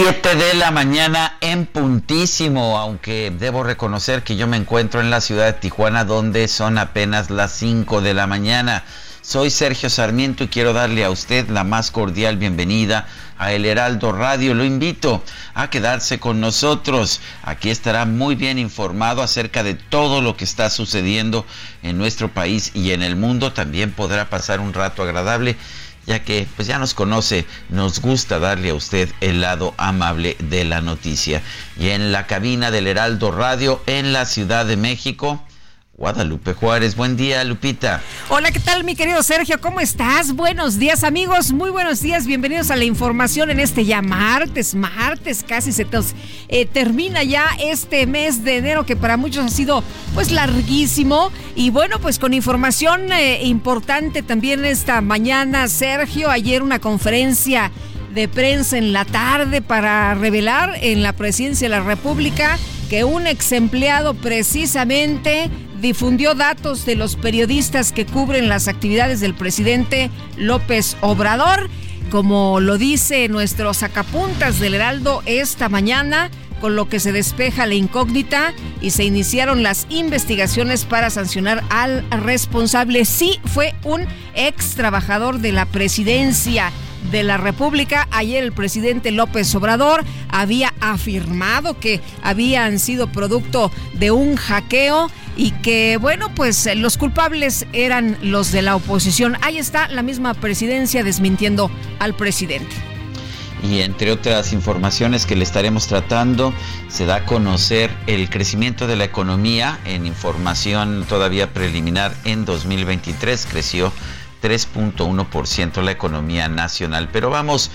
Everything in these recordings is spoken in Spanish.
Siete de la mañana en puntísimo, aunque debo reconocer que yo me encuentro en la ciudad de Tijuana donde son apenas las 5 de la mañana. Soy Sergio Sarmiento y quiero darle a usted la más cordial bienvenida a El Heraldo Radio. Lo invito a quedarse con nosotros. Aquí estará muy bien informado acerca de todo lo que está sucediendo en nuestro país y en el mundo. También podrá pasar un rato agradable ya que pues ya nos conoce, nos gusta darle a usted el lado amable de la noticia. Y en la cabina del Heraldo Radio en la Ciudad de México, Guadalupe Juárez. Buen día, Lupita. Hola, ¿qué tal, mi querido Sergio? ¿Cómo estás? Buenos días, amigos. Muy buenos días. Bienvenidos a la información en este ya martes, martes, casi se eh, termina ya este mes de enero que para muchos ha sido pues larguísimo. Y bueno, pues con información eh, importante también esta mañana, Sergio. Ayer una conferencia de prensa en la tarde para revelar en la presidencia de la República que un ex empleado precisamente difundió datos de los periodistas que cubren las actividades del presidente López Obrador. Como lo dice nuestro sacapuntas del Heraldo esta mañana, con lo que se despeja la incógnita y se iniciaron las investigaciones para sancionar al responsable. Sí, fue un ex trabajador de la presidencia de la República. Ayer el presidente López Obrador había afirmado que habían sido producto de un hackeo y que, bueno, pues los culpables eran los de la oposición. Ahí está la misma presidencia desmintiendo al presidente. Y entre otras informaciones que le estaremos tratando, se da a conocer el crecimiento de la economía en información todavía preliminar en 2023. Creció 3.1% la economía nacional. Pero vamos,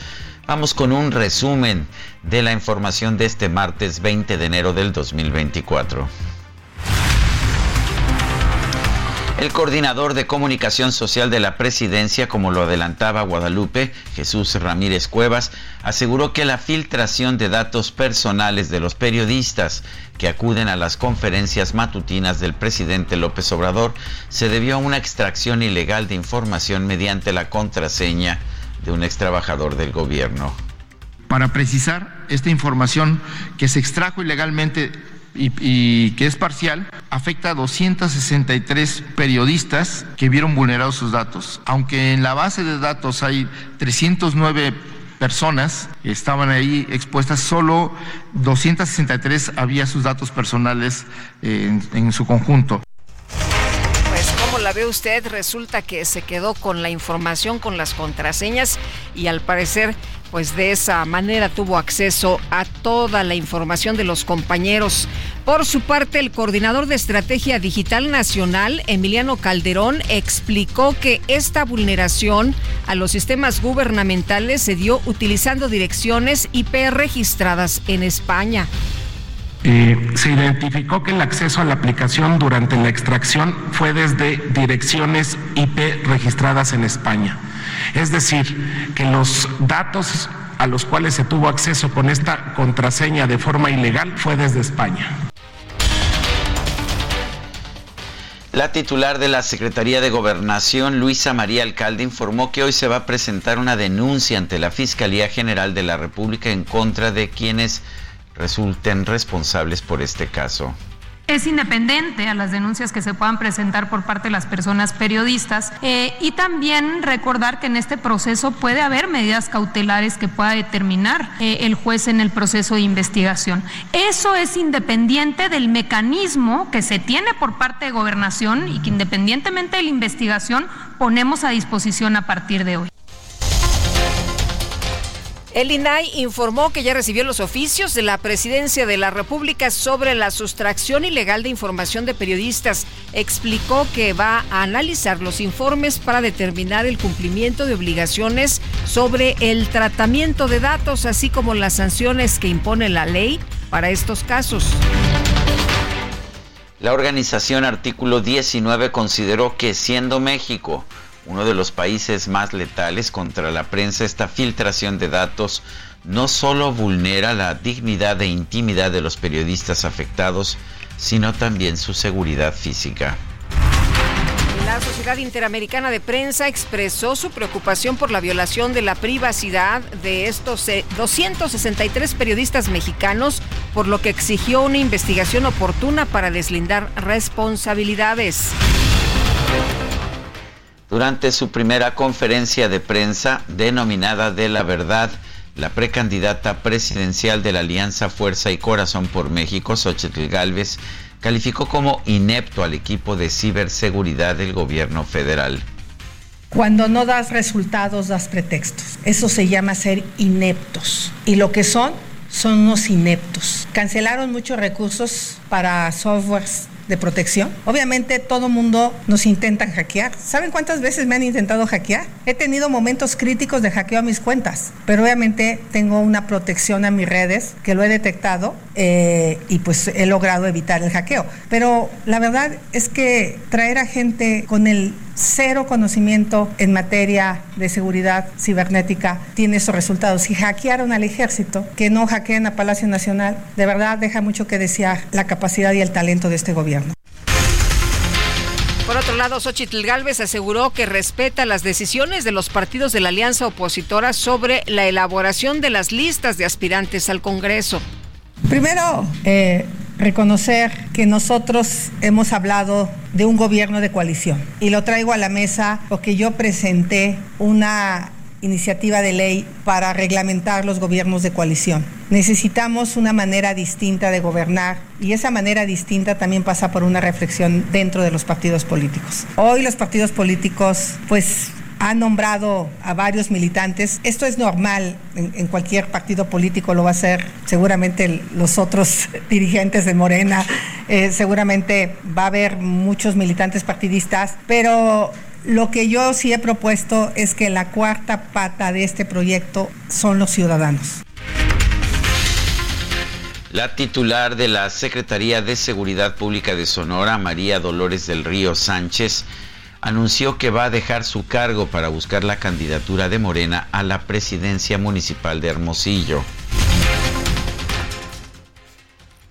vamos con un resumen de la información de este martes 20 de enero del 2024. El coordinador de comunicación social de la presidencia, como lo adelantaba Guadalupe, Jesús Ramírez Cuevas, aseguró que la filtración de datos personales de los periodistas que acuden a las conferencias matutinas del presidente López Obrador se debió a una extracción ilegal de información mediante la contraseña de un ex trabajador del gobierno. Para precisar, esta información que se extrajo ilegalmente y, que es parcial, afecta a 263 periodistas que vieron vulnerados sus datos. Aunque en la base de datos hay 309 personas que estaban ahí expuestas, solo 263 había sus datos personales en, en su conjunto Pues como la ve usted, resulta que se quedó con la información, con las contraseñas y al parecer pues de esa manera tuvo acceso a toda la información de los compañeros. Por su parte, el coordinador de Estrategia Digital Nacional, Emiliano Calderón, explicó que esta vulneración a los sistemas gubernamentales se dio utilizando direcciones IP registradas en España. Eh, se identificó que el acceso a la aplicación durante la extracción fue desde direcciones IP registradas en España. Es decir, que los datos a los cuales se tuvo acceso con esta contraseña de forma ilegal fue desde España. La titular de la Secretaría de Gobernación, Luisa María Alcalde, informó que hoy se va a presentar una denuncia ante la Fiscalía General de la República en contra de quienes resulten responsables por este caso es independiente a las denuncias que se puedan presentar por parte de las personas periodistas eh, y también recordar que en este proceso puede haber medidas cautelares que pueda determinar eh, el juez en el proceso de investigación. Eso es independiente del mecanismo que se tiene por parte de gobernación y que independientemente de la investigación ponemos a disposición a partir de hoy. El INAI informó que ya recibió los oficios de la Presidencia de la República sobre la sustracción ilegal de información de periodistas. Explicó que va a analizar los informes para determinar el cumplimiento de obligaciones sobre el tratamiento de datos, así como las sanciones que impone la ley para estos casos. La organización Artículo 19 consideró que siendo México uno de los países más letales contra la prensa, esta filtración de datos no solo vulnera la dignidad e intimidad de los periodistas afectados, sino también su seguridad física. La Sociedad Interamericana de Prensa expresó su preocupación por la violación de la privacidad de estos 263 eh, periodistas mexicanos, por lo que exigió una investigación oportuna para deslindar responsabilidades. Durante su primera conferencia de prensa denominada De la Verdad, la precandidata presidencial de la Alianza Fuerza y Corazón por México, Xochitl Gálvez, calificó como inepto al equipo de ciberseguridad del gobierno federal. Cuando no das resultados, das pretextos. Eso se llama ser ineptos. Y lo que son, son unos ineptos. Cancelaron muchos recursos para softwares de protección. Obviamente todo mundo nos intenta hackear. ¿Saben cuántas veces me han intentado hackear? He tenido momentos críticos de hackeo a mis cuentas, pero obviamente tengo una protección a mis redes que lo he detectado eh, y pues he logrado evitar el hackeo. Pero la verdad es que traer a gente con el cero conocimiento en materia de seguridad cibernética tiene esos resultados. Si hackearon al ejército, que no hackeen a Palacio Nacional, de verdad deja mucho que desear la capacidad y el talento de este gobierno. Por otro lado, Xochitl Gálvez aseguró que respeta las decisiones de los partidos de la alianza opositora sobre la elaboración de las listas de aspirantes al Congreso. Primero, eh, reconocer que nosotros hemos hablado de un gobierno de coalición y lo traigo a la mesa porque yo presenté una iniciativa de ley para reglamentar los gobiernos de coalición. Necesitamos una manera distinta de gobernar y esa manera distinta también pasa por una reflexión dentro de los partidos políticos. Hoy los partidos políticos pues ha nombrado a varios militantes. Esto es normal en, cualquier partido político, lo va a hacer seguramente los otros dirigentes de Morena, eh, seguramente va a haber muchos militantes partidistas, pero lo que yo sí he propuesto es que la cuarta pata de este proyecto son los ciudadanos. La titular de la Secretaría de Seguridad Pública de Sonora, María Dolores del Río Sánchez, anunció que va a dejar su cargo para buscar la candidatura de Morena a la presidencia municipal de Hermosillo.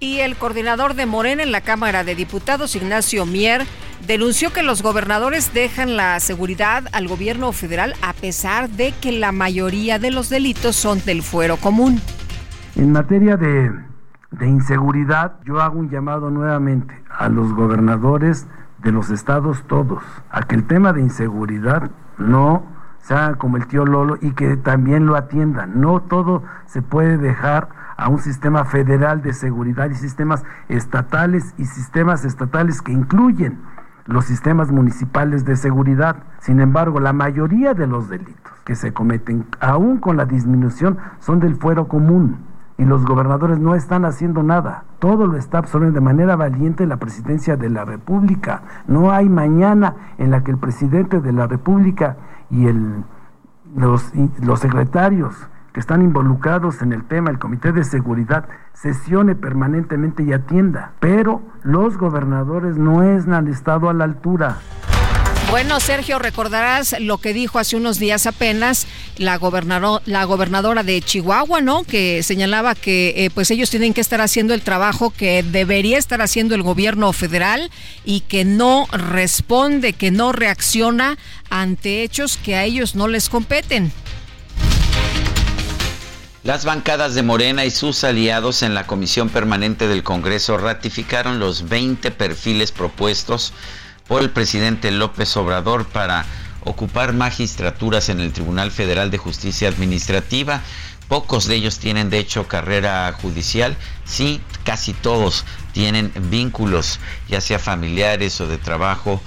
Y el coordinador de Morena en la Cámara de Diputados, Ignacio Mier, denunció que los gobernadores dejan la seguridad al gobierno federal a pesar de que la mayoría de los delitos son del fuero común. En materia de, inseguridad, yo hago un llamado nuevamente a los gobernadores de los estados todos, a que el tema de inseguridad no sea como el tío Lolo y que también lo atiendan. No todo se puede dejar a un sistema federal de seguridad y sistemas estatales y sistemas estatales que incluyen los sistemas municipales de seguridad. Sin embargo, la mayoría de los delitos que se cometen, aún con la disminución, son del fuero común y los gobernadores no están haciendo nada. Todo lo está absorbiendo de manera valiente la presidencia de la República. No hay mañana en la que el presidente de la República y el, los, los secretarios que están involucrados en el tema, el Comité de Seguridad, sesione permanentemente y atienda. Pero los gobernadores no han estado a la altura. Bueno, Sergio, recordarás lo que dijo hace unos días apenas la, la gobernadora de Chihuahua, ¿no? Que señalaba que eh, pues ellos tienen que estar haciendo el trabajo que debería estar haciendo el gobierno federal y que no responde, que no reacciona ante hechos que a ellos no les competen. Las bancadas de Morena y sus aliados en la Comisión Permanente del Congreso ratificaron los 20 perfiles propuestos por el presidente López Obrador para ocupar magistraturas en el Tribunal Federal de Justicia Administrativa. Pocos de ellos tienen de hecho carrera judicial, sí, casi todos tienen vínculos, ya sea familiares o de trabajo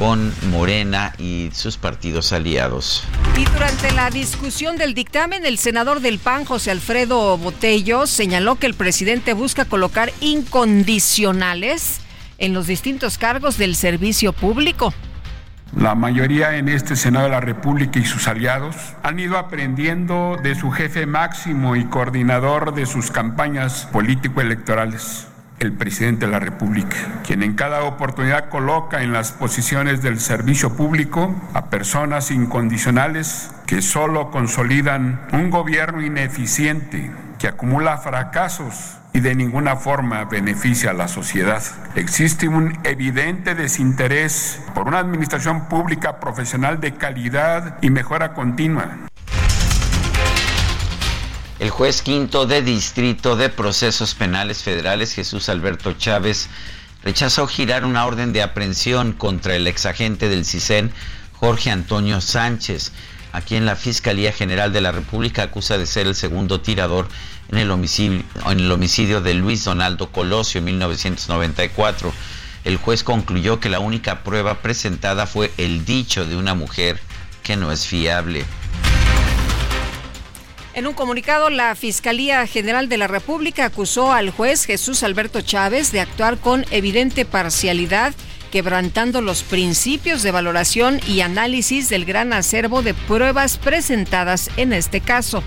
con Morena y sus partidos aliados. Y durante la discusión del dictamen, el senador del PAN, José Alfredo Botello, señaló que el presidente busca colocar incondicionales en los distintos cargos del servicio público. La mayoría en este Senado de la República y sus aliados han ido aprendiendo de su jefe máximo y coordinador de sus campañas político-electorales, el presidente de la República, quien en cada oportunidad coloca en las posiciones del servicio público a personas incondicionales que solo consolidan un gobierno ineficiente que acumula fracasos y de ninguna forma beneficia a la sociedad. Existe un evidente desinterés por una administración pública profesional de calidad y mejora continua. El juez quinto de distrito de procesos penales federales, Jesús Alberto Chávez, rechazó girar una orden de aprehensión contra el exagente del CISEN, Jorge Antonio Sánchez, a quien la Fiscalía General de la República acusa de ser el segundo tirador en el homicidio, en el homicidio de Luis Donaldo Colosio en 1994. El juez concluyó que la única prueba presentada fue el dicho de una mujer que no es fiable. En un comunicado, la Fiscalía General de la República acusó al juez Jesús Alberto Chávez de actuar con evidente parcialidad, quebrantando los principios de valoración y análisis del gran acervo de pruebas presentadas en este caso.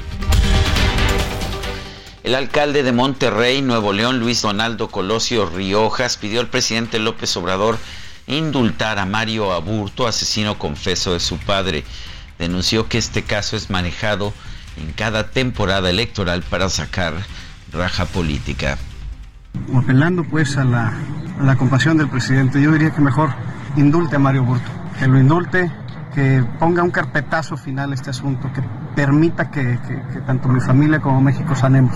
El alcalde de Monterrey, Nuevo León, Luis Donaldo Colosio Riojas, pidió al presidente López Obrador indultar a Mario Aburto, asesino confeso de su padre. Denunció que este caso es manejado en cada temporada electoral para sacar raja política. Apelando pues a la, compasión del presidente, yo diría que mejor indulte a Mario Aburto, que lo indulte, que ponga un carpetazo final a este asunto, que permita que, tanto mi familia como México sanemos,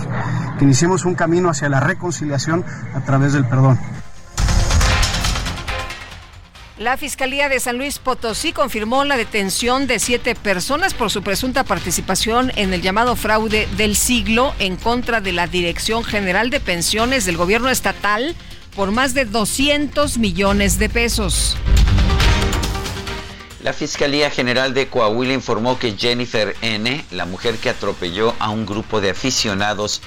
que iniciemos un camino hacia la reconciliación a través del perdón. La Fiscalía de San Luis Potosí confirmó la detención de siete personas por su presunta participación en el llamado fraude del siglo en contra de la Dirección General de Pensiones del Gobierno Estatal por más de 200 millones de pesos. La Fiscalía General de Coahuila informó que Jennifer N., la mujer que atropelló a un grupo de aficionados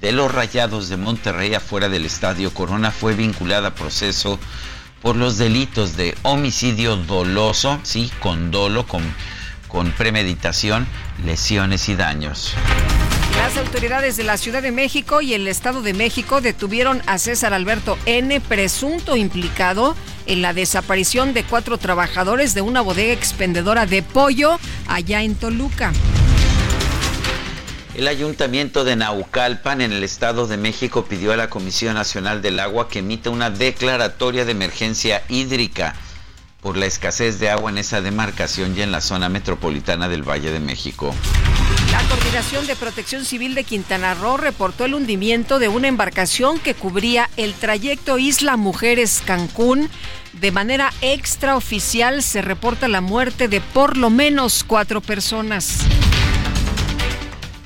de los Rayados de Monterrey afuera del Estadio Corona, fue vinculada a proceso por los delitos de homicidio doloso, sí, con dolo, con, con premeditación, lesiones y daños. Las autoridades de la Ciudad de México y el Estado de México detuvieron a César Alberto N., presunto implicado en la desaparición de cuatro trabajadores de una bodega expendedora de pollo allá en Toluca. El ayuntamiento de Naucalpan en el Estado de México pidió a la Comisión Nacional del Agua que emita una declaratoria de emergencia hídrica por la escasez de agua en esa demarcación y en la zona metropolitana del Valle de México. La Coordinación de Protección Civil de Quintana Roo reportó el hundimiento de una embarcación que cubría el trayecto Isla Mujeres Cancún. De manera extraoficial se reporta la muerte de por lo menos cuatro personas.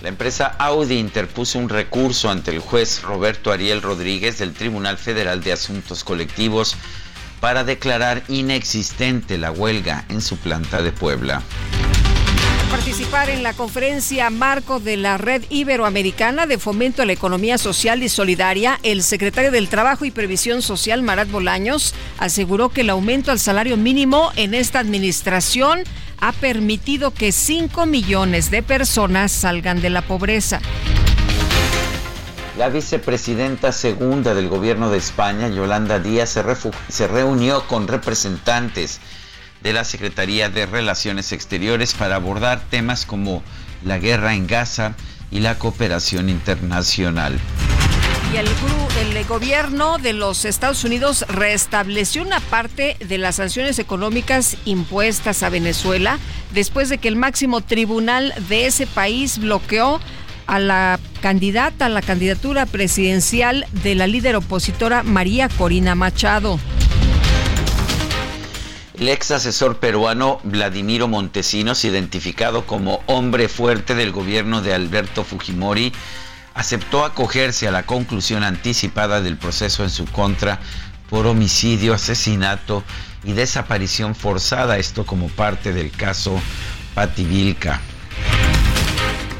La empresa Audi interpuso un recurso ante el juez Roberto Ariel Rodríguez del Tribunal Federal de Asuntos Colectivos para declarar inexistente la huelga en su planta de Puebla. Participar en la conferencia marco de la Red Iberoamericana de Fomento a la Economía Social y Solidaria, el secretario del Trabajo y Previsión Social, Marat Bolaños, aseguró que el aumento al salario mínimo en esta administración ha permitido que 5 millones de personas salgan de la pobreza. La vicepresidenta segunda del gobierno de España, Yolanda Díaz, se, reunió con representantes de la Secretaría de Relaciones Exteriores para abordar temas como la guerra en Gaza y la cooperación internacional. Y el, el, gobierno de los Estados Unidos restableció una parte de las sanciones económicas impuestas a Venezuela después de que el máximo tribunal de ese país bloqueó a la candidata a la candidatura presidencial de la líder opositora María Corina Machado. El ex asesor peruano Vladimiro Montesinos, identificado como hombre fuerte del gobierno de Alberto Fujimori, aceptó acogerse a la conclusión anticipada del proceso en su contra por homicidio, asesinato y desaparición forzada, esto como parte del caso Pativilca.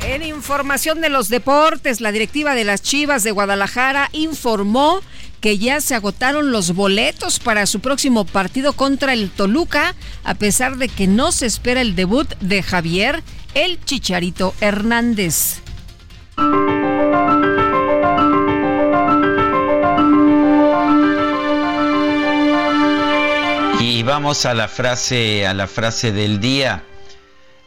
En información de los deportes, la directiva de las Chivas de Guadalajara informó que ya se agotaron los boletos para su próximo partido contra el Toluca, a pesar de que no se espera el debut de Javier el Chicharito Hernández. Y vamos a la frase, a la frase del día.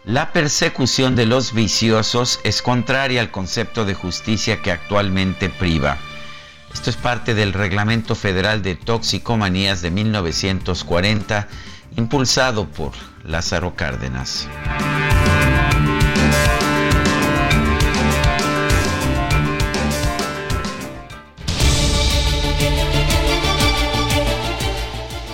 La persecución de los viciosos es contraria al concepto de justicia que actualmente priva. Esto es parte del Reglamento Federal de Toxicomanías de 1940, impulsado por Lázaro Cárdenas.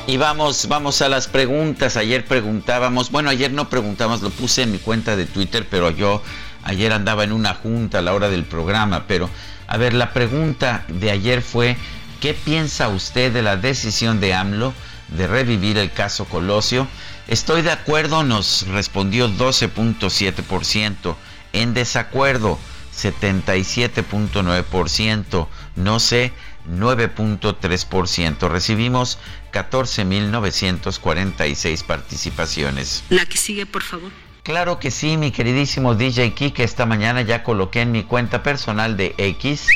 Y vamos, vamos a las preguntas. Ayer preguntábamos, bueno, ayer no preguntamos, lo puse en mi cuenta de Twitter, pero yo ayer andaba en una junta a la hora del programa. Pero, a ver, la pregunta de ayer fue, ¿qué piensa usted de la decisión de AMLO de revivir el caso Colosio? Estoy de acuerdo, nos respondió 12.7%. En desacuerdo, 77.9%. No sé, 9.3%. Recibimos 14.946 participaciones. La que sigue, por favor. Claro que sí, mi queridísimo DJ Kike. Esta mañana ya coloqué en mi cuenta personal de X,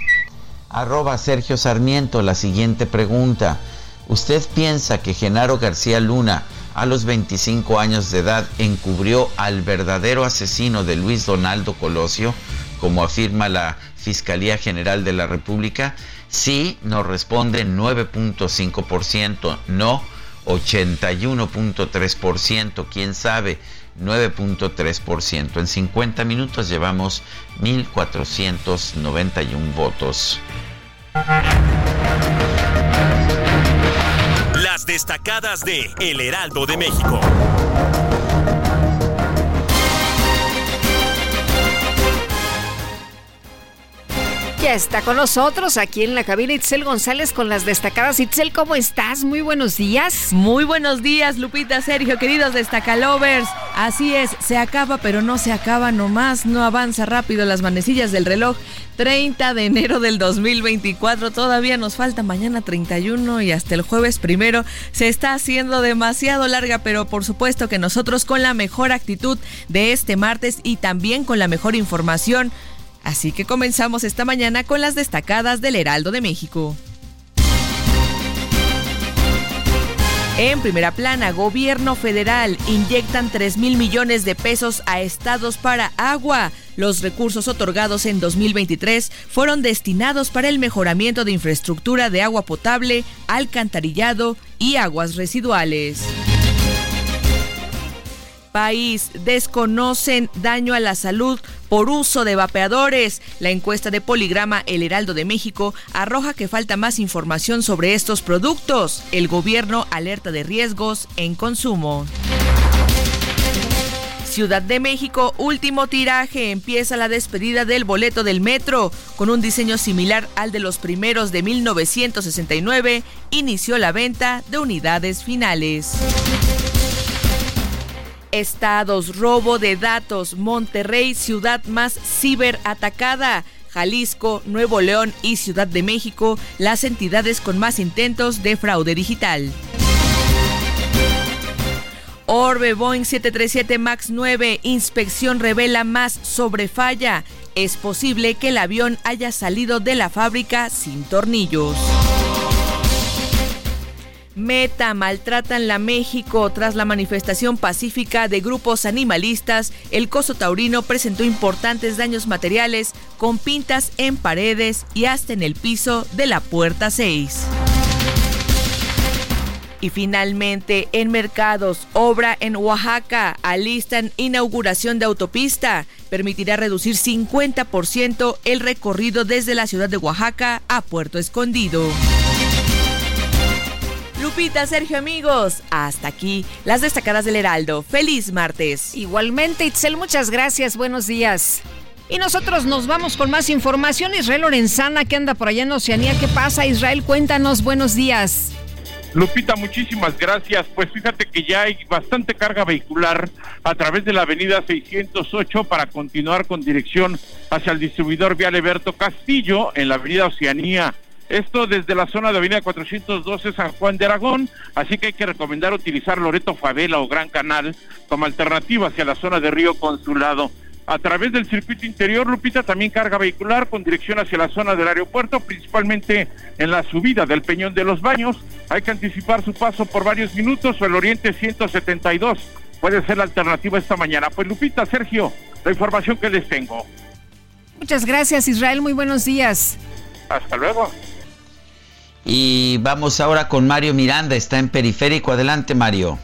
arroba Sergio Sarmiento, la siguiente pregunta. ¿Usted piensa que Genaro García Luna, a los 25 años de edad, encubrió al verdadero asesino de Luis Donaldo Colosio, como afirma la Fiscalía General de la República? Sí, nos responde 9.5%, no 81.3%, quién sabe, 9.3%. En 50 minutos llevamos 1.491 votos. Las destacadas de El Heraldo de México. Ya está con nosotros aquí en la cabina Itzel González con las destacadas. Itzel, ¿cómo estás? Muy buenos días. Muy buenos días, Lupita, Sergio, queridos destacalovers. Así es, se acaba, pero no se acaba nomás, no avanza rápido las manecillas del reloj. 30 de enero del 2024, todavía nos falta mañana 31 y hasta el jueves primero. Se está haciendo demasiado larga, pero por supuesto que nosotros con la mejor actitud de este martes y también con la mejor información Así que comenzamos esta mañana con las destacadas del Heraldo de México. En primera plana, gobierno federal inyectan 3 mil millones de pesos a estados para agua. Los recursos otorgados en 2023 fueron destinados para el mejoramiento de infraestructura de agua potable, alcantarillado y aguas residuales país desconocen daño a la salud por uso de vapeadores. La encuesta de Poligrama El Heraldo de México arroja que falta más información sobre estos productos. El gobierno alerta de riesgos en consumo. Ciudad de México, último tiraje, empieza la despedida del boleto del metro. Con un diseño similar al de los primeros de 1969, inició la venta de unidades finales. Estados, robo de datos, Monterrey, ciudad más ciberatacada. Jalisco, Nuevo León y Ciudad de México, las entidades con más intentos de fraude digital. Orbe Boeing 737 MAX 9, inspección revela más sobre falla. Es posible que el avión haya salido de la fábrica sin tornillos. Meta maltratan la México tras la manifestación pacífica de grupos animalistas. El coso taurino presentó importantes daños materiales con pintas en paredes y hasta en el piso de la puerta 6. Y finalmente, en mercados, obra en Oaxaca, alistan inauguración de autopista. Permitirá reducir 50% el recorrido desde la ciudad de Oaxaca a Puerto Escondido. Lupita, Sergio, amigos, hasta aquí las destacadas del Heraldo. Feliz martes. Igualmente, Itzel, muchas gracias. Buenos días. Y nosotros nos vamos con más información. Israel Lorenzana, que anda por allá en Oceanía. ¿Qué pasa, Israel? Cuéntanos. Buenos días. Lupita, muchísimas gracias. Pues fíjate que ya hay bastante carga vehicular a través de la avenida 608 para continuar con dirección hacia el distribuidor Vial Eberto Castillo en la avenida Oceanía esto desde la zona de Avenida 412 San Juan de Aragón, así que hay que recomendar utilizar Loreto Favela o Gran Canal como alternativa hacia la zona de Río Consulado. A través del circuito interior, Lupita también carga vehicular con dirección hacia la zona del aeropuerto, principalmente en la subida del Peñón de los Baños. Hay que anticipar su paso por varios minutos o el Oriente 172 puede ser la alternativa esta mañana. Pues Lupita, Sergio, la información que les tengo. Muchas gracias Israel, muy buenos días. Hasta luego. Y vamos ahora con Mario Miranda, está en Periférico. Adelante, Mario.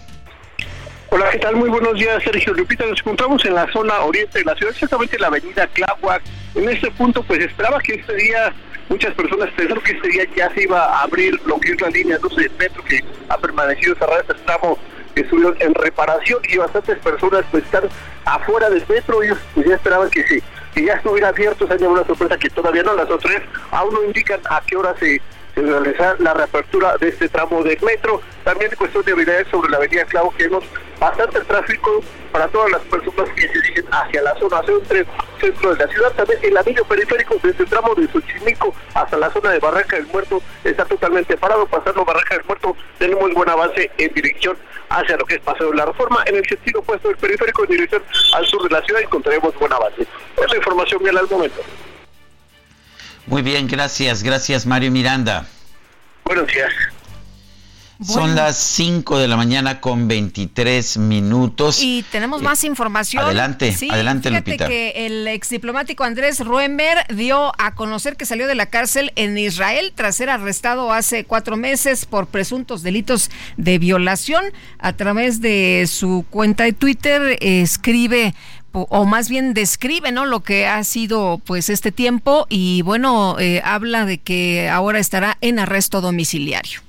Hola, ¿qué tal? Muy buenos días, Sergio Lupita. Nos encontramos en la zona oriente de la ciudad, exactamente en la avenida Tláhuac. En este punto, pues esperaba que este día, muchas personas pensaron que este día ya se iba a abrir lo que es la línea 12 de metro, que ha permanecido cerrada este tramo que estuvieron en reparación y bastantes personas pues están afuera del metro. Ellos pues, ya esperaban que sí, que ya estuviera abierto. Se ha una sorpresa que todavía no. Las otras aún no indican a qué hora se realizar la reapertura de este tramo del metro. También cuestión de habilidades sobre la avenida Clavo, que vemos bastante tráfico para todas las personas que se dirigen hacia la zona centro, de la ciudad. También el anillo periférico desde el tramo de Xochimilco hasta la zona de Barranca del Muerto está totalmente parado. Pasando Barranca del Muerto tenemos buen avance en dirección hacia lo que es Paseo de la Reforma. En el sentido opuesto del periférico en dirección al sur de la ciudad encontraremos buen avance. Es la información bien al momento. Muy bien, gracias, gracias Mario Miranda. Buenos días. Son las 5 de la mañana con 23 minutos. Y tenemos más información. Adelante, adelante, fíjate que el ex diplomático Andrés Ruember dio a conocer que salió de la cárcel en Israel tras ser arrestado hace cuatro meses por presuntos delitos de violación. A través de su cuenta de Twitter escribe o más bien describe no lo que ha sido pues este tiempo y bueno eh, habla de que ahora estará en arresto domiciliario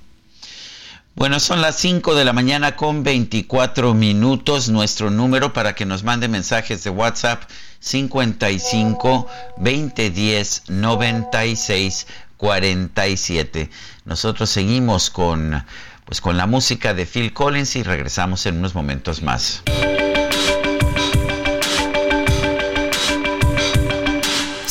bueno, son las 5 de la mañana con 24 minutos. Nuestro número para que nos mande mensajes de WhatsApp 55 2010 96 47. Nosotros seguimos con pues con la música de Phil Collins y regresamos en unos momentos más.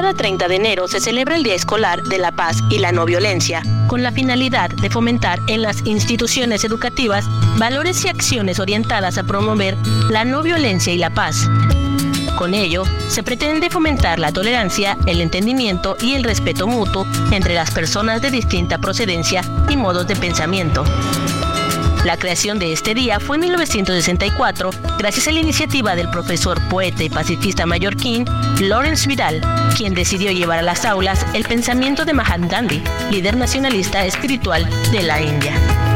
Cada 30 de enero se celebra el Día Escolar de la Paz y la No Violencia, con la finalidad de fomentar en las instituciones educativas valores y acciones orientadas a promover la no violencia y la paz. Con ello, se pretende fomentar la tolerancia, el entendimiento y el respeto mutuo entre las personas de distinta procedencia y modos de pensamiento. La creación de este día fue en 1964 gracias a la iniciativa del profesor, poeta y pacifista mallorquín Lawrence Vidal, quien decidió llevar a las aulas el pensamiento de Mahatma Gandhi, líder nacionalista espiritual de la India.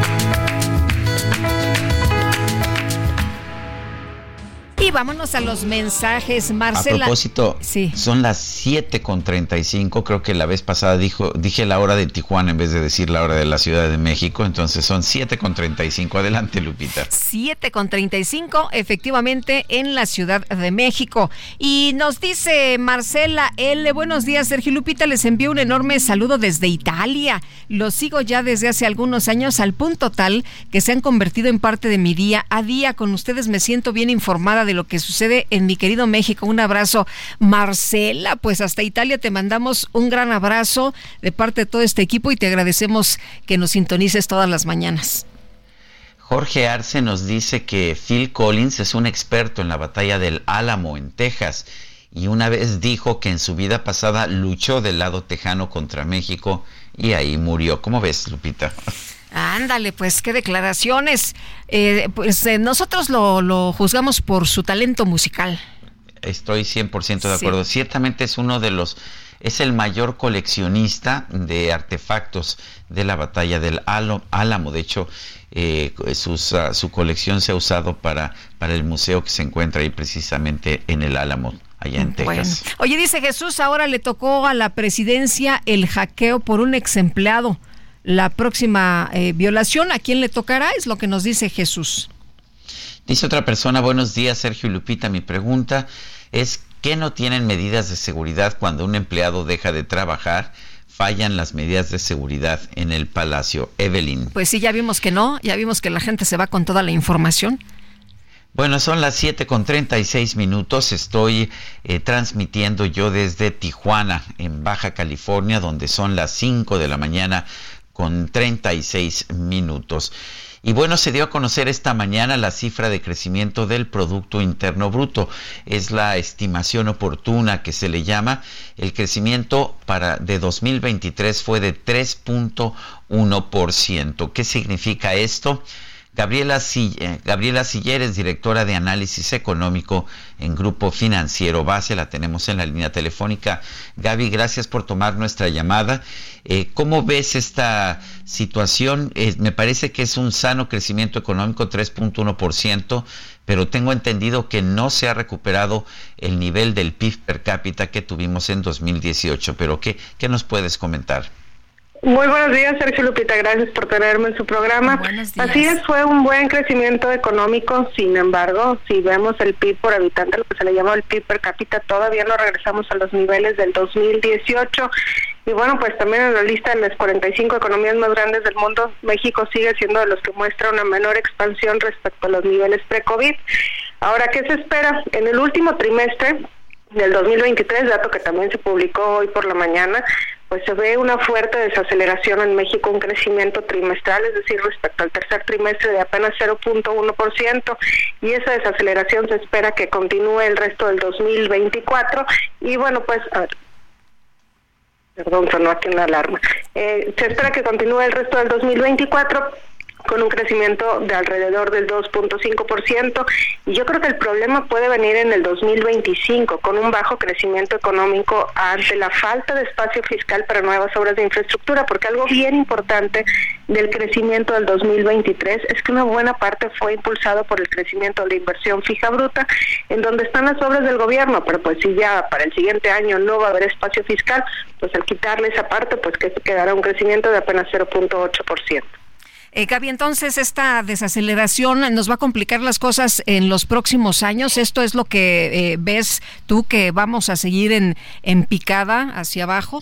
Y vámonos a los mensajes, Marcela. A propósito, son las 7 con 35. Creo que la vez pasada dijo, dije la hora de Tijuana en vez de decir la hora de la Ciudad de México. Entonces son 7 con 35. Adelante, Lupita. 7 con 35, efectivamente, en la Ciudad de México. Y nos dice Marcela L. Buenos días, Sergio Lupita. Les envío un enorme saludo desde Italia. Los sigo ya desde hace algunos años al punto tal que se han convertido en parte de mi día a día. Con ustedes me siento bien informada de lo que sucede en mi querido México. Un abrazo, Marcela. Pues hasta Italia te mandamos un gran abrazo de parte de todo este equipo y te agradecemos que nos sintonices todas las mañanas. Jorge Arce nos dice que Phil Collins es un experto en la batalla del Álamo en Texas y una vez dijo que en su vida pasada luchó del lado tejano contra México y ahí murió. ¿Cómo ves, Lupita? Ándale, pues qué declaraciones. Eh, pues eh, nosotros lo, juzgamos por su talento musical. Estoy 100% de acuerdo. Ciertamente es uno de los, es el mayor coleccionista de artefactos de la batalla del Álamo. De hecho, eh, ah, su colección se ha usado para, para el museo que se encuentra ahí precisamente en el Álamo. Allá en Texas. Oye, dice Jesús, ahora le tocó a la presidencia el hackeo por un ex empleado la próxima eh, violación, ¿a quién le tocará? Es lo que nos dice Jesús. Dice otra persona, buenos días Sergio Lupita, mi pregunta es, ¿qué no tienen medidas de seguridad cuando un empleado deja de trabajar? fallan las medidas de seguridad en el Palacio. Evelyn. Pues sí, ya vimos que no, ya vimos que la gente se va con toda la información. Bueno, son las 7 con 36 minutos. Estoy eh, transmitiendo yo desde Tijuana, en Baja California, donde son las 5 de la mañana con 36 minutos. Y bueno, se dio a conocer esta mañana la cifra de crecimiento del Producto Interno Bruto. Es la estimación oportuna que se le llama. El crecimiento para de 2023 fue de 3.1%. ¿Qué significa esto? Gabriela, eh, Gabriela Silleres, directora de análisis económico en Grupo Financiero Base, la tenemos en la línea telefónica. Gaby, gracias por tomar nuestra llamada. Eh, ¿Cómo ves esta situación? Eh, me parece que es un sano crecimiento económico, 3.1%, pero tengo entendido que no se ha recuperado el nivel del PIB per cápita que tuvimos en 2018. Pero ¿qué, qué nos puedes comentar? Muy buenos días, Sergio Lupita. Gracias por tenerme en su programa. Así es, fue un buen crecimiento económico. Sin embargo, si vemos el PIB por habitante, lo que se le llama el PIB per cápita, todavía no regresamos a los niveles del 2018. Y bueno, pues también en la lista de las 45 economías más grandes del mundo, México sigue siendo de los que muestra una menor expansión respecto a los niveles pre-COVID. Ahora, ¿qué se espera? En el último trimestre del 2023, dato que también se publicó hoy por la mañana, pues se ve una fuerte desaceleración en México, un crecimiento trimestral, es decir, respecto al tercer trimestre de apenas 0.1%, y esa desaceleración se espera que continúe el resto del 2024. Y bueno, pues, perdón, sonó aquí una alarma. Eh, se espera que continúe el resto del 2024 con un crecimiento de alrededor del 2.5%. Y yo creo que el problema puede venir en el 2025, con un bajo crecimiento económico ante la falta de espacio fiscal para nuevas obras de infraestructura, porque algo bien importante del crecimiento del 2023 es que una buena parte fue impulsado por el crecimiento de la inversión fija bruta, en donde están las obras del gobierno, pero pues si ya para el siguiente año no va a haber espacio fiscal, pues al quitarle esa parte, pues que quedará un crecimiento de apenas 0.8%. Eh, Gaby, entonces esta desaceleración nos va a complicar las cosas en los próximos años. ¿Esto es lo que eh, ves tú que vamos a seguir en, en picada hacia abajo?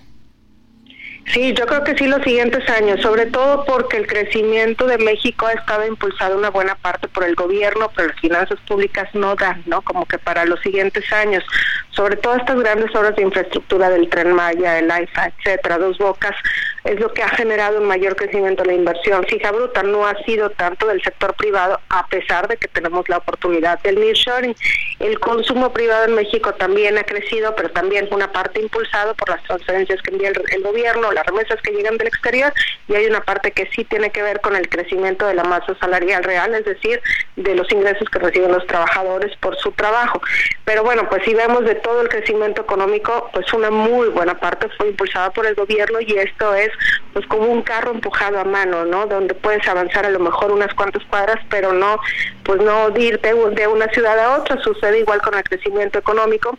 Sí, yo creo que sí los siguientes años, sobre todo porque el crecimiento de México ha estado impulsado una buena parte por el gobierno, pero las finanzas públicas no dan, ¿no? Como que para los siguientes años, sobre todo estas grandes obras de infraestructura del Tren Maya, el AIFA, etcétera, Dos Bocas, es lo que ha generado un mayor crecimiento de la inversión. Fija bruta no ha sido tanto del sector privado, a pesar de que tenemos la oportunidad del nearshoring. El consumo privado en México también ha crecido, pero también una parte impulsado por las transferencias que envía el, el gobierno, las remesas que llegan del exterior, y hay una parte que sí tiene que ver con el crecimiento de la masa salarial real, es decir, de los ingresos que reciben los trabajadores por su trabajo. Pero bueno, pues si vemos de todo el crecimiento económico, pues una muy buena parte fue impulsada por el gobierno y esto es pues como un carro empujado a mano, ¿no? Donde puedes avanzar a lo mejor unas cuantas cuadras, pero no, pues no irte de una ciudad a otra. Sucede igual con el crecimiento económico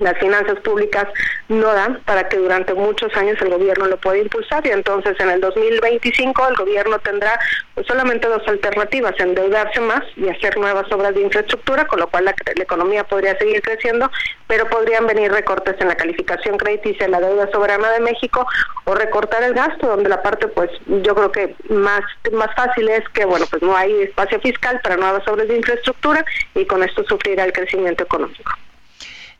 las finanzas públicas no dan para que durante muchos años el gobierno lo pueda impulsar y entonces en el 2025 el gobierno tendrá pues, solamente dos alternativas, endeudarse más y hacer nuevas obras de infraestructura, con lo cual la, economía podría seguir creciendo, pero podrían venir recortes en la calificación crediticia de la deuda soberana de México o recortar el gasto, donde la parte pues yo creo que más, más fácil es que bueno pues no hay espacio fiscal para nuevas obras de infraestructura y con esto sufrirá el crecimiento económico.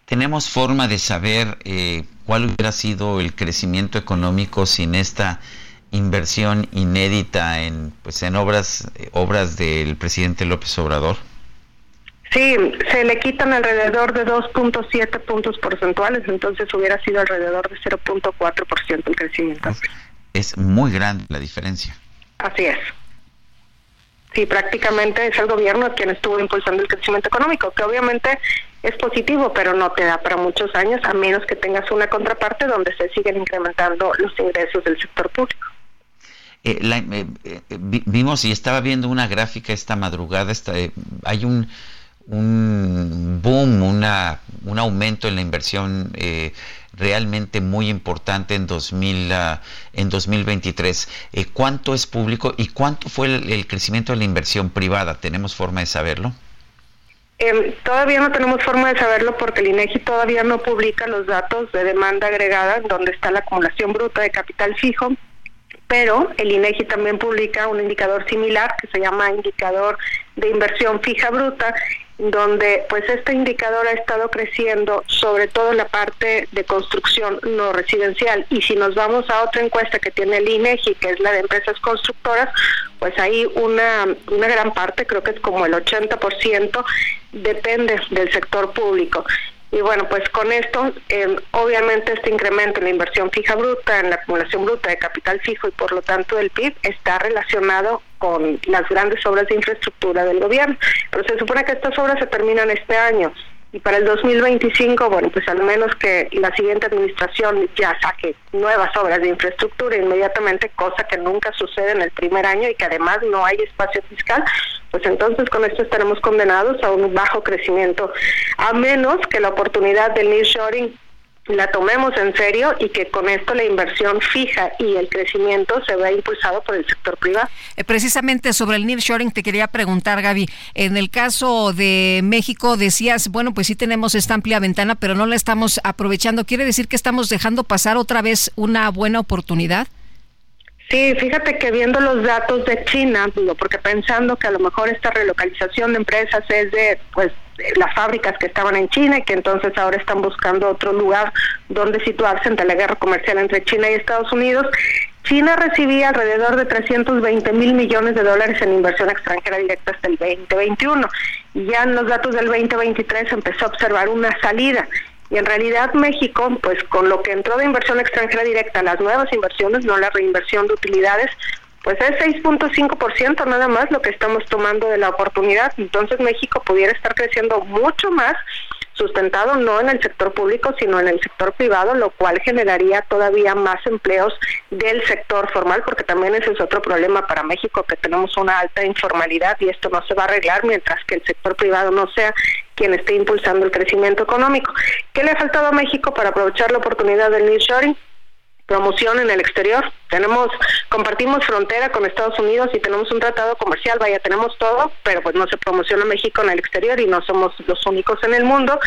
¿Tenemos forma de saber eh, cuál hubiera sido el crecimiento económico sin esta inversión inédita en pues en obras eh, obras del presidente López Obrador? Sí, se le quitan alrededor de 2.7 puntos porcentuales, entonces hubiera sido alrededor de 0.4% el crecimiento. Es muy grande la diferencia. Así es. Sí, prácticamente es el gobierno quien estuvo impulsando el crecimiento económico, que obviamente es positivo, pero no te da para muchos años, a menos que tengas una contraparte donde se siguen incrementando los ingresos del sector público. Eh, eh, eh, vimos y estaba viendo una gráfica esta madrugada, hay un, un boom, una, un aumento en la inversión realmente muy importante en, 2000, ah, en 2023. ¿Cuánto es público y cuánto fue el crecimiento de la inversión privada? ¿Tenemos forma de saberlo? Eh, todavía no tenemos forma de saberlo porque el INEGI todavía no publica los datos de demanda agregada, donde está la acumulación bruta de capital fijo, pero el INEGI también publica un indicador similar que se llama indicador de inversión fija bruta donde pues este indicador ha estado creciendo sobre todo en la parte de construcción no residencial. Y si nos vamos a otra encuesta que tiene el INEGI que es la de empresas constructoras pues ahí una, una gran parte creo que es como el 80% depende del sector público y bueno, pues con esto, eh, obviamente este incremento en la inversión fija bruta, en la acumulación bruta de capital fijo y por lo tanto del PIB está relacionado con las grandes obras de infraestructura del gobierno. Pero se supone que estas obras se terminan este año y para el 2025, bueno, pues al menos que la siguiente administración ya saque nuevas obras de infraestructura inmediatamente, cosa que nunca sucede en el primer año y que además no hay espacio fiscal, pues entonces con esto estaremos condenados a un bajo crecimiento, a menos que la oportunidad del nearshoring la tomemos en serio y que con esto la inversión fija y el crecimiento se vea impulsado por el sector privado. Eh, precisamente sobre el nearshoring te quería preguntar, Gaby. En el caso de México decías, bueno, pues sí tenemos esta amplia ventana, pero no la estamos aprovechando. ¿Quiere decir que estamos dejando pasar otra vez una buena oportunidad? Sí, fíjate que viendo los datos de China, digo, porque pensando que a lo mejor esta relocalización de empresas es de pues las fábricas que estaban en China y que entonces ahora están buscando otro lugar donde situarse entre la guerra comercial entre China y Estados Unidos. China recibía alrededor de 320 mil millones de dólares en inversión extranjera directa hasta el 2021 y ya en los datos del 2023 empezó a observar una salida y en realidad México, pues con lo que entró de inversión extranjera directa, las nuevas inversiones, no la reinversión de utilidades, pues es 6.5% nada más lo que estamos tomando de la oportunidad. Entonces México pudiera estar creciendo mucho más sustentado no en el sector público, sino en el sector privado, lo cual generaría todavía más empleos del sector formal, porque también ese es otro problema para México, que tenemos una alta informalidad y esto no se va a arreglar mientras que el sector privado no sea quien esté impulsando el crecimiento económico. ¿Qué le ha faltado a México para aprovechar la oportunidad del nearshoring? Promoción en el exterior. Tenemos, compartimos frontera con Estados Unidos y tenemos un tratado comercial, vaya, tenemos todo, pero pues no se promociona México en el exterior y no somos los únicos en el mundo.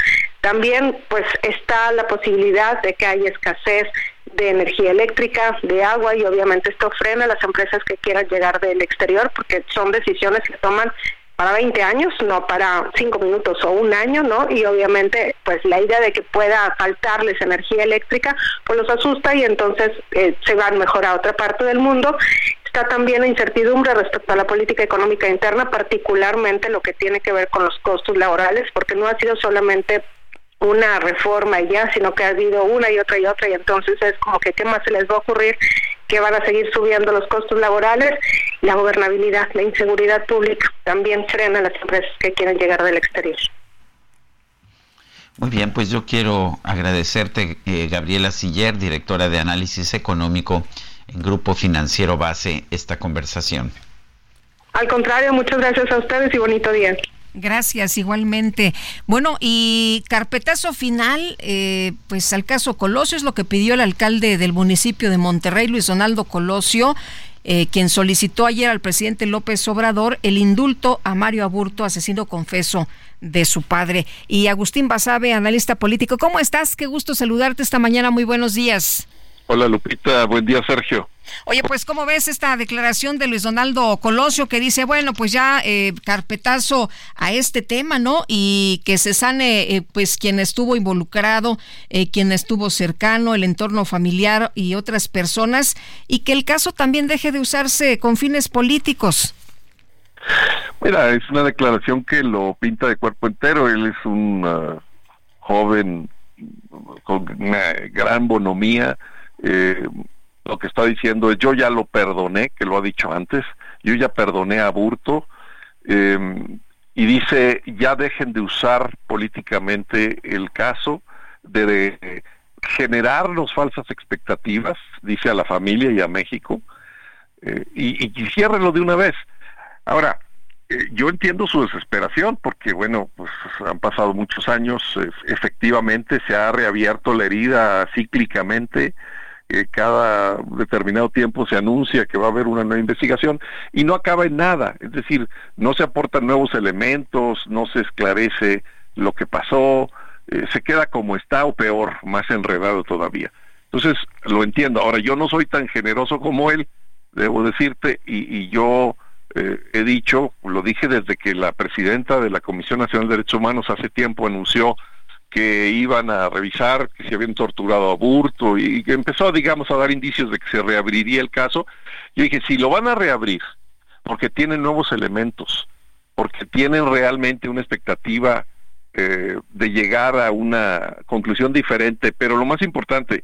También pues está la posibilidad de que haya escasez de energía eléctrica, de agua y obviamente esto frena a las empresas que quieran llegar del exterior porque son decisiones que toman para 20 años, no para 5 minutos o un año, ¿no? Y obviamente, pues la idea de que pueda faltarles energía eléctrica, pues los asusta y entonces eh, se van mejor a otra parte del mundo. Está también la incertidumbre respecto a la política económica interna, particularmente lo que tiene que ver con los costos laborales, porque no ha sido solamente una reforma ya, sino que ha habido una y otra y otra y entonces es como que qué más se les va a ocurrir que van a seguir subiendo los costos laborales, la gobernabilidad, la inseguridad pública también frena a las empresas que quieren llegar del exterior. Muy bien, pues yo quiero agradecerte, eh, Gabriela Siller, directora de Análisis Económico en Grupo Financiero Base, esta conversación. Al contrario, muchas gracias a ustedes y bonito día. Gracias, igualmente. Bueno, y carpetazo final, eh, pues al caso Colosio es lo que pidió el alcalde del municipio de Monterrey, Luis Donaldo Colosio, eh, quien solicitó ayer al presidente López Obrador el indulto a Mario Aburto, asesino confeso de su padre. Y Agustín Basabe, analista político, ¿cómo estás? Qué gusto saludarte esta mañana, muy buenos días. Hola Lupita, buen día Sergio. Oye, pues ¿cómo ves esta declaración de Luis Donaldo Colosio que dice, bueno, pues ya eh, carpetazo a este tema, ¿no? Y que se sane, eh, pues quien estuvo involucrado, eh, quien estuvo cercano, el entorno familiar y otras personas, y que el caso también deje de usarse con fines políticos. Mira, es una declaración que lo pinta de cuerpo entero. Él es un uh, joven con una gran bonomía. Eh, lo que está diciendo es yo ya lo perdoné, que lo ha dicho antes, yo ya perdoné a Burto, em, y dice ya dejen de usar políticamente el caso de, generarnos falsas expectativas, dice a la familia y a México, eh, y, y de una vez. Ahora, eh, yo entiendo su desesperación porque, bueno, pues han pasado muchos años, efectivamente se ha reabierto la herida cíclicamente, cada determinado tiempo se anuncia que va a haber una nueva investigación y no acaba en nada, es decir, no se aportan nuevos elementos, no se esclarece lo que pasó, eh, se queda como está o peor, más enredado todavía. Entonces, lo entiendo. Ahora, yo no soy tan generoso como él, debo decirte, y, yo eh, he dicho, lo dije desde que la presidenta de la Comisión Nacional de Derechos Humanos hace tiempo anunció que iban a revisar que se habían torturado a Burto y que empezó, digamos, a dar indicios de que se reabriría el caso. Yo dije, si lo van a reabrir, porque tienen nuevos elementos, porque tienen realmente una expectativa eh, de llegar a una conclusión diferente, pero lo más importante,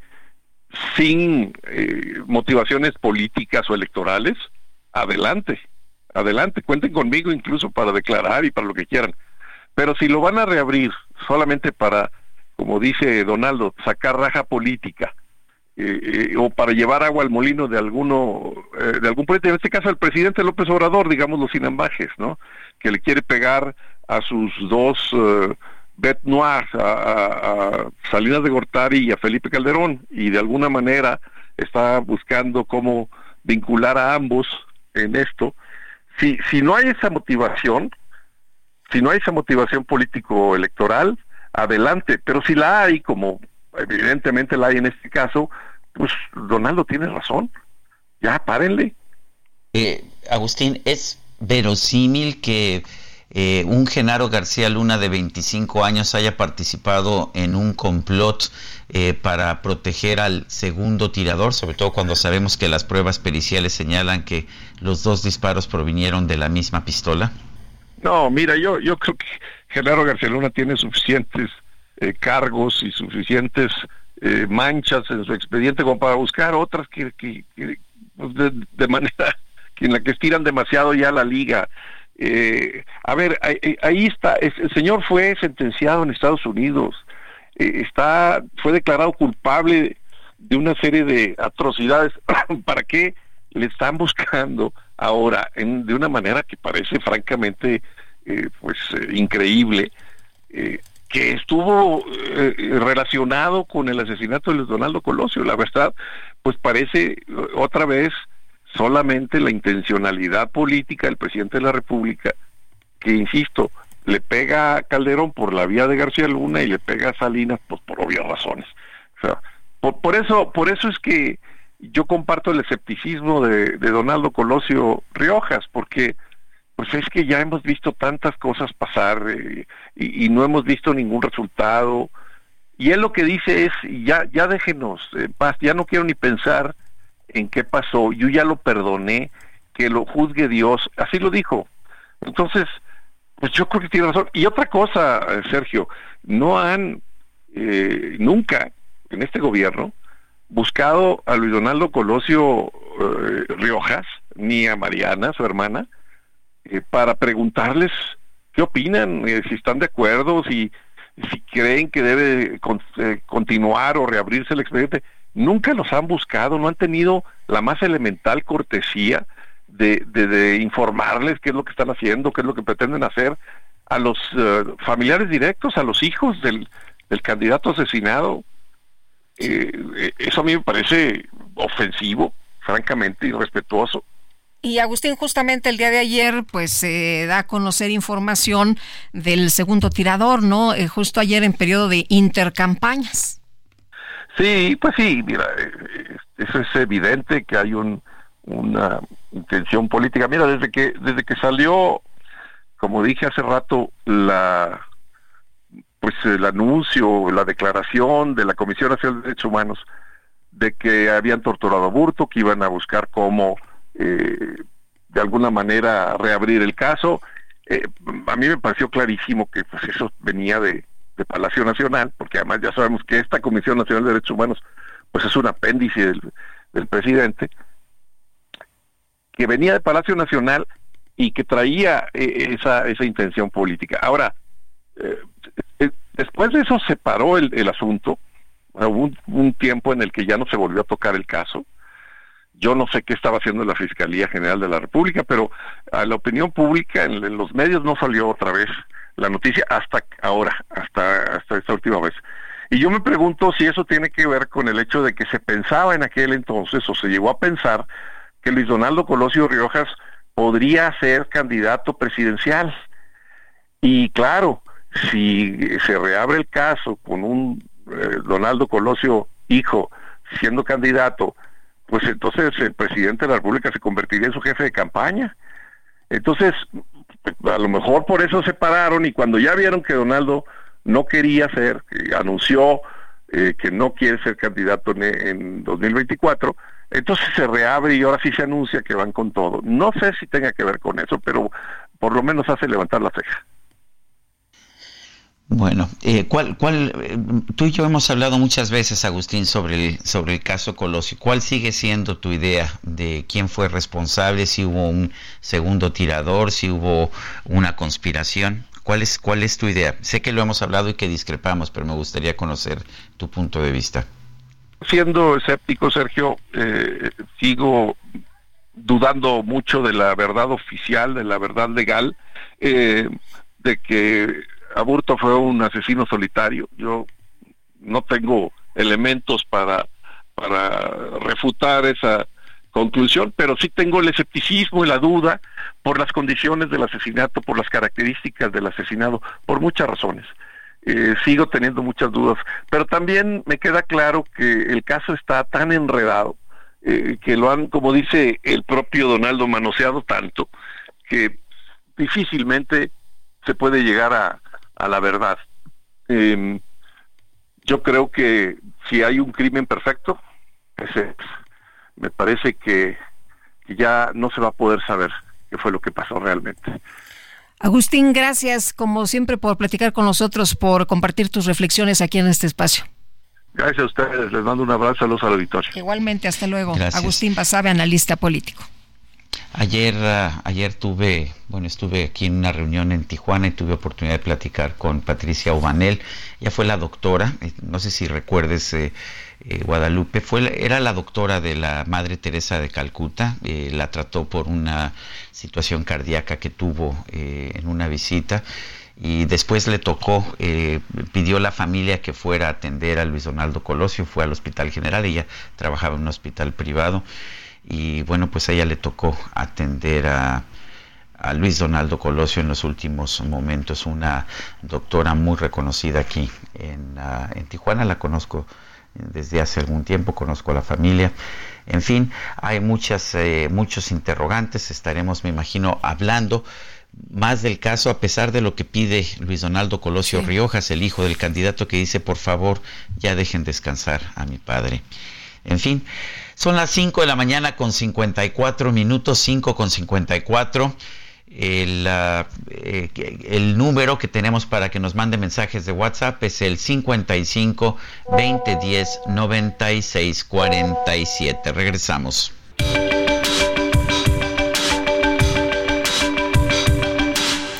sin eh, motivaciones políticas o electorales, adelante, adelante, cuenten conmigo incluso para declarar y para lo que quieran. Pero si lo van a reabrir solamente para, como dice Donaldo, sacar raja política, eh, eh, o para llevar agua al molino de alguno, eh, de algún político, en este caso el presidente López Obrador, digámoslo sin ambajes, ¿no? Que le quiere pegar a sus dos bet noirs, a, Salinas de Gortari y a Felipe Calderón, y de alguna manera está buscando cómo vincular a ambos en esto. Si, si no hay esa motivación, si no hay esa motivación político-electoral, adelante, pero si la hay, como evidentemente la hay en este caso, pues Donaldo tiene razón, ya párenle. Eh, Agustín, ¿es verosímil que eh, un Genaro García Luna de 25 años haya participado en un complot eh, para proteger al segundo tirador, sobre todo cuando sabemos que las pruebas periciales señalan que los dos disparos provinieron de la misma pistola? No, mira, yo, yo creo que Genaro García Luna tiene suficientes eh, cargos y suficientes eh, manchas en su expediente como para buscar otras que, que, pues, de, manera en la que estiran demasiado ya la liga. Eh, a ver, ahí, está, el señor fue sentenciado en Estados Unidos, está, fue declarado culpable de una serie de atrocidades. ¿Para qué le están buscando? Ahora en, de una manera que parece francamente eh, pues eh, increíble eh, que estuvo relacionado con el asesinato de Luis Donaldo Colosio. La verdad pues parece otra vez solamente la intencionalidad política del presidente de la República que insisto le pega a Calderón por la vía de García Luna y le pega a Salinas pues por obvias razones. O sea por, por eso por eso es que yo comparto el escepticismo de, Donaldo Colosio Riojas, porque pues es que ya hemos visto tantas cosas pasar eh, y, no hemos visto ningún resultado. Y él lo que dice es, ya, ya déjenos en paz, ya no quiero ni pensar en qué pasó, yo ya lo perdoné, que lo juzgue Dios, así lo dijo. Entonces, pues yo creo que tiene razón. Y otra cosa, eh, Sergio, no han eh, nunca en este gobierno buscado a Luis Donaldo Colosio eh, Riojas ni a Mariana, su hermana, eh, para preguntarles qué opinan, si están de acuerdo, si, si creen que debe continuar o reabrirse el expediente. Nunca los han buscado, no han tenido la más elemental cortesía de, de, informarles qué es lo que están haciendo, qué es lo que pretenden hacer a los familiares directos, a los hijos del, del candidato asesinado. Eh, eso a mí me parece ofensivo, francamente, irrespetuoso. Y Agustín, justamente el día de ayer, pues se da a conocer información del segundo tirador, ¿no? Eh, justo ayer en periodo de intercampañas. Sí, pues sí, mira, eh, eso es evidente que hay un, una intención política. Mira, desde que desde que salió, como dije hace rato, la pues el anuncio, la declaración de la Comisión Nacional de Derechos Humanos de que habían torturado a Burto, que iban a buscar cómo eh, de alguna manera reabrir el caso. Eh, a mí me pareció clarísimo que pues eso venía de, Palacio Nacional, porque además ya sabemos que esta Comisión Nacional de Derechos Humanos pues es un apéndice del, del presidente, que venía de Palacio Nacional y que traía eh, esa, esa intención política. Ahora, eh, eh, después de eso se paró el, asunto, hubo un, tiempo en el que ya no se volvió a tocar el caso. Yo no sé qué estaba haciendo la Fiscalía General de la República, pero a la opinión pública, en, los medios no salió otra vez la noticia hasta ahora, hasta, hasta esta última vez. Y yo me pregunto si eso tiene que ver con el hecho de que se pensaba en aquel entonces, o se llegó a pensar, que Luis Donaldo Colosio Riojas podría ser candidato presidencial. Y claro, si se reabre el caso con un eh, Donaldo Colosio hijo siendo candidato, pues entonces el presidente de la República se convertiría en su jefe de campaña. Entonces, a lo mejor por eso se pararon y cuando ya vieron que Donaldo no quería ser, anunció eh, que no quiere ser candidato en, en 2024, entonces se reabre y ahora sí se anuncia que van con todo. No sé si tenga que ver con eso, pero por lo menos hace levantar la ceja. Bueno, eh, ¿cuál, cuál, eh, tú y yo hemos hablado muchas veces, Agustín, sobre el, sobre el caso Colosio. ¿Cuál sigue siendo tu idea de quién fue responsable, si hubo un segundo tirador, si hubo una conspiración? ¿Cuál es, cuál es tu idea? Sé que lo hemos hablado y que discrepamos, pero me gustaría conocer tu punto de vista. Siendo escéptico, Sergio, eh, sigo dudando mucho de la verdad oficial, de la verdad legal, de que Aburto fue un asesino solitario. Yo no tengo elementos para, para refutar esa conclusión, pero sí tengo el escepticismo y la duda por las condiciones del asesinato, por las características del asesinado, por muchas razones. Eh, sigo teniendo muchas dudas, pero también me queda claro que el caso está tan enredado, eh, que lo han, como dice el propio Donaldo, manoseado tanto, que difícilmente se puede llegar a, a la verdad. Em, yo creo que si hay un crimen perfecto, ese Me parece que, ya no se va a poder saber qué fue lo que pasó realmente. Agustín, gracias como siempre por platicar con nosotros, por compartir tus reflexiones aquí en este espacio. Gracias a ustedes, les mando un abrazo, a los auditores. Igualmente, hasta luego. Agustín Basabe, analista político. Ayer, ah, ayer tuve, bueno, estuve aquí en una reunión en Tijuana y tuve oportunidad de platicar con Patricia Obanel. Ella fue la doctora, eh, no sé si recuerdes, eh, eh, Guadalupe, fue, era la doctora de la Madre Teresa de Calcuta. la trató por una situación cardíaca que tuvo en una visita y después le tocó, pidió la familia que fuera a atender a Luis Donaldo Colosio, fue al Hospital General, ella trabajaba en un hospital privado y bueno, pues a ella le tocó atender a, Luis Donaldo Colosio en los últimos momentos, una doctora muy reconocida aquí en, ah, en Tijuana, la conozco desde hace algún tiempo, conozco a la familia. En fin, hay muchas, eh, muchos interrogantes, estaremos, me imagino, hablando más del caso, a pesar de lo que pide Luis Donaldo Colosio Riojas, el hijo del candidato que dice, por favor, ya dejen descansar a mi padre. En fin, son las 5 de la mañana con 54 minutos, 5 con 54. El, eh, el, número que tenemos para que nos mande mensajes de WhatsApp es el 55 2010 96 47. Regresamos.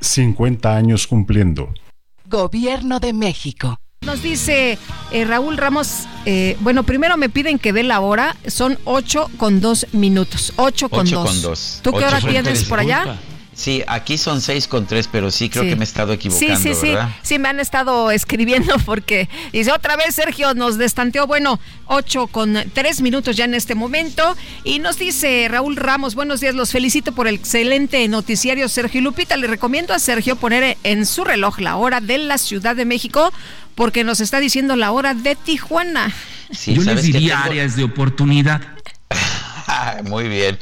50 años cumpliendo. Gobierno de México. Nos dice eh, Raúl Ramos, eh, bueno, primero me piden que dé la hora, son 8 con 2 minutos. 8 con 2. ¿Tú qué hora tienes por allá? Sí, aquí son seis con tres, pero sí creo que me he estado equivocando, sí, sí, ¿verdad? Sí, sí, me han estado escribiendo porque dice otra vez Sergio nos destanteó, bueno, ocho con tres minutos ya en este momento y nos dice Raúl Ramos, buenos días, los felicito por el excelente noticiario Sergio Lupita, le recomiendo a Sergio poner en su reloj la hora de la Ciudad de México porque nos está diciendo la hora de Tijuana. Yo les diría áreas de oportunidad. muy bien,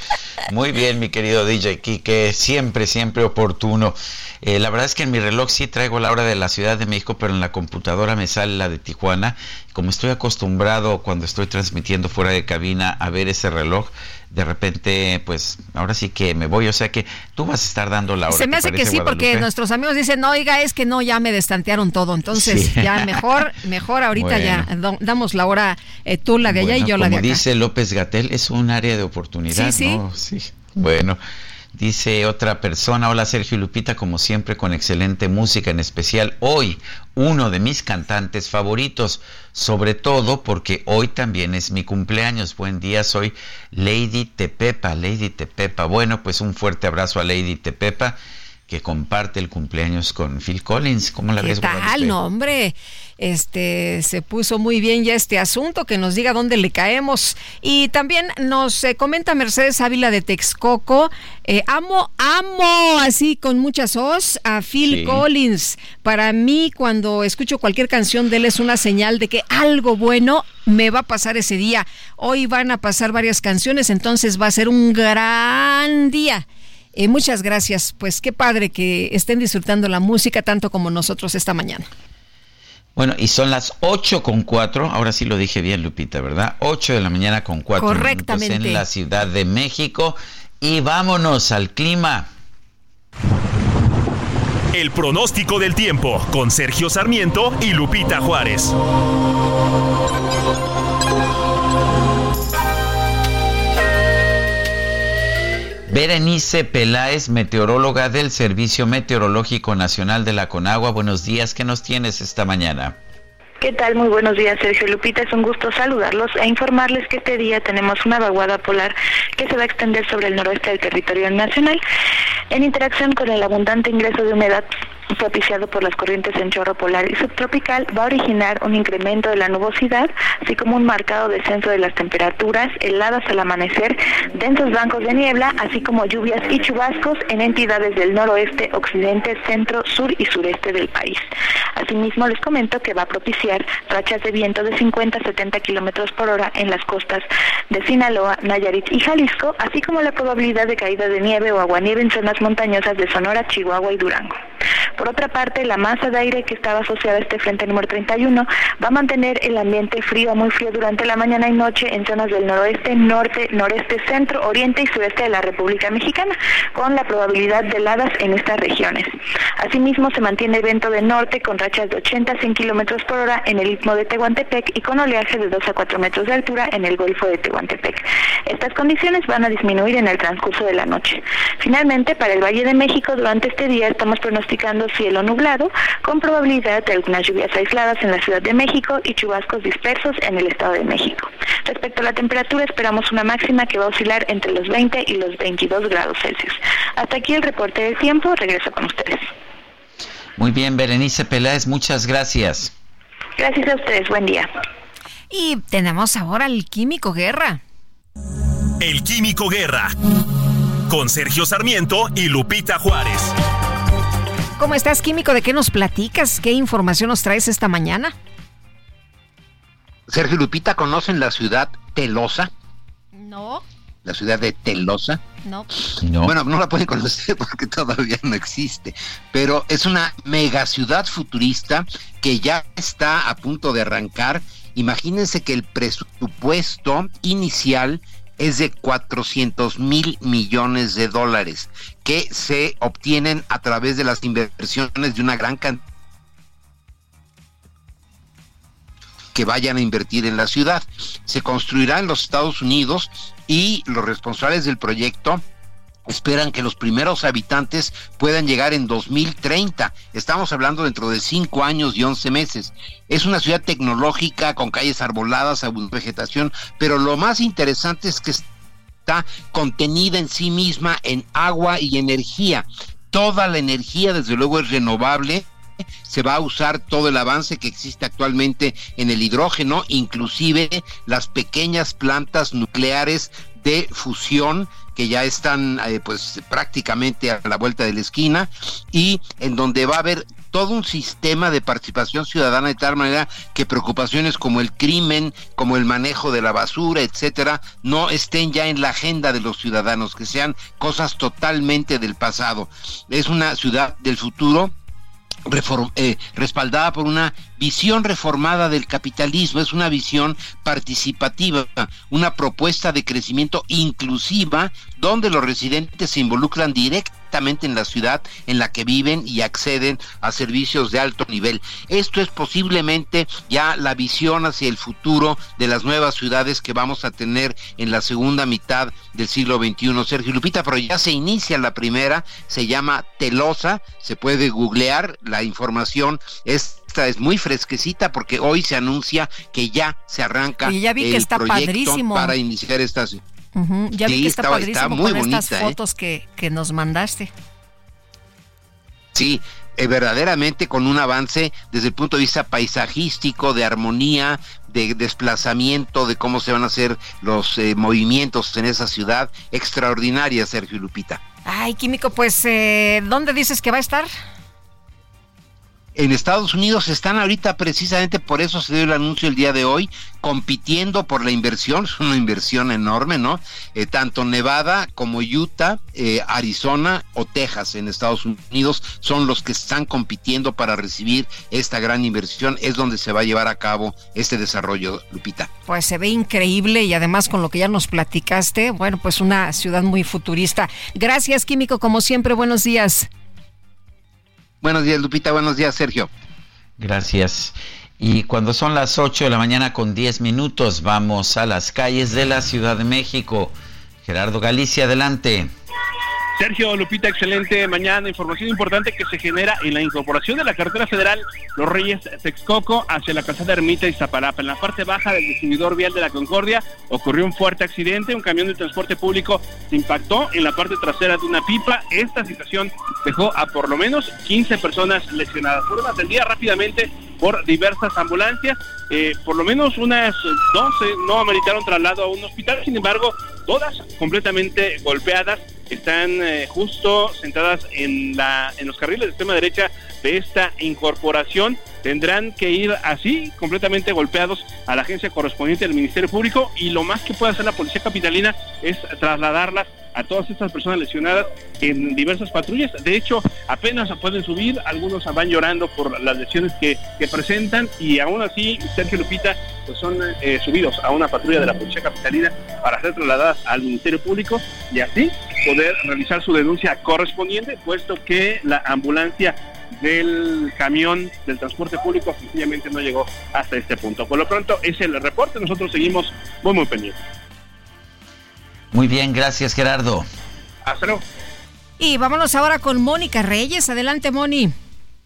muy bien, mi querido DJ Kike, siempre, siempre oportuno. Eh, la verdad es que en mi reloj sí traigo la hora de la Ciudad de México, pero en la computadora me sale la de Tijuana. Como estoy acostumbrado cuando estoy transmitiendo fuera de cabina a ver ese reloj, de repente, pues ahora sí que me voy. O sea que tú vas a estar dando la hora. Se me hace que sí, porque nuestros amigos dicen, no, oiga, es que no, ya me destantearon todo. Entonces, ya mejor, mejor ahorita ya damos la hora, eh, tú la de allá y yo la de acá. Como dice López Gatel, es un área de oportunidad, sí, ¿no? Sí. Bueno. Dice otra persona, hola Sergio Lupita, como siempre con excelente música, en especial hoy, uno de mis cantantes favoritos, sobre todo porque hoy también es mi cumpleaños. Buen día, soy Lady Tepepa, Lady Tepepa. Bueno, pues un fuerte abrazo a Lady Tepepa que comparte el cumpleaños con Phil Collins. ¿Cómo la ¿Qué ves? tal? No, hombre, este se puso muy bien ya este asunto, que nos diga dónde le caemos. Y también nos eh, comenta Mercedes Ávila de Texcoco, eh, amo, amo, así con mucha os, a Phil Collins. Para mí, cuando escucho cualquier canción de él, es una señal de que algo bueno me va a pasar ese día. Hoy van a pasar varias canciones, entonces va a ser un gran día. Eh, muchas gracias. Pues qué padre que estén disfrutando la música tanto como nosotros esta mañana. Bueno, y son las 8 con 4, ahora sí lo dije bien, Lupita, ¿verdad? 8 de la mañana con 4 Correctamente. en la Ciudad de México. Y vámonos al clima. El pronóstico del tiempo con Sergio Sarmiento y Lupita Juárez. Berenice Peláez, meteoróloga del Servicio Meteorológico Nacional de la Conagua. Buenos días, ¿qué nos tienes esta mañana? ¿Qué tal? Muy buenos días, Sergio Lupita. Es un gusto saludarlos e informarles que este día tenemos una vaguada polar que se va a extender sobre el noroeste del territorio nacional en interacción con el abundante ingreso de humedad propiciado por las corrientes en chorro polar y subtropical, va a originar un incremento de la nubosidad, así como un marcado descenso de las temperaturas, heladas al amanecer, densos bancos de niebla, así como lluvias y chubascos en entidades del noroeste, occidente, centro, sur y sureste del país. Asimismo, les comento que va a propiciar rachas de viento de 50 a 70 kilómetros por hora en las costas de Sinaloa, Nayarit y Jalisco, así como la probabilidad de caída de nieve o aguanieve en zonas montañosas de Sonora, Chihuahua y Durango. Por otra parte, la masa de aire que estaba asociada a este frente número 31 va a mantener el ambiente frío a muy frío durante la mañana y noche en zonas del noroeste, norte, noreste, centro, oriente y sureste de la República Mexicana, con la probabilidad de heladas en estas regiones. Asimismo, se mantiene viento de norte con rachas de 80 a 100 kilómetros por hora en el istmo de Tehuantepec y con oleaje de 2 a 4 metros de altura en el Golfo de Tehuantepec. Estas condiciones van a disminuir en el transcurso de la noche. Finalmente, para el Valle de México, durante este día estamos pronosticando cielo nublado, con probabilidad de algunas lluvias aisladas en la Ciudad de México y chubascos dispersos en el Estado de México. Respecto a la temperatura, esperamos una máxima que va a oscilar entre los 20 y los 22 grados Celsius. Hasta aquí el reporte del tiempo, regreso con ustedes. Muy bien, Berenice Peláez, muchas gracias. Gracias a ustedes, buen día. Y tenemos ahora al Químico Guerra. El Químico Guerra. Con Sergio Sarmiento y Lupita Juárez. ¿Cómo estás, Químico? ¿De qué nos platicas? ¿Qué información nos traes esta mañana? Sergio Lupita, ¿conocen la ciudad Telosa? No. La ciudad de Telosa. No. Bueno, no la pueden conocer porque todavía no existe, pero es una mega ciudad futurista que ya está a punto de arrancar. Imagínense que el presupuesto inicial es de 400 mil millones de dólares que se obtienen a través de las inversiones de una gran cantidad que vayan a invertir en la ciudad. Se construirá en los Estados Unidos y los responsables del proyecto esperan que los primeros habitantes puedan llegar en 2030. Estamos hablando dentro de cinco años y 11 meses. Es una ciudad tecnológica con calles arboladas, vegetación, pero lo más interesante es que está contenida en sí misma en agua y energía. Toda la energía, desde luego, es renovable se va a usar todo el avance que existe actualmente en el hidrógeno, inclusive las pequeñas plantas nucleares de fusión que ya están eh, pues prácticamente a la vuelta de la esquina y en donde va a haber todo un sistema de participación ciudadana de tal manera que preocupaciones como el crimen, como el manejo de la basura, etcétera, no estén ya en la agenda de los ciudadanos, que sean cosas totalmente del pasado. Es una ciudad del futuro eh, respaldada por una visión reformada del capitalismo, es una visión participativa, una propuesta de crecimiento inclusiva donde los residentes se involucran directamente en la ciudad en la que viven y acceden a servicios de alto nivel. Esto es posiblemente ya la visión hacia el futuro de las nuevas ciudades que vamos a tener en la segunda mitad del siglo XXI. Sergio Lupita, pero ya se inicia la primera, se llama Telosa, se puede googlear, la información es esta es muy fresquecita porque hoy se anuncia que ya se arranca y ya vi que está padrísimo. para iniciar esta Ya vi que está, muy con estas ¿eh? fotos que, que nos mandaste. Sí, eh, verdaderamente con un avance desde el punto de vista paisajístico, de armonía, de desplazamiento, de cómo se van a hacer los eh, movimientos en esa ciudad extraordinaria, Sergio Lupita. Ay, Químico, pues, eh, ¿dónde dices que va a estar? En Estados Unidos están ahorita precisamente por eso se dio el anuncio el día de hoy, compitiendo por la inversión, es una inversión enorme, ¿no? Eh, tanto Nevada como Utah, eh, Arizona o Texas en Estados Unidos son los que están compitiendo para recibir esta gran inversión, es donde se va a llevar a cabo este desarrollo, Lupita. Pues se ve increíble y además con lo que ya nos platicaste, bueno, pues una ciudad muy futurista. Gracias, Químico, como siempre, buenos días. Buenos días, Lupita. Buenos días, Sergio. Gracias. Y cuando son las 8 de la mañana con 10 minutos, vamos a las calles de la Ciudad de México. Gerardo Galicia, adelante. Sergio Lupita, excelente mañana. Información importante que se genera en la incorporación de la carretera federal Los Reyes Texcoco hacia la calzada Ermita y Zapalapa. En la parte baja del distribuidor vial de la Concordia ocurrió un fuerte accidente. Un camión de transporte público se impactó en la parte trasera de una pipa. Esta situación dejó a por lo menos 15 personas lesionadas. Fueron atendidas rápidamente por diversas ambulancias. Eh, por lo menos unas 12 no ameritaron traslado a un hospital. Sin embargo, todas completamente golpeadas están eh, justo sentadas en, la, en los carriles de extrema derecha de esta incorporación. Tendrán que ir así, completamente golpeados, a la agencia correspondiente del Ministerio Público y lo más que puede hacer la Policía Capitalina es trasladarlas a todas estas personas lesionadas en diversas patrullas. De hecho, apenas pueden subir, algunos van llorando por las lesiones que, presentan y aún así, Sergio Lupita, pues son eh, subidos a una patrulla de la Policía Capitalina para ser trasladadas al Ministerio Público y así poder realizar su denuncia correspondiente, puesto que la ambulancia del camión del transporte público sencillamente no llegó hasta este punto. Por lo pronto es el reporte, nosotros seguimos muy muy pendientes. Muy bien, gracias Gerardo. Hasta luego. Y vámonos ahora con Mónica Reyes. Adelante, Moni.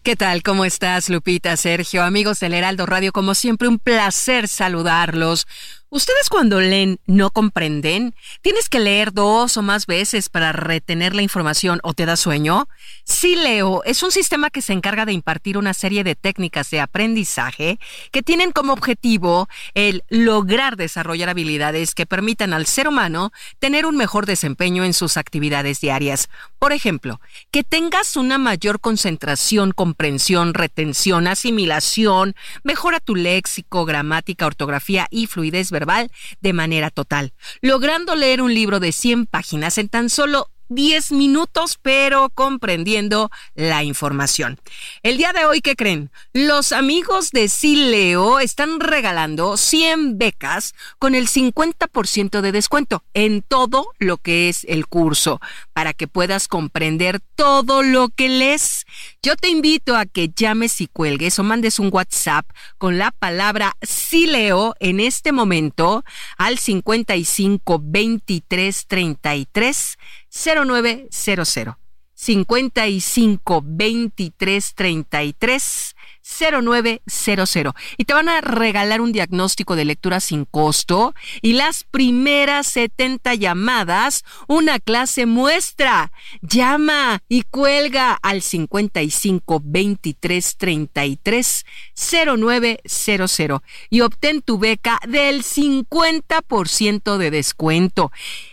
¿Qué tal? ¿Cómo estás, Lupita, Sergio? Amigos del Heraldo Radio, como siempre, un placer saludarlos. ¿Ustedes cuando leen no comprenden? ¿Tienes que leer dos o más veces para retener la información o te da sueño? Sí, Leo es un sistema que se encarga de impartir una serie de técnicas de aprendizaje que tienen como objetivo el lograr desarrollar habilidades que permitan al ser humano tener un mejor desempeño en sus actividades diarias. Por ejemplo, que tengas una mayor concentración, comprensión, retención, asimilación, mejora tu léxico, gramática, ortografía y fluidez verbal de manera total, logrando leer un libro de 100 páginas en tan solo 10 minutos, pero comprendiendo la información. El día de hoy, ¿qué creen? Los amigos de Sileo están regalando 100 becas con el 50% de descuento en todo lo que es el curso, para que puedas comprender todo lo que lees. Yo te invito a que llames y cuelgues o mandes un WhatsApp con la palabra Sileo en este momento al 55 23 33 0900 55 23 33 0900 y te van a regalar un diagnóstico de lectura sin costo y las primeras 70 llamadas, una clase muestra. Llama y cuelga al 55 23 33 0900 y obtén tu beca del 50% de descuento.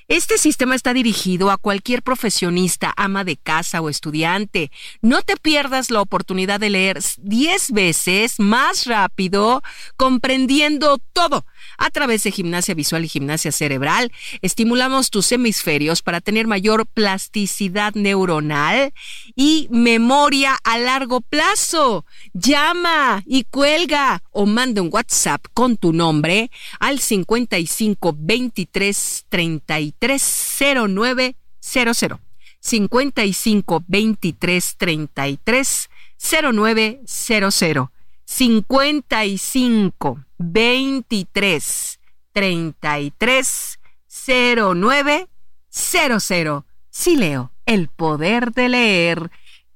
Este sistema está dirigido a cualquier profesionista, ama de casa o estudiante. No te pierdas la oportunidad de leer 10 veces más rápido, comprendiendo todo a través de gimnasia visual y gimnasia cerebral, estimulamos tus hemisferios para tener mayor plasticidad neuronal y memoria a largo plazo. Llama y cuelga o manda un WhatsApp con tu nombre al 55 23 33 09 00. 55 23 33 0900. 55 23 33 09 00. Sí leo, el poder de leer.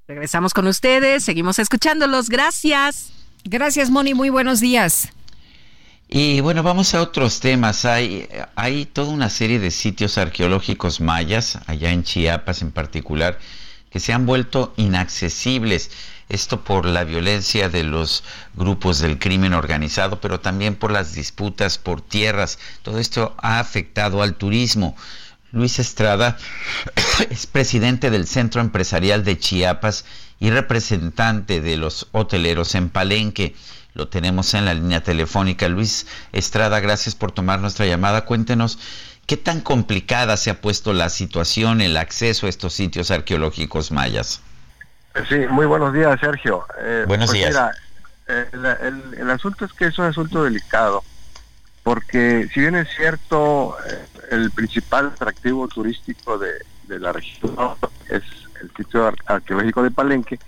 Regresamos con ustedes, seguimos escuchándolos. Gracias. Gracias, Moni. Muy buenos días. Y bueno, vamos a otros temas. Hay, hay toda una serie de sitios arqueológicos mayas, allá en Chiapas en particular, que se han vuelto inaccesibles. Esto por la violencia de los grupos del crimen organizado, pero también por las disputas por tierras. Todo esto ha afectado al turismo. Luis Estrada es presidente del Centro Empresarial de Chiapas y representante de los hoteleros en Palenque. Lo tenemos en la línea telefónica. Luis Estrada, gracias por tomar nuestra llamada. Cuéntenos qué tan complicada se ha puesto la situación, el acceso a estos sitios arqueológicos mayas. Sí, muy buenos días, Sergio. Eh, buenos pues días. Mira, el, el, asunto es que es un asunto delicado, porque si bien es cierto, eh, el principal atractivo turístico de, la región es el sitio arqueológico de Palenque,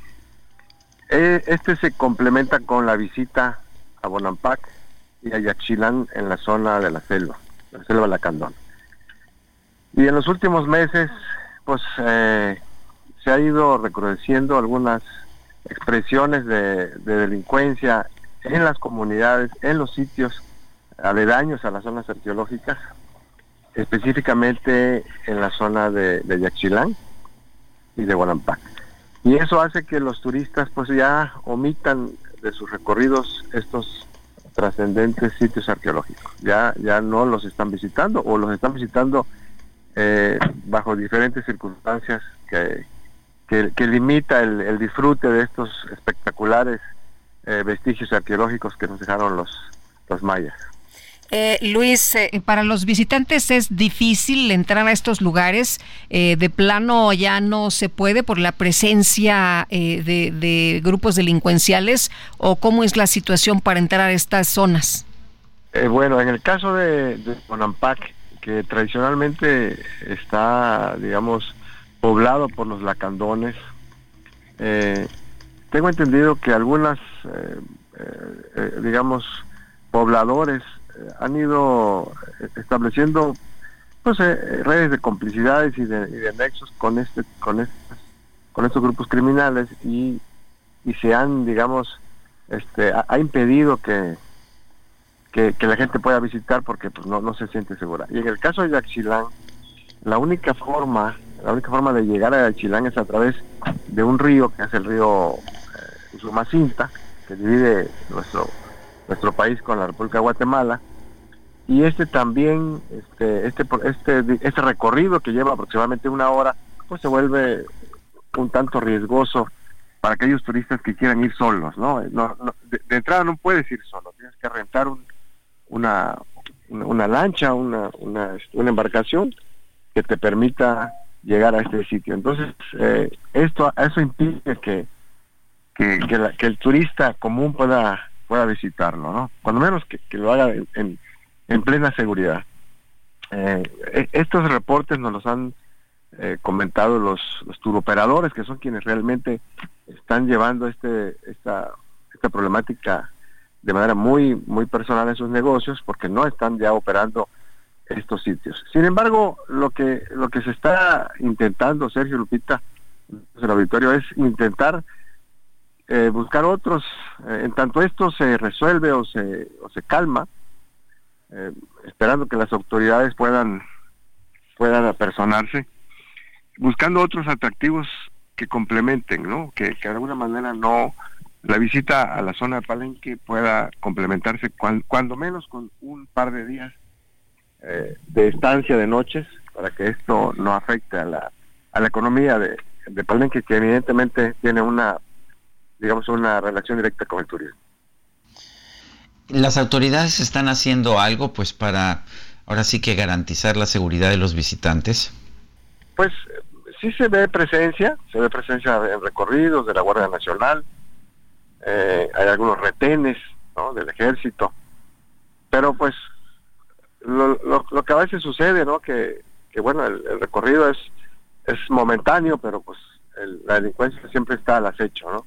eh, este se complementa con la visita a Bonampak y a Yaxchilán en la zona de la selva, la selva Lacandón. Y en los últimos meses, pues eh, se ha ido recrudeciendo algunas expresiones de, delincuencia en las comunidades, en los sitios aledaños a las zonas arqueológicas, específicamente en la zona de, de y de Guanampac. Y eso hace que los turistas pues ya omitan de sus recorridos estos trascendentes sitios arqueológicos. Ya, ya no los están visitando o los están visitando eh, bajo diferentes circunstancias que, que, limita el, disfrute de estos espectaculares eh, vestigios arqueológicos que nos dejaron los, los mayas. Eh, Luis, eh, para los visitantes es difícil entrar a estos lugares. de plano ya no se puede por la presencia de, grupos delincuenciales o cómo es la situación para entrar a estas zonas. bueno, en el caso de, de Bonampak, que tradicionalmente está, digamos, poblado por los lacandones. Eh, tengo entendido que algunas, eh, eh, digamos, pobladores han ido estableciendo pues, redes de complicidades y de, nexos con este, con estos, con estos grupos criminales y y se han, digamos, este, ha, impedido que, que, la gente pueda visitar porque pues, no, no se siente segura. Y en el caso de Yaxchilán, la única forma, la única forma de llegar a Yaxchilán es a través de un río, que es el río eh, Usumacinta, que divide nuestro, nuestro país con la República de Guatemala. Y este también, este, este, este, este recorrido que lleva aproximadamente una hora, pues se vuelve un tanto riesgoso para aquellos turistas que quieran ir solos, no, de, entrada no puedes ir solo, tienes que rentar una, una, lancha, una, una, embarcación que te permita llegar a este sitio. Entonces, eh, esto eso que, que, que, el turista común pueda pueda visitarlo, ¿no? Cuando menos que, lo haga en, en, plena seguridad. Eh, e, estos reportes nos los han eh, comentado los, los turoperadores, que son quienes realmente están llevando este esta, esta problemática de manera muy muy personal en sus negocios porque no están ya operando estos sitios. Sin embargo, lo que lo que se está intentando Sergio Lupita el auditorio es intentar eh, buscar otros eh, en tanto esto se resuelve o se o se calma esperando que las autoridades puedan puedan apersonarse buscando otros atractivos que complementen, ¿no? Que, de alguna manera no la visita a la zona de Palenque pueda complementarse cuando menos con un par de días eh, de estancia de noches para que esto no afecte a la, a la economía de, de Palenque que evidentemente tiene una digamos una relación directa con el turismo. Las autoridades están haciendo algo pues para ahora sí que garantizar la seguridad de los visitantes. Pues sí se ve presencia, se ve presencia en recorridos de la Guardia Nacional, eh, hay algunos retenes ¿no? del ejército, pero pues lo, que a veces sucede, ¿no? Que, que bueno, el, recorrido es, es momentáneo, pero pues la delincuencia siempre está al acecho, ¿no?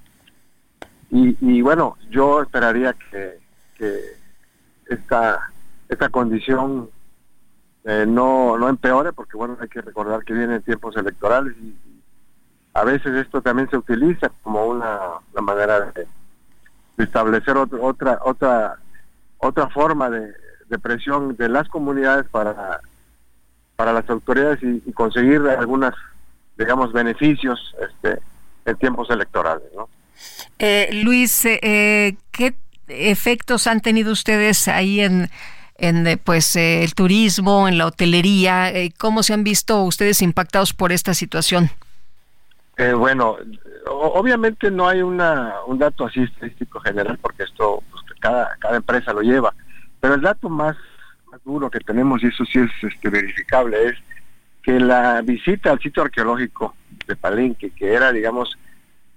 Y, y bueno, yo esperaría que, que esta, esta condición eh, no, no empeore, porque bueno, hay que recordar que vienen tiempos electorales y, a veces esto también se utiliza como una, manera de, establecer otra otra otra forma de, presión de las comunidades para para las autoridades y, conseguir algunas digamos beneficios este en tiempos electorales ¿no? Eh, Luis eh, qué efectos han tenido ustedes ahí en en eh, pues eh, el turismo, en la hotelería. Eh, ¿Cómo se han visto ustedes impactados por esta situación? bueno, obviamente no hay una, un dato así estadístico general porque esto pues, cada, cada empresa lo lleva, pero el dato más, duro que tenemos, y eso sí es este, verificable, es que la visita al sitio arqueológico de Palenque, que era, digamos,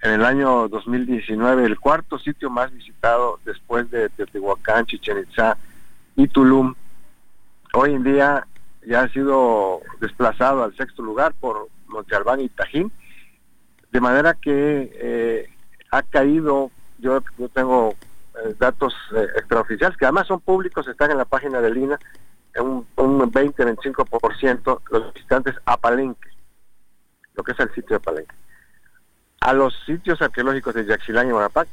en el año 2019 el cuarto sitio más visitado después de Teotihuacán, Chichen Itza y Tulum. Hoy en día ya ha sido desplazado al sexto lugar por Monte Albán y Tajín, de manera que eh, ha caído, yo, tengo datos eh, extraoficiales que además son públicos, están en la página de Lina, en un, un 20-25% los visitantes a Palenque, lo que es el sitio de Palenque. A los sitios arqueológicos de Yaxilán y Guanapac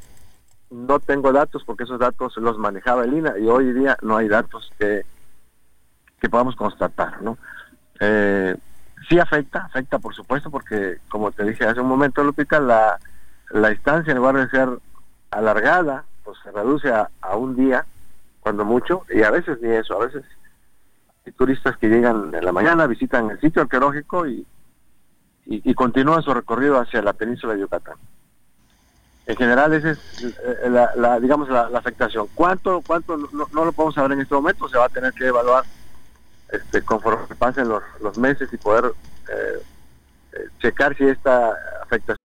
no tengo datos porque esos datos los manejaba el INA y hoy día no hay datos que, que podamos constatar, ¿no? Eh, sí afecta, afecta por supuesto porque como te dije hace un momento Lupita, la, la estancia en lugar de ser alargada, pues se reduce a, un día, cuando mucho, y a veces ni eso, a veces hay turistas que llegan en la mañana, visitan el sitio arqueológico y, y continúan su recorrido hacia la península de Yucatán. En general esa es eh, la, digamos la, afectación. Cuánto cuánto no, lo podemos saber en este momento se va a tener que evaluar este conforme pasen los, los meses y poder eh, eh, checar si esta afectación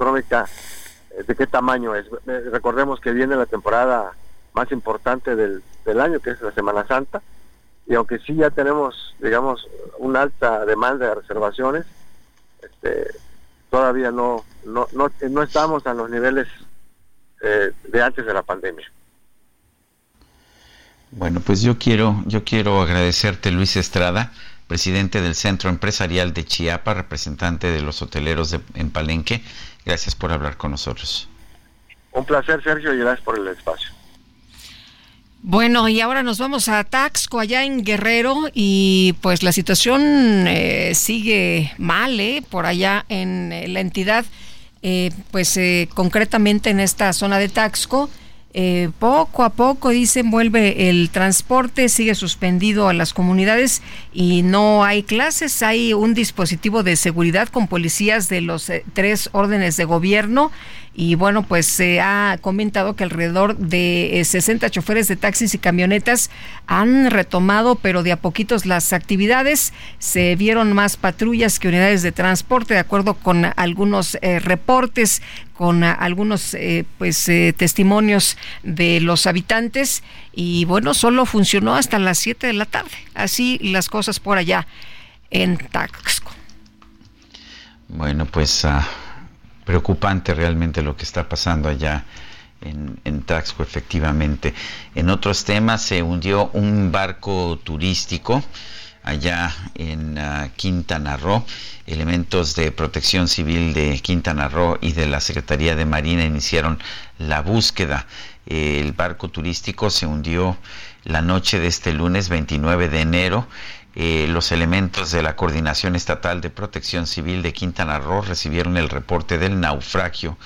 económica, eh, ¿de qué tamaño es? Eh, recordemos que viene la temporada más importante del, del año, que es la Semana Santa, y aunque sí ya tenemos, digamos, una alta demanda de reservaciones, este, todavía no, no, no, no estamos a los niveles eh, de antes de la pandemia. Bueno, pues yo quiero, yo quiero agradecerte, Luis Estrada, presidente del Centro Empresarial de Chiapa, representante de los hoteleros de, en Palenque. Gracias por hablar con nosotros. Un placer, Sergio, y gracias por el espacio. Bueno, y ahora nos vamos a Taxco, allá en Guerrero, y pues la situación eh, sigue mal, ¿eh? Por allá en eh, la entidad, eh, pues eh, concretamente en esta zona de Taxco. Eh, poco a poco, dicen, vuelve el transporte, sigue suspendido a las comunidades y no hay clases. Hay un dispositivo de seguridad con policías de los eh, tres órdenes de gobierno. Y bueno, pues se ha comentado que alrededor de eh, 60 choferes de taxis y camionetas han retomado, pero de a poquitos las actividades. Se vieron más patrullas que unidades de transporte, de acuerdo con algunos eh, reportes con a, algunos eh, pues eh, testimonios de los habitantes y bueno, solo funcionó hasta las 7 de la tarde. Así las cosas por allá en Taxco. Bueno, pues uh, preocupante realmente lo que está pasando allá en, en, Taxco, efectivamente. En otros temas se hundió un barco turístico allá en uh, Quintana Roo. Elementos de protección civil de Quintana Roo y de la Secretaría de Marina iniciaron la búsqueda. El barco turístico se hundió la noche de este lunes 29 de enero. Eh, los elementos de la Coordinación Estatal de Protección Civil de Quintana Roo recibieron el reporte del naufragio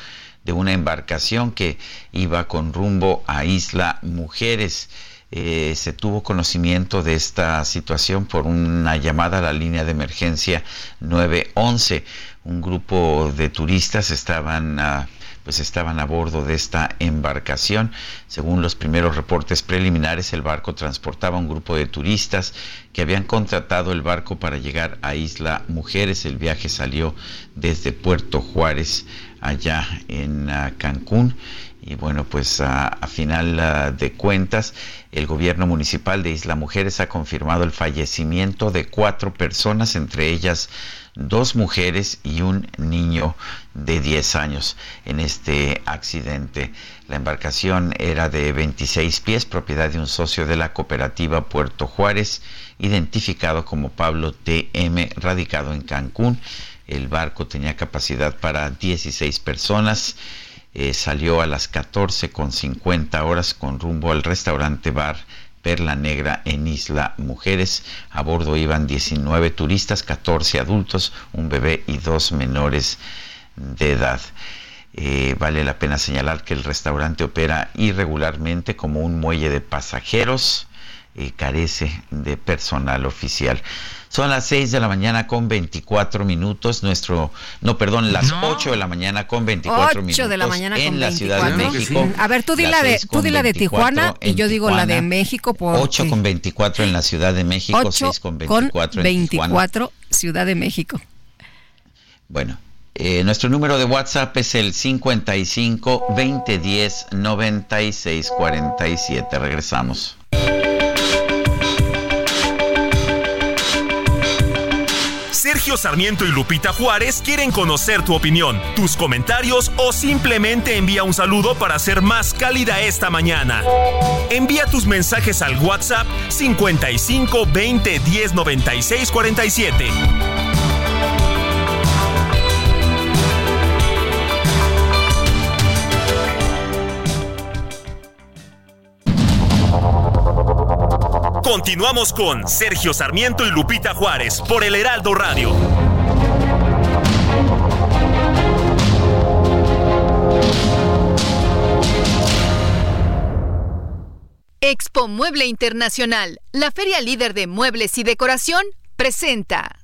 de una embarcación que iba con rumbo a Isla Mujeres. Eh, se tuvo conocimiento de esta situación por una llamada a la línea de emergencia 911. Un grupo de turistas estaban a, pues estaban a bordo de esta embarcación. Según los primeros reportes preliminares, el barco transportaba un grupo de turistas que habían contratado el barco para llegar a Isla Mujeres. El viaje salió desde Puerto Juárez, allá en uh, Cancún. Y bueno, pues a, a final uh, de cuentas, el gobierno municipal de Isla Mujeres ha confirmado el fallecimiento de cuatro personas, entre ellas dos mujeres y un niño de 10 años en este accidente. La embarcación era de 26 pies, propiedad de un socio de la cooperativa Puerto Juárez, identificado como Pablo TM, radicado en Cancún. El barco tenía capacidad para 16 personas. Eh, salió a las 14 con 50 horas con rumbo al restaurante bar Perla Negra en Isla Mujeres. A bordo iban 19 turistas, 14 adultos, un bebé y dos menores de edad. Eh, vale la pena señalar que el restaurante opera irregularmente como un muelle de pasajeros y carece de personal oficial. Son las 6 de la mañana con 24 minutos. Nuestro, no, perdón, las no. 8 de la mañana con 24 minutos. de la mañana en con la 24. Ciudad de México. A ver, tú di la de, tú di la de Tijuana y yo digo la de México. Porque... 8 con 24 en la Ciudad de México, 8 6 con 24 con 24 en Ciudad de México. Bueno, eh, nuestro número de WhatsApp es el 55 2010 96 47. Regresamos. Sergio Sarmiento y Lupita Juárez quieren conocer tu opinión, tus comentarios o simplemente envía un saludo para ser más cálida esta mañana. Envía tus mensajes al WhatsApp 55 20 10 96 47. Continuamos con Sergio Sarmiento y Lupita Juárez por el Heraldo Radio. Expo Mueble Internacional, la feria líder de muebles y decoración, presenta.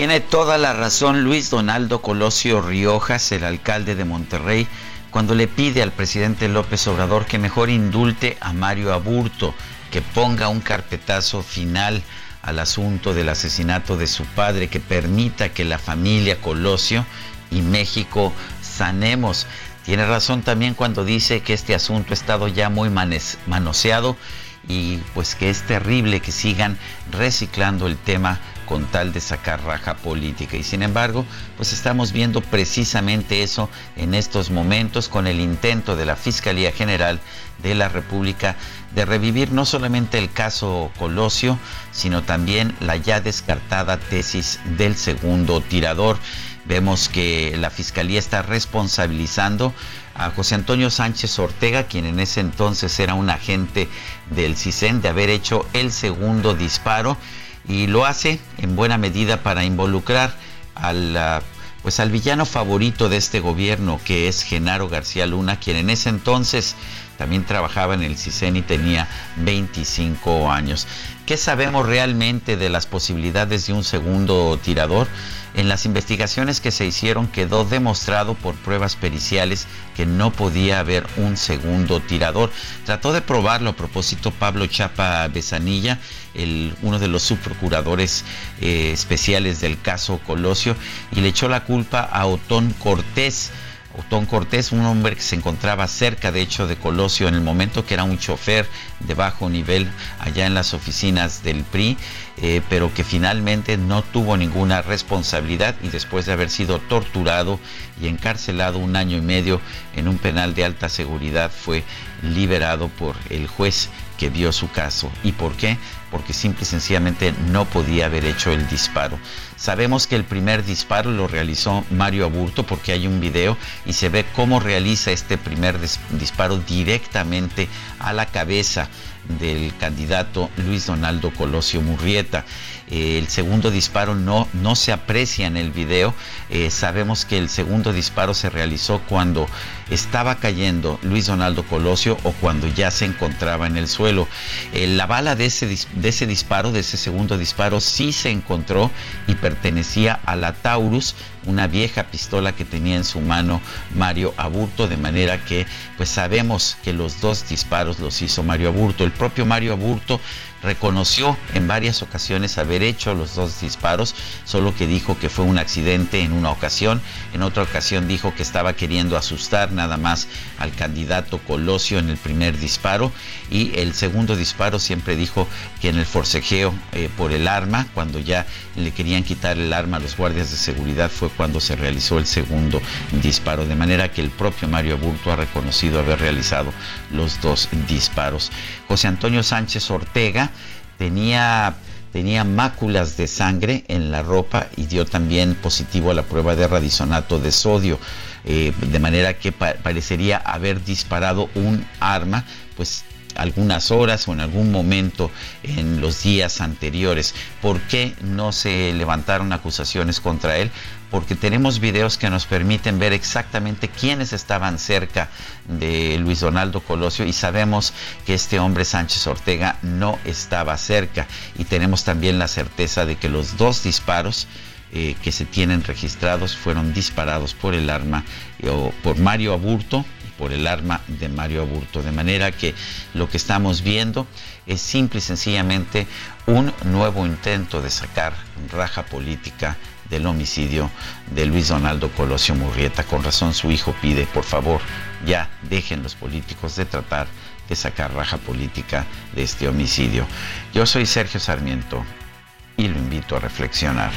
Tiene toda la razón Luis Donaldo Colosio Riojas, el alcalde de Monterrey, cuando le pide al presidente López Obrador que mejor indulte a Mario Aburto, que ponga un carpetazo final al asunto del asesinato de su padre, que permita que la familia Colosio y México sanemos. Tiene razón también cuando dice que este asunto ha estado ya muy manoseado y pues que es terrible que sigan reciclando el tema con tal de sacar raja política. Y sin embargo, pues estamos viendo precisamente eso en estos momentos con el intento de la Fiscalía General de la República de revivir no solamente el caso Colosio, sino también la ya descartada tesis del segundo tirador. Vemos que la Fiscalía está responsabilizando a José Antonio Sánchez Ortega, quien en ese entonces era un agente del CISEN, de haber hecho el segundo disparo y lo hace en buena medida para involucrar al, pues al villano favorito de este gobierno, que es Genaro García Luna, quien en ese entonces también trabajaba en el CISEN y tenía 25 años. ¿Qué sabemos realmente de las posibilidades de un segundo tirador? En las investigaciones que se hicieron quedó demostrado por pruebas periciales que no podía haber un segundo tirador. Trató de probarlo a propósito Pablo Chapa Besanilla, uno de los subprocuradores eh, especiales del caso Colosio, y le echó la culpa a Otón Cortés Otón Cortés, un hombre que se encontraba cerca, de hecho, de Colosio en el momento que era un chofer de bajo nivel allá en las oficinas del PRI, eh, pero que finalmente no tuvo ninguna responsabilidad y después de haber sido torturado y encarcelado un año y medio en un penal de alta seguridad fue liberado por el juez que vio su caso. ¿Y por qué? Porque simple y sencillamente no podía haber hecho el disparo. Sabemos que el primer disparo lo realizó Mario Aburto porque hay un video y se ve cómo realiza este primer disparo directamente a la cabeza del candidato Luis Donaldo Colosio Murrieta. Eh, el segundo disparo no, no se aprecia en el video. Eh, sabemos que el segundo disparo se realizó cuando estaba cayendo Luis Donaldo Colosio o cuando ya se encontraba en el suelo. Eh, la bala de ese, de ese disparo, de ese segundo disparo, sí se encontró y pertenecía a la Taurus, una vieja pistola que tenía en su mano Mario Aburto, de manera que pues sabemos que los dos disparos los hizo Mario Aburto. El propio Mario Aburto reconoció en varias ocasiones haber hecho los dos disparos, solo que dijo que fue un accidente en una ocasión, en otra ocasión dijo que estaba queriendo asustar nada más al candidato Colosio en el primer disparo. Y el segundo disparo siempre dijo que en el forcejeo eh, por el arma, cuando ya le querían quitar el arma a los guardias de seguridad fue cuando se realizó el segundo disparo, de manera que el propio Mario Aburto ha reconocido haber realizado los dos disparos. José Antonio Sánchez Ortega tenía tenía máculas de sangre en la ropa y dio también positivo a la prueba de radisonato de sodio, eh, de manera que parecería haber disparado un arma, pues algunas horas o en algún momento en los días anteriores. ¿Por qué no se levantaron acusaciones contra él? Porque tenemos videos que nos permiten ver exactamente quiénes estaban cerca de Luis Donaldo Colosio y sabemos que este hombre Sánchez Ortega no estaba cerca y tenemos también la certeza de que los dos disparos eh, que se tienen registrados fueron disparados por el arma o por Mario Aburto por el arma de Mario Aburto. De manera que lo que estamos viendo es simple y sencillamente un nuevo intento de sacar raja política del homicidio de Luis Donaldo Colosio Murrieta. Con razón su hijo pide, por favor, ya dejen los políticos de tratar de sacar raja política de este homicidio. Yo soy Sergio Sarmiento y lo invito a reflexionar.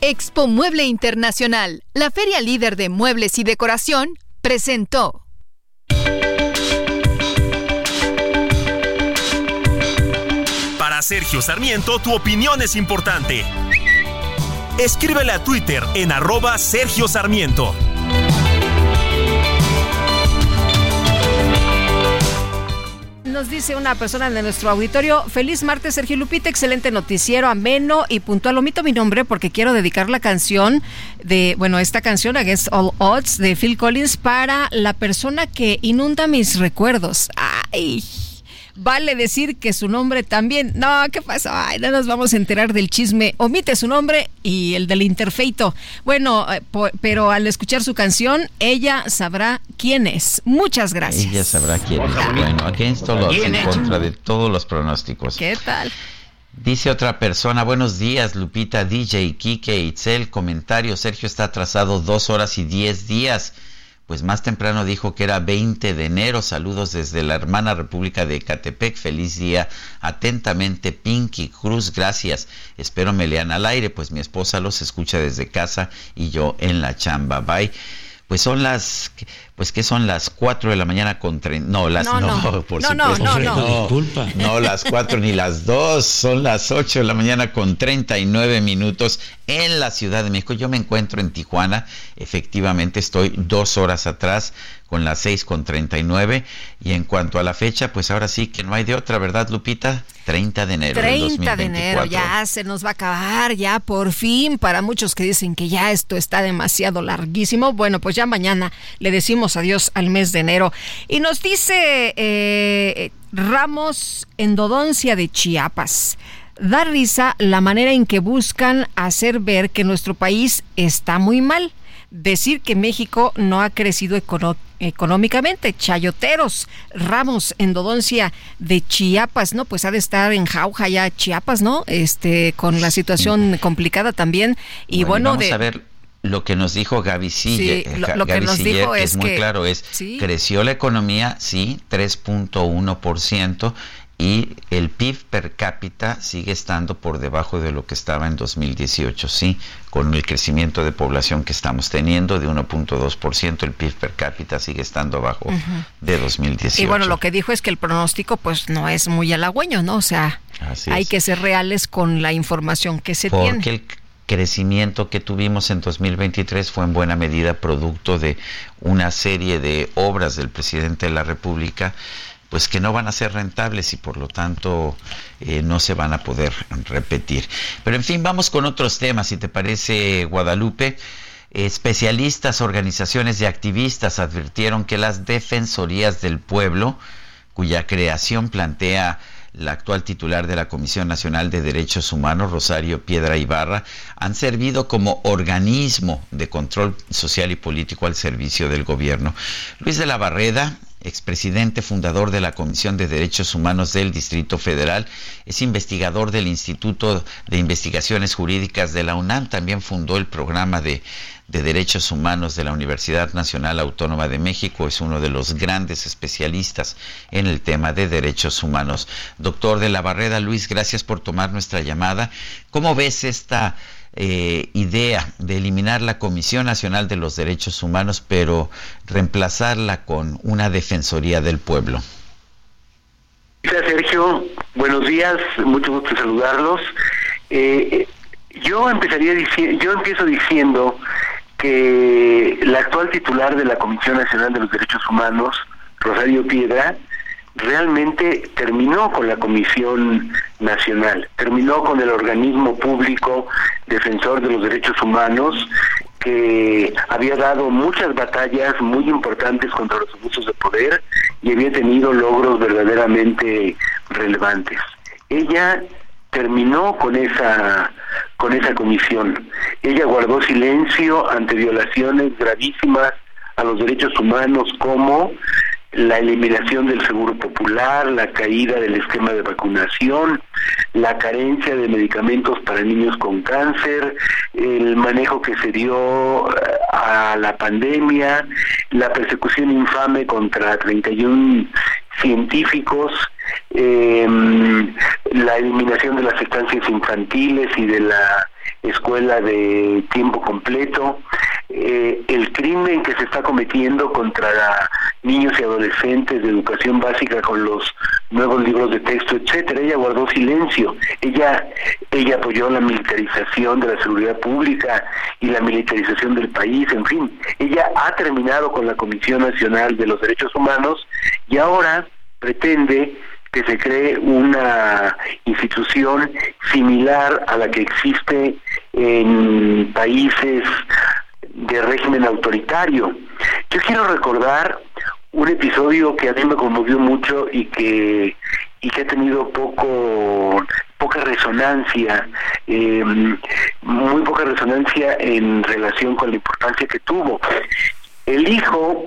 Expo Mueble Internacional, la feria líder de muebles y decoración, presentó. Para Sergio Sarmiento, tu opinión es importante. Escríbele a Twitter en arroba Sergio Sarmiento. Nos dice una persona de nuestro auditorio, feliz martes Sergio Lupita, excelente noticiero, ameno y puntual. Omito mi nombre porque quiero dedicar la canción de, bueno, esta canción, Against All Odds, de Phil Collins, para la persona que inunda mis recuerdos. Ay, vale decir que su nombre también. No, ¿qué pasó? Ay, no nos vamos a enterar del chisme. Omite su nombre y el del interfeito. Bueno, eh, pero al escuchar su canción, ella sabrá quién es. Muchas gracias. Ella sabrá quién es. Bueno, Against All Odds, en contra de todos los pronósticos. ¿Qué tal? Dice otra persona, buenos días, Lupita, DJ, Kike, Itzel, comentario, Sergio está atrasado dos horas y diez días pues más temprano dijo que era 20 de enero. Saludos desde la hermana República de Ecatepec. Feliz día. Atentamente, Pinky Cruz. Gracias. Espero me lean al aire, pues mi esposa los escucha desde casa y yo en la chamba. Bye. Pues son las, pues que son las 4 de la mañana con no, las no, no, por supuesto. No, no, no, no, las 4 ni las 2, son las 8 de la mañana con 39 minutos en la Ciudad de México. Yo me encuentro en Tijuana, efectivamente estoy dos horas atrás con las 6 con 39 y en cuanto a la fecha, pues ahora sí que no hay de otra, ¿verdad, Lupita? 30 de enero. 30 de enero, ya se nos va a acabar, ya por fin, para muchos que dicen que ya esto está demasiado larguísimo, bueno, pues ya mañana le decimos adiós al mes de enero. Y nos dice eh, Ramos Endodoncia de Chiapas. Da risa la manera en que buscan hacer ver que nuestro país está muy mal decir que México no ha crecido económicamente. Chayoteros, Ramos, endodoncia de Chiapas, ¿no? Pues ha de estar en jauja ya Chiapas, ¿no? Este, con la situación complicada también. Y bueno, vamos a ver lo que nos dijo Gaby Siller, sí, lo, que nos dijo es, muy claro, es creció la economía, sí, 3.1%, y el PIB per cápita sigue estando por debajo de lo que estaba en 2018, sí, con el crecimiento de población que estamos teniendo de 1.2%, el PIB per cápita sigue estando abajo de 2018. Y bueno, lo que dijo es que el pronóstico pues no es muy halagüeño, ¿no? O sea, hay que ser reales con la información que se tiene. Porque el crecimiento que tuvimos en 2023 fue en buena medida producto de una serie de obras del presidente de la República pues que no van a ser rentables y por lo tanto eh, no se van a poder repetir. Pero en fin, vamos con otros temas, si te parece, Guadalupe. Especialistas, organizaciones de activistas advirtieron que las defensorías del pueblo, cuya creación plantea la actual titular de la Comisión Nacional de Derechos Humanos, Rosario Piedra Ibarra, han servido como organismo de control social y político al servicio del gobierno. Luis de la Barreda, expresidente fundador de la Comisión de Derechos Humanos del Distrito Federal, es investigador del Instituto de Investigaciones Jurídicas de la UNAM, también fundó el programa de, Derechos Humanos de la Universidad Nacional Autónoma de México, es uno de los grandes especialistas en el tema de derechos humanos. Doctor de la Barreda, Luis, gracias por tomar nuestra llamada. ¿Cómo ves esta eh, idea de eliminar la Comisión Nacional de los Derechos Humanos, pero reemplazarla con una Defensoría del Pueblo. Gracias, Sergio. Buenos días, mucho gusto saludarlos. Eh, yo empezaría diciendo, yo empiezo diciendo que la actual titular de la Comisión Nacional de los Derechos Humanos, Rosario Piedra, realmente terminó con la Comisión Nacional, terminó con el organismo público defensor de los derechos humanos que había dado muchas batallas muy importantes contra los abusos de poder y había tenido logros verdaderamente relevantes. Ella terminó con esa con esa comisión. Ella guardó silencio ante violaciones gravísimas a los derechos humanos como la eliminación del seguro popular, la caída del esquema de vacunación, la carencia de medicamentos para niños con cáncer, el manejo que se dio eh, a la pandemia, la persecución infame contra 31 científicos, eh, la eliminación de las estancias infantiles y de la escuela de tiempo completo, eh, el crimen que se está cometiendo contra niños y adolescentes de educación básica con los nuevos libros de texto, etcétera. Ella guardó silencio. Ella ella apoyó la militarización de la seguridad pública y la militarización del país, en fin. Ella ha terminado con la Comisión Nacional de los Derechos Humanos y ahora pretende que se cree una institución similar a la que existe en países de régimen autoritario. Yo quiero recordar un episodio que a mí me conmovió mucho y que y que ha tenido poco poca resonancia, em, muy poca resonancia en relación con la importancia que tuvo. El hijo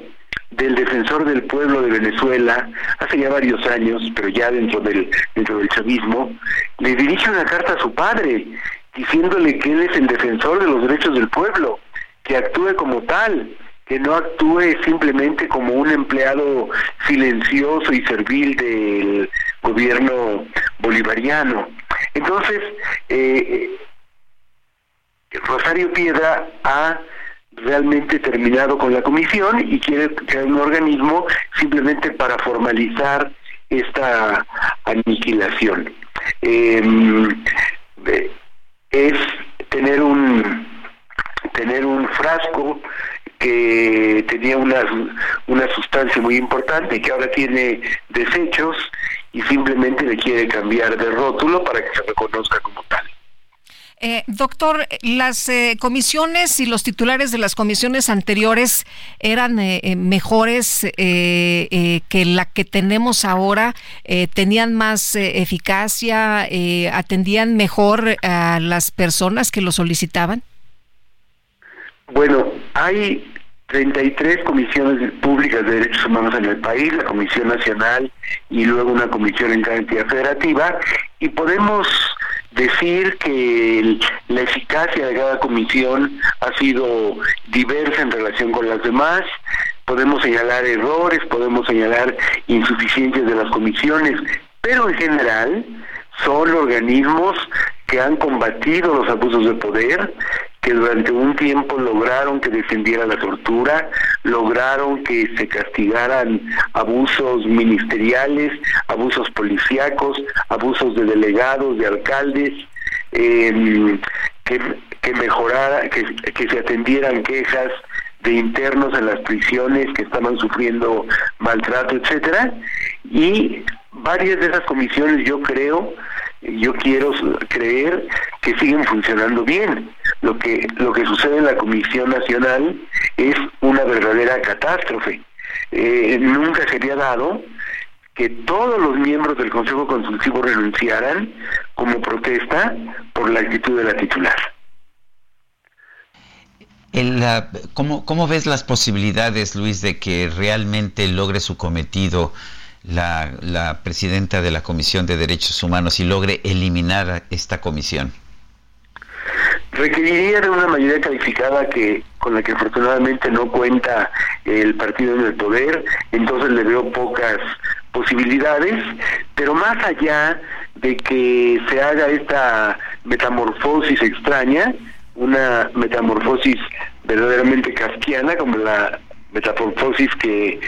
del defensor del pueblo de Venezuela hace ya varios años, pero ya dentro del dentro del chavismo, le dirige una carta a su padre diciéndole que él es el defensor de los derechos del pueblo, que actúe como tal, que no actúe simplemente como un empleado silencioso y servil del gobierno bolivariano. Entonces, eh, Rosario Piedra ha realmente terminado con la comisión y quiere crear un organismo simplemente para formalizar esta aniquilación. Em, eh, es tener un tener un frasco que tenía una, una sustancia muy importante que ahora tiene desechos y simplemente le quiere cambiar de rótulo para que se reconozca como tal. Eh, doctor, las eh, comisiones y los titulares de las comisiones anteriores eran eh, mejores que la que tenemos ahora, tenían más eficacia, atendían mejor a las personas que lo solicitaban. Bueno, hay 33 comisiones públicas de derechos humanos en el país, la Comisión Nacional y luego una comisión en cada entidad federativa, y podemos decir que la eficacia de cada comisión ha sido diversa en relación con las demás, podemos señalar errores, podemos señalar insuficiencias de las comisiones, pero en general son organismos que han combatido los abusos de poder, que durante un tiempo lograron que descendiera la tortura, lograron que se castigaran abusos ministeriales, abusos policíacos, abusos de delegados, de alcaldes, em, que, que mejorara, que, que se atendieran quejas de internos en las prisiones que estaban sufriendo maltrato, etcétera, y varias de esas comisiones yo creo yo quiero creer que siguen funcionando bien. Lo que lo que sucede en la Comisión Nacional es una verdadera catástrofe. Eh, nunca sería dado que todos los miembros del Consejo Consultivo renunciaran como protesta por la actitud de la titular. ¿cómo, ¿Cómo ves las posibilidades, Luis, de que realmente logre su cometido? la, la presidenta de la Comisión de Derechos Humanos y logre eliminar esta comisión? Requeriría de una mayoría calificada que con la que afortunadamente no cuenta el partido en el poder, entonces le veo pocas posibilidades, pero más allá de que se haga esta metamorfosis extraña, una metamorfosis verdaderamente kafkiana como la metamorfosis que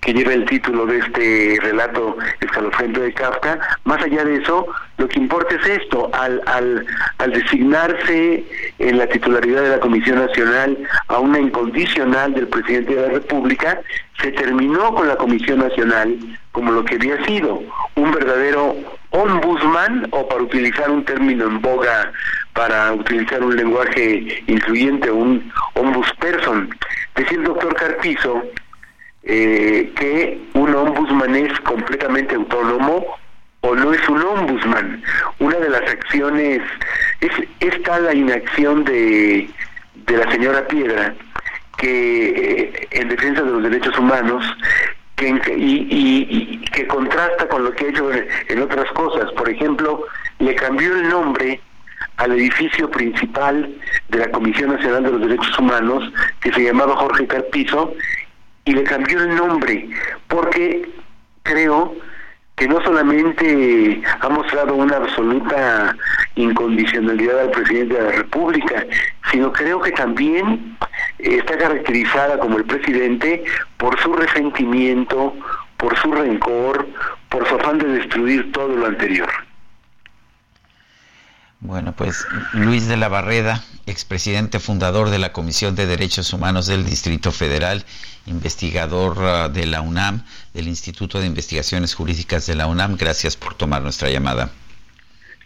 que lleva el título de este relato escalofriante de Kafka. Más allá de eso, lo que importa es esto, al, al, al designarse en la titularidad de la Comisión Nacional a una incondicional del presidente de la República, se terminó con la Comisión Nacional como lo que había sido, un verdadero ombudsman, o para utilizar un término en boga, para utilizar un lenguaje influyente, un ombudsperson. Decía el doctor Carpizo eh, que un ombudsman es completamente autónomo o no es un ombudsman. Una de las acciones es esta la inacción de, de la señora Piedra que eh, en defensa de los derechos humanos que, y, que contrasta con lo que ha hecho en, otras cosas. Por ejemplo, le cambió el nombre al edificio principal de la Comisión Nacional de los Derechos Humanos, que se llamaba Jorge Carpizo, y le cambió el nombre porque creo que no solamente ha mostrado una absoluta incondicionalidad al presidente de la República, sino creo que también está caracterizada como el presidente por su resentimiento, por su rencor, por su afán de destruir todo lo anterior. Bueno, pues Luis de la Barreda, expresidente fundador de la Comisión de Derechos Humanos del Distrito Federal, investigador ah, de la UNAM, del Instituto de Investigaciones Jurídicas de la UNAM, gracias por tomar nuestra llamada.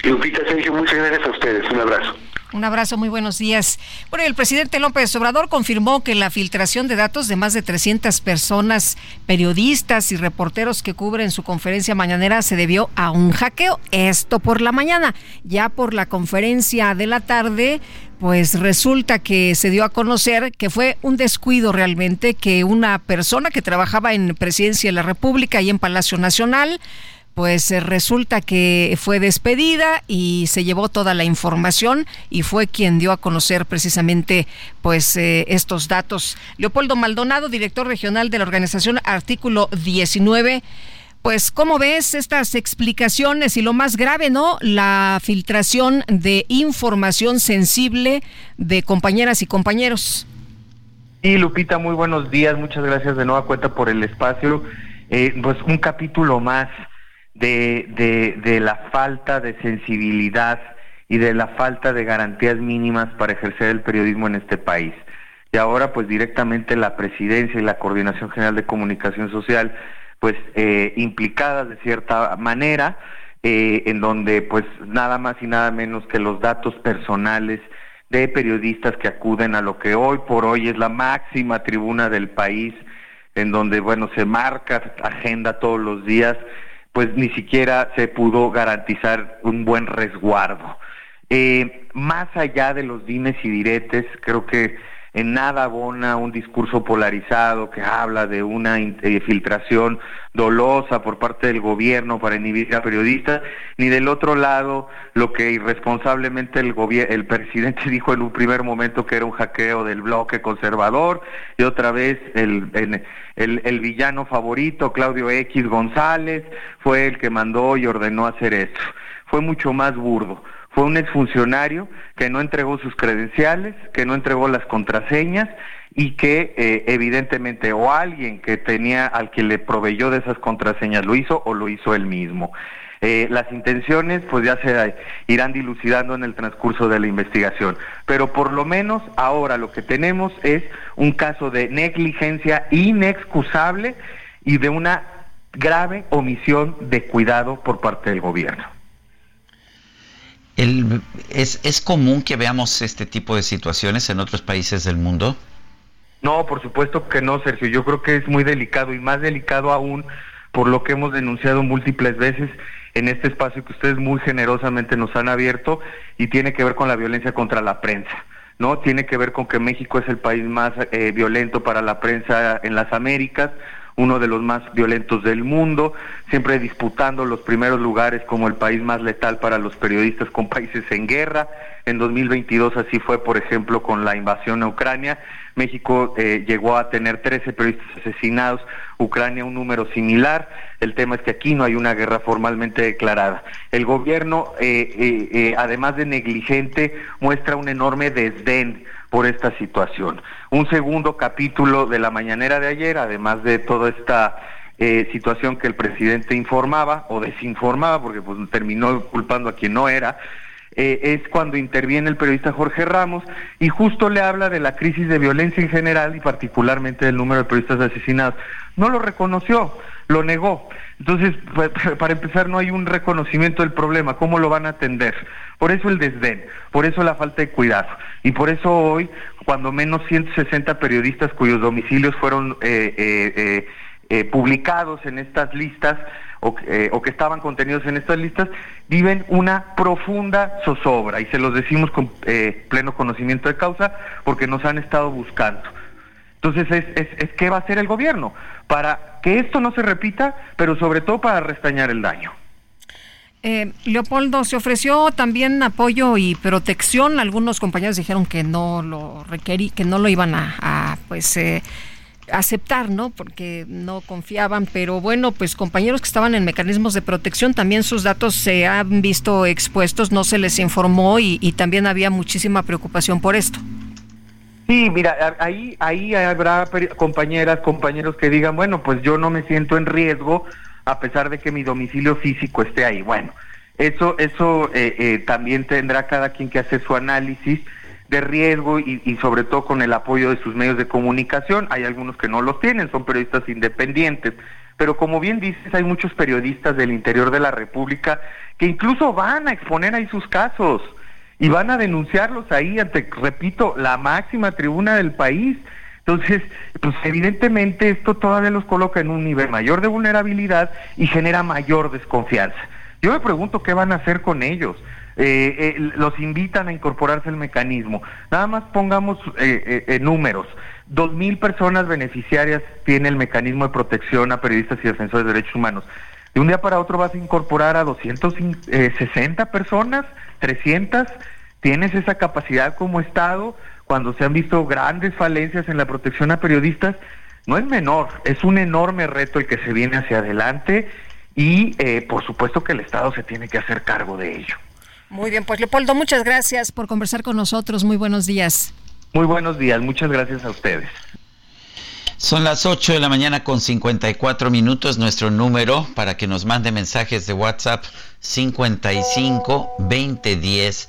Lupita Sergio, muchas gracias a ustedes. Un abrazo. Un abrazo, muy buenos días. Bueno, el presidente López Obrador confirmó que la filtración de datos de más de 300 personas, periodistas y reporteros que cubren su conferencia mañanera se debió a un hackeo. Esto por la mañana. Ya por la conferencia de la tarde, pues resulta que se dio a conocer que fue un descuido realmente que una persona que trabajaba en Presidencia de la República y en Palacio Nacional, pues eh, resulta que fue despedida y se llevó toda la información y fue quien dio a conocer precisamente pues eh, estos datos. Leopoldo Maldonado, director regional de la organización Artículo 19. Pues, ¿cómo ves estas explicaciones y lo más grave, ¿no? La filtración de información sensible de compañeras y compañeros. Sí, Lupita, muy buenos días. Muchas gracias de nueva cuenta por el espacio. Eh, pues un capítulo más de, la falta de sensibilidad y de la falta de garantías mínimas para ejercer el periodismo en este país. Y ahora pues directamente la presidencia y la Coordinación General de Comunicación Social pues eh, implicadas de cierta manera eh, en donde pues nada más y nada menos que los datos personales de periodistas que acuden a lo que hoy por hoy es la máxima tribuna del país en donde bueno se marca agenda todos los días pues ni siquiera se pudo garantizar un buen resguardo. Eh, más allá de los dimes y diretes, creo que en nada abona un discurso polarizado que habla de una eh, filtración dolosa por parte del gobierno para inhibir a periodistas, ni del otro lado lo que irresponsablemente el, el presidente dijo en un primer momento que era un hackeo del bloque conservador y otra vez el, el, el villano favorito, Claudio X González, fue el que mandó y ordenó hacer esto. Fue mucho más burdo fue un exfuncionario que no entregó sus credenciales, que no entregó las contraseñas y que eh, evidentemente o alguien que tenía al que le proveyó de esas contraseñas lo hizo o lo hizo él mismo. Eh, las intenciones pues ya se irán dilucidando en el transcurso de la investigación, pero por lo menos ahora lo que tenemos es un caso de negligencia inexcusable y de una grave omisión de cuidado por parte del gobierno es, ¿Es común que veamos este tipo de situaciones en otros países del mundo? No, por supuesto que no, Sergio. Yo creo que es muy delicado y más delicado aún por lo que hemos denunciado múltiples veces en este espacio que ustedes muy generosamente nos han abierto y tiene que ver con la violencia contra la prensa. ¿no? Tiene que ver con que México es el país más eh, violento para la prensa en las Américas, uno de los más violentos del mundo, siempre disputando los primeros lugares como el país más letal para los periodistas con países en guerra. En 2022 así fue, por ejemplo, con la invasión a Ucrania. México eh, llegó a tener 13 periodistas asesinados, Ucrania un número similar. El tema es que aquí no hay una guerra formalmente declarada. El gobierno, eh, eh, además de negligente, muestra un enorme desdén por esta situación. Un segundo capítulo de la mañanera de ayer, además de toda esta eh, situación que el presidente informaba o desinformaba, porque pues, terminó culpando a quien no era, eh, es cuando interviene el periodista Jorge Ramos y justo le habla de la crisis de violencia en general y particularmente del número de periodistas asesinados. No lo reconoció, lo negó. Entonces, para empezar, no hay un reconocimiento del problema. ¿Cómo lo van a atender? Por eso el desdén, por eso la falta de cuidado. Y por eso hoy, cuando menos 160 periodistas cuyos domicilios fueron eh, eh, eh, publicados en estas listas, o, que estaban contenidos en estas listas, viven una profunda zozobra. Y se los decimos con pleno conocimiento de causa porque nos han estado buscando. Entonces, es, es, ¿qué va a hacer el gobierno? Para que esto no se repita, pero sobre todo para restañar el daño. Eh, Leopoldo, se ofreció también apoyo y protección. Algunos compañeros dijeron que no lo requerí, que no lo iban a, pues, eh, aceptar, ¿no? Porque no confiaban, pero bueno, pues compañeros que estaban en mecanismos de protección, también sus datos se han visto expuestos, no se les informó y también había muchísima preocupación por esto. Sí, mira, ahí, ahí habrá compañeras, compañeros que digan, bueno, pues yo no me siento en riesgo a pesar de que mi domicilio físico esté ahí. Bueno, eso, eso eh, eh, también tendrá cada quien que hacer su análisis de riesgo y, y, sobre todo con el apoyo de sus medios de comunicación. Hay algunos que no los tienen, son periodistas independientes. Pero como bien dices, hay muchos periodistas del interior de la República que incluso van a exponer ahí sus casos y van a denunciarlos ahí ante, repito, la máxima tribuna del país. Entonces, pues evidentemente esto todavía los coloca en un nivel mayor de vulnerabilidad y genera mayor desconfianza. Yo me pregunto qué van a hacer con ellos. Eh, eh, los invitan a incorporarse al mecanismo. Nada más pongamos eh, eh números. Dos mil personas beneficiarias tiene el mecanismo de protección a periodistas y defensores de derechos humanos. De un día para otro vas a incorporar a 260 personas, 300. Tienes esa capacidad como Estado cuando se han visto grandes falencias en la protección a periodistas. No es menor, es un enorme reto el que se viene hacia adelante y eh, por supuesto que el Estado se tiene que hacer cargo de ello. Muy bien, pues Leopoldo, muchas gracias por conversar con nosotros. Muy buenos días. Muy buenos días, muchas gracias a ustedes. Son las 8 de la mañana con 54 minutos. Nuestro número para que nos mande mensajes de WhatsApp 55 2010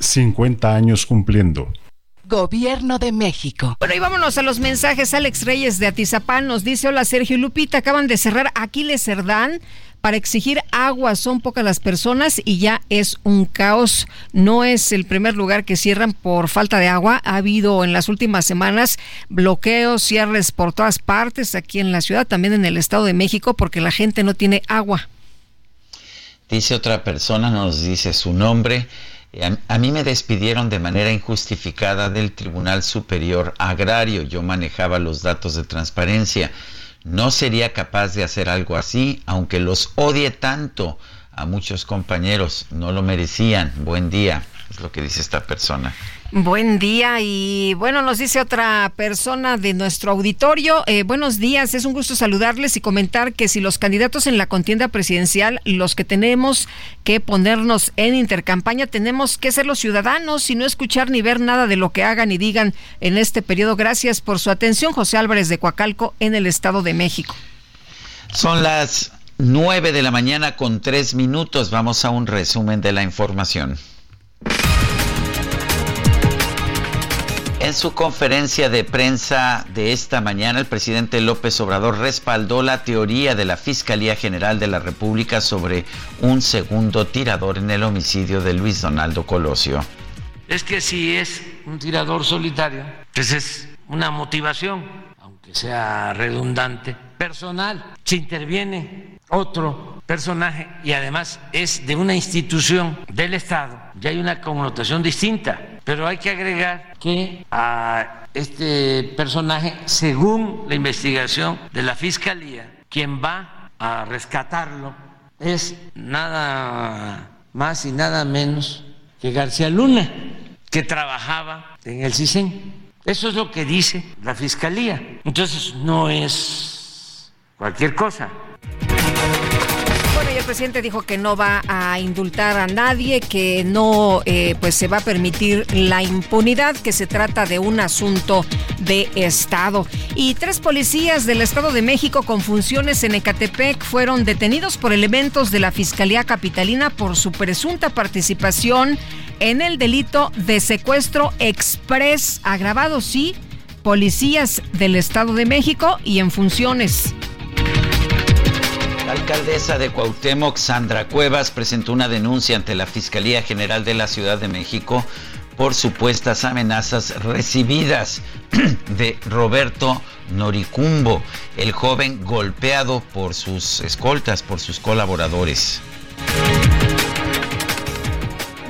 50 años cumpliendo. Gobierno de México. Bueno, y vámonos a los mensajes. Alex Reyes de Atizapán nos dice, hola Sergio y Lupita, acaban de cerrar Aquiles Cerdán para exigir agua. Son pocas las personas y ya es un caos. No es el primer lugar que cierran por falta de agua. Ha habido en las últimas semanas bloqueos, cierres por todas partes aquí en la ciudad, también en el Estado de México, porque la gente no tiene agua. Dice otra persona, nos dice su nombre. A, mí me despidieron de manera injustificada del Tribunal Superior Agrario. Yo manejaba los datos de transparencia. No sería capaz de hacer algo así, aunque los odie tanto a muchos compañeros. No lo merecían. Buen día, es lo que dice esta persona. Buen día y bueno, nos dice otra persona de nuestro auditorio, eh, buenos días, es un gusto saludarles y comentar que si los candidatos en la contienda presidencial, los que tenemos que ponernos en intercampaña, tenemos que ser los ciudadanos y no escuchar ni ver nada de lo que hagan y digan en este periodo. Gracias por su atención, José Álvarez de Coacalco, en el Estado de México. Son las nueve de la mañana con tres minutos, vamos a un resumen de la información. En su conferencia de prensa de esta mañana, el presidente López Obrador respaldó la teoría de la Fiscalía General de la República sobre un segundo tirador en el homicidio de Luis Donaldo Colosio. Es que si es un tirador solitario, pues es una motivación, aunque sea redundante, personal. Si interviene otro personaje y además es de una institución del Estado, ya hay una connotación distinta pero hay que agregar que a este personaje, según la investigación de la Fiscalía, quien va a rescatarlo es nada más y nada menos que García Luna, que trabajaba en el CISEN. Eso es lo que dice la Fiscalía. Entonces no es cualquier cosa el presidente dijo que no va a indultar a nadie, que no eh, pues se va a permitir la impunidad, que se trata de un asunto de Estado. Y tres policías del Estado de México con funciones en Ecatepec fueron detenidos por elementos de la Fiscalía Capitalina por su presunta participación en el delito de secuestro express agravado, sí, policías del Estado de México y en funciones. La alcaldesa de Cuauhtémoc, Sandra Cuevas, presentó una denuncia ante la Fiscalía General de la Ciudad de México por supuestas amenazas recibidas de Roberto Noricumbo, el joven golpeado por sus escoltas, por sus colaboradores.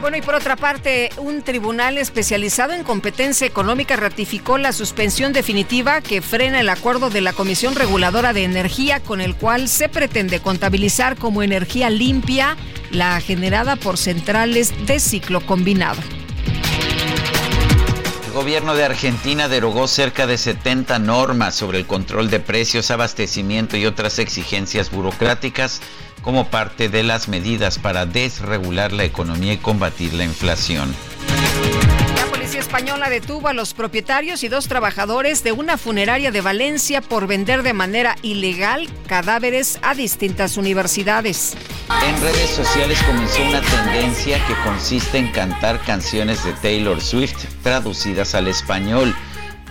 Bueno, y por otra parte, un tribunal especializado en competencia económica ratificó la suspensión definitiva que frena el acuerdo de la Comisión Reguladora de Energía con el cual se pretende contabilizar como energía limpia la generada por centrales de ciclo combinado. El gobierno de Argentina derogó cerca de 70 normas sobre el control de precios, abastecimiento y otras exigencias burocráticas como parte de las medidas para desregular la economía y combatir la inflación. La policía española detuvo a los propietarios y dos trabajadores de una funeraria de Valencia por vender de manera ilegal cadáveres a distintas universidades. En redes sociales comenzó una tendencia que consiste en cantar canciones de Taylor Swift traducidas al español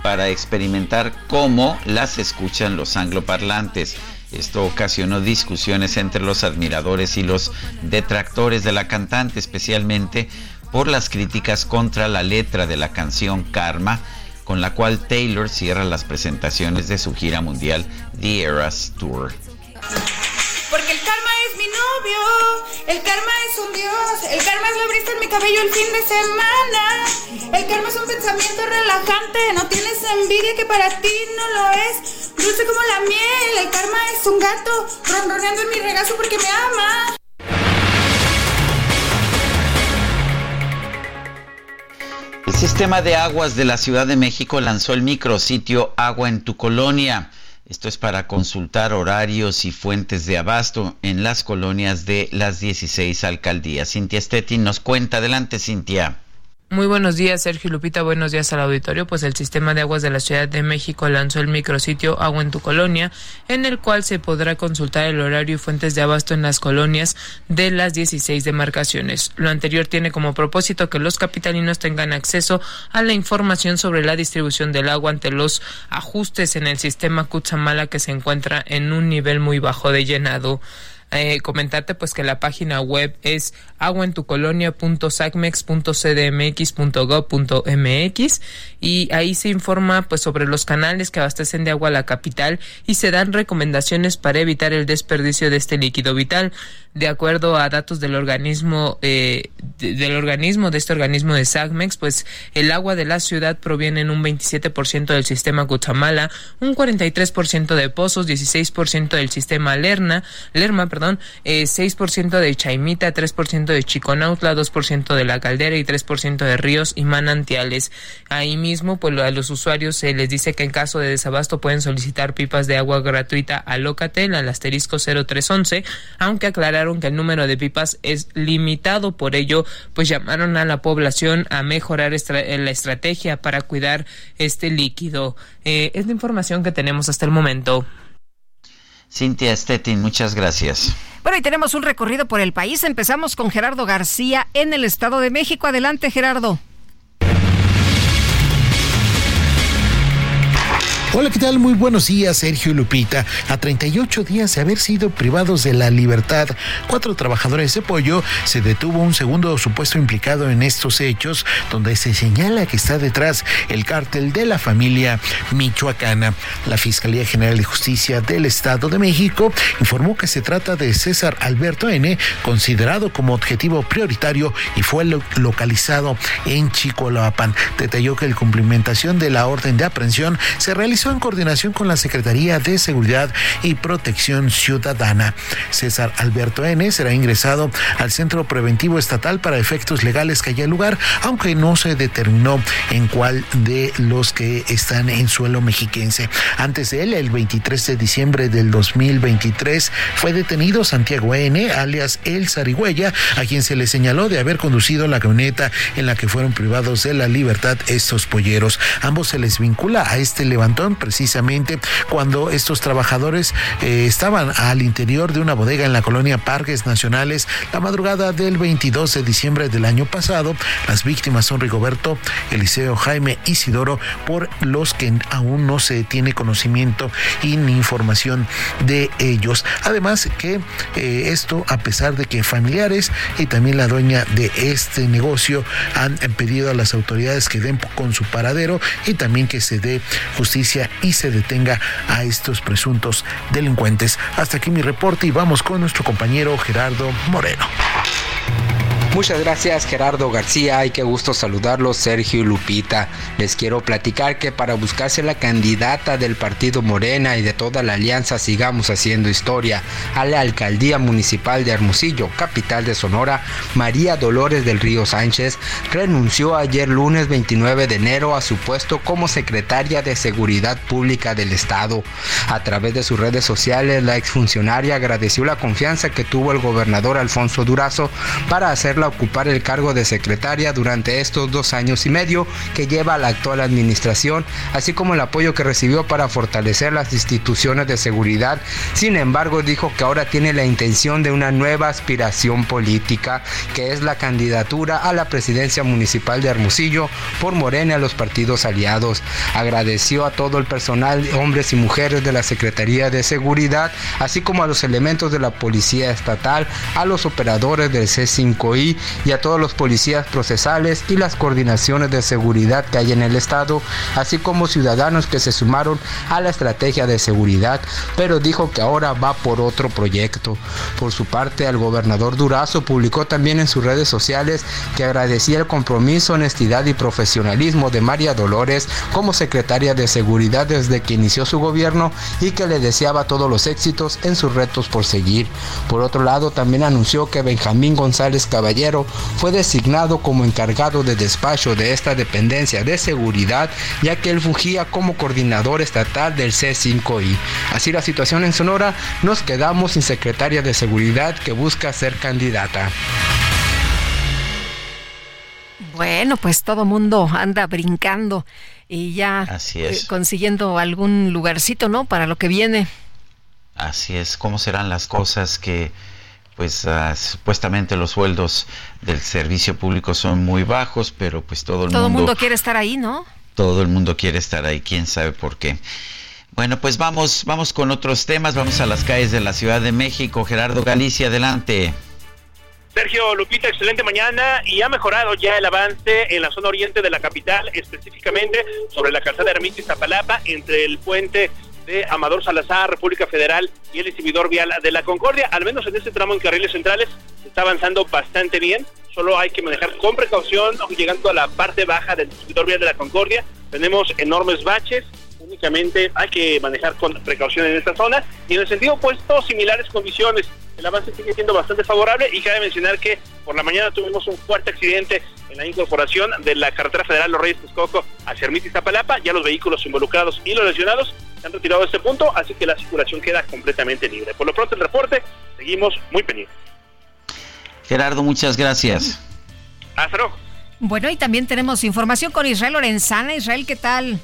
para experimentar cómo las escuchan los angloparlantes. Esto ocasionó discusiones entre los admiradores y los detractores de la cantante, especialmente por las críticas contra la letra de la canción Karma, con la cual Taylor cierra las presentaciones de su gira mundial The Eras Tour. Mi novio, el karma es un dios, el karma es la brisa en mi cabello el fin de semana. El karma es un pensamiento relajante, no tienes envidia que para ti no lo es. Dulce como la miel, el karma es un gato, ronroneando en mi regazo porque me ama. El sistema de aguas de la Ciudad de México lanzó el micrositio Agua en tu colonia. Esto es para consultar horarios y fuentes de abasto en las colonias de las 16 alcaldías. Cintia Stettin nos cuenta. Adelante, Cintia. Muy buenos días, Sergio Lupita. Buenos días al auditorio. Pues el Sistema de Aguas de la Ciudad de México lanzó el micrositio Agua en tu Colonia, en el cual se podrá consultar el horario y fuentes de abasto en las colonias de las 16 demarcaciones. Lo anterior tiene como propósito que los capitalinos tengan acceso a la información sobre la distribución del agua ante los ajustes en el sistema Cutzamala que se encuentra en un nivel muy bajo de llenado. Eh, comentarte pues que la página web es aguaentucolonia.sacmex.cdmx.gov.mx y ahí se informa pues sobre los canales que abastecen de agua a la capital y se dan recomendaciones para evitar el desperdicio de este líquido vital. De acuerdo a datos del organismo eh, del organismo de este organismo de SACMEX pues el agua de la ciudad proviene en un 27% del sistema Cuchamala un 43% de pozos 16% del sistema Lerna Lerma perdón eh, 6% de Chaimita 3% de Chiconautla 2% de la Caldera y 3% de ríos y manantiales ahí mismo pues a los usuarios se les dice que en caso de desabasto pueden solicitar pipas de agua gratuita a Locatel al asterisco 0311 aunque aclarar que el número de pipas es limitado, por ello pues llamaron a la población a mejorar la estrategia para cuidar este líquido. Eh, es la información que tenemos hasta el momento. Cintia Stettin, muchas gracias. Bueno, y tenemos un recorrido por el país. Empezamos con Gerardo García en el Estado de México. Adelante, Gerardo. Hola, ¿qué tal? Muy buenos días, Sergio Lupita. A 38 días de haber sido privados de la libertad, cuatro trabajadores de pollo se detuvo un segundo supuesto implicado en estos hechos, donde se señala que está detrás el cártel de la familia michoacana. La Fiscalía General de Justicia del Estado de México informó que se trata de César Alberto N., considerado como objetivo prioritario y fue lo localizado en Chicoloapan. Detalló que la cumplimentación de la orden de aprehensión se realizó en coordinación con la Secretaría de Seguridad y Protección Ciudadana. César Alberto N. será ingresado al Centro Preventivo Estatal para efectos legales que haya lugar, aunque no se determinó en cuál de los que están en suelo mexiquense. Antes de él, el 23 de diciembre del 2023, fue detenido Santiago N., alias El Zarigüeya, a quien se le señaló de haber conducido la camioneta en la que fueron privados de la libertad estos polleros. Ambos se les vincula a este levantón precisamente cuando estos trabajadores eh, estaban al interior de una bodega en la colonia Parques Nacionales la madrugada del 22 de diciembre del año pasado. Las víctimas son Rigoberto, Eliseo Jaime Isidoro, por los que aún no se tiene conocimiento y ni información de ellos. Además que eh, esto a pesar de que familiares y también la dueña de este negocio han pedido a las autoridades que den con su paradero y también que se dé justicia y se detenga a estos presuntos delincuentes. Hasta aquí mi reporte y vamos con nuestro compañero Gerardo Moreno. Muchas gracias Gerardo García y qué gusto saludarlos Sergio y Lupita. Les quiero platicar que para buscarse la candidata del partido Morena y de toda la alianza Sigamos Haciendo Historia a la alcaldía municipal de Hermosillo, capital de Sonora, María Dolores del Río Sánchez renunció ayer lunes 29 de enero a su puesto como secretaria de Seguridad Pública del Estado. A través de sus redes sociales, la exfuncionaria agradeció la confianza que tuvo el gobernador Alfonso Durazo para ocupar el cargo de secretaria durante estos dos años y medio que lleva la actual administración, así como el apoyo que recibió para fortalecer las instituciones de seguridad. Sin embargo, dijo que ahora tiene la intención de una nueva aspiración política, que es la candidatura a la presidencia municipal de Hermosillo por Morena a los partidos aliados. Agradeció a todo el personal, hombres y mujeres de la Secretaría de Seguridad, así como a los elementos de la Policía Estatal, a los operadores del C5I, y a todos los policías procesales y las coordinaciones de seguridad que hay en el estado, así como ciudadanos que se sumaron a la estrategia de seguridad, pero dijo que ahora va por otro proyecto. Por su parte, el gobernador Durazo publicó también en sus redes sociales que agradecía el compromiso, honestidad y profesionalismo de María Dolores como secretaria de seguridad desde que inició su gobierno y que le deseaba todos los éxitos en sus retos por seguir. Por otro lado, también anunció que Benjamín González Caballero fue designado como encargado de despacho de esta dependencia de seguridad, ya que él fungía como coordinador estatal del C5I. Así la situación en Sonora, nos quedamos sin secretaria de seguridad que busca ser candidata. Bueno, pues todo mundo anda brincando y ya eh, consiguiendo algún lugarcito, ¿no? Para lo que viene. Así es, ¿cómo serán las cosas que pues uh, supuestamente los sueldos del servicio público son muy bajos, pero pues todo el todo mundo... mundo quiere estar ahí, ¿no? Todo el mundo quiere estar ahí, quién sabe por qué. Bueno, pues vamos, vamos con otros temas, vamos a las calles de la Ciudad de México. Gerardo Galicia, adelante. Sergio Lupita, excelente mañana y ha mejorado ya el avance en la zona oriente de la capital, específicamente sobre la calzada Ermita y Zapalapa, entre el puente de Amador Salazar, República Federal y el exhibidor vial de la Concordia. Al menos en este tramo en carriles centrales está avanzando bastante bien. Solo hay que manejar con precaución llegando a la parte baja del exhibidor vial de la Concordia. Tenemos enormes baches. Únicamente hay que manejar con precaución en esta zona. Y en el sentido opuesto, similares condiciones. El avance sigue siendo bastante favorable y cabe mencionar que por la mañana tuvimos un fuerte accidente en la incorporación de la carretera federal Los Reyes Texcoco hacia Ermita y Zapalapa. Ya los vehículos involucrados y los lesionados se han retirado de este punto, así que la circulación queda completamente libre. Por lo pronto el reporte, seguimos muy pendientes. Gerardo, muchas gracias. Hasta luego. Bueno, y también tenemos información con Israel Lorenzana. Israel, ¿qué tal?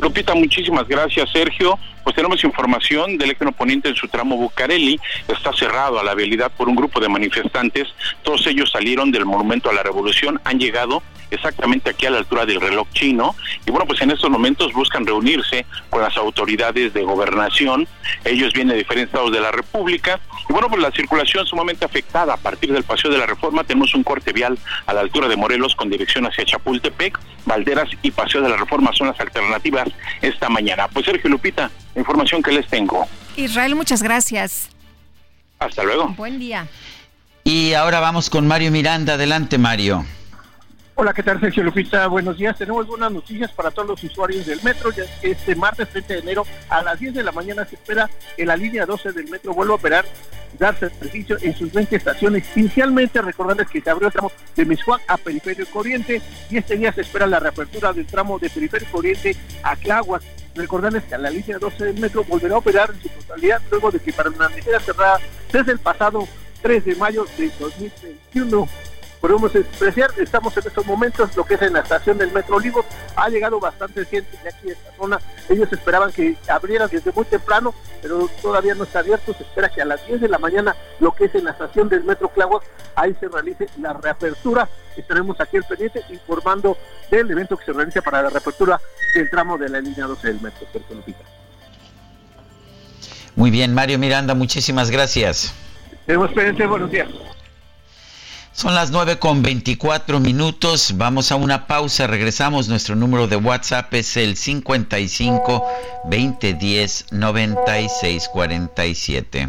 Lupita, muchísimas gracias, Sergio. Pues tenemos información del eje oponente en su tramo Bucareli. Está cerrado a la vialidad por un grupo de manifestantes. Todos ellos salieron del Monumento a la Revolución, han llegado exactamente aquí a la altura del reloj chino. Y bueno, pues en estos momentos buscan reunirse con las autoridades de gobernación. Ellos vienen de diferentes estados de la República. Y bueno, pues la circulación sumamente afectada a partir del Paseo de la Reforma. Tenemos un corte vial a la altura de Morelos con dirección hacia Chapultepec, Valderas y Paseo de la Reforma son las alternativas esta mañana. Pues Sergio Lupita, información que les tengo. Israel, muchas gracias. Hasta luego. Buen día. Y ahora vamos con Mario Miranda. Adelante, Mario. Hola, ¿qué tal, Sergio Lupita? Buenos días. Tenemos buenas noticias para todos los usuarios del metro. Ya este martes 30 de enero a las 10 de la mañana se espera que la línea 12 del metro vuelva a operar, dar servicio en sus 20 estaciones. Inicialmente, recordarles que se abrió el tramo de Miscuac a Periférico Oriente y este día se espera la reapertura del tramo de Periférico Oriente a Claguas. Recordarles que la línea 12 del metro volverá a operar en su totalidad luego de que para una medida cerrada desde el pasado 3 de mayo de 2021 podemos apreciar, estamos en estos momentos, lo que es en la estación del Metro Olivos, ha llegado bastante gente de aquí a esta zona, ellos esperaban que abriera desde muy temprano, pero todavía no está abierto, se espera que a las 10 de la mañana, lo que es en la estación del Metro Claguas, ahí se realice la reapertura, estaremos aquí al pendiente informando del evento que se realiza para la reapertura del tramo de la línea 12 del Metro. Muy bien, Mario Miranda, muchísimas gracias. Tenemos pendiente, buenos días. Son las 9 con 24 minutos. Vamos a una pausa. Regresamos. Nuestro número de WhatsApp es el 55 2010 9647.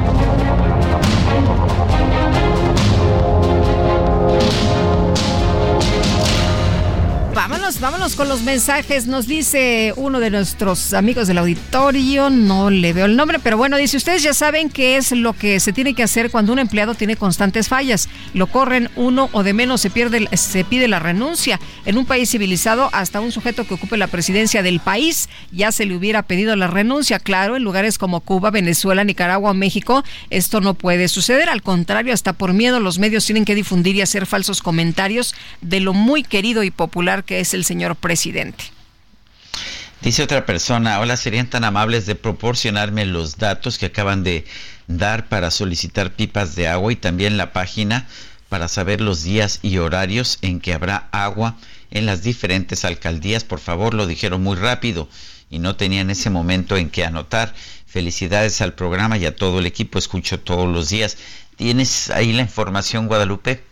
Vámonos, vámonos con los mensajes. Nos dice uno de nuestros amigos del auditorio, no le veo el nombre, pero bueno, dice, ustedes ya saben qué es lo que se tiene que hacer cuando un empleado tiene constantes fallas. Lo corren uno o de menos se, pierde, se pide la renuncia. En un país civilizado, hasta un sujeto que ocupe la presidencia del país ya se le hubiera pedido la renuncia. Claro, en lugares como Cuba, Venezuela, Nicaragua o México, esto no puede suceder. Al contrario, hasta por miedo los medios tienen que difundir y hacer falsos comentarios de lo muy querido y popular que es el señor presidente. Dice otra persona, hola, serían tan amables de proporcionarme los datos que acaban de dar para solicitar pipas de agua y también la página para saber los días y horarios en que habrá agua en las diferentes alcaldías. Por favor, lo dijeron muy rápido y no tenía en ese momento en que anotar. Felicidades al programa y a todo el equipo, escucho todos los días. ¿Tienes ahí la información, Guadalupe?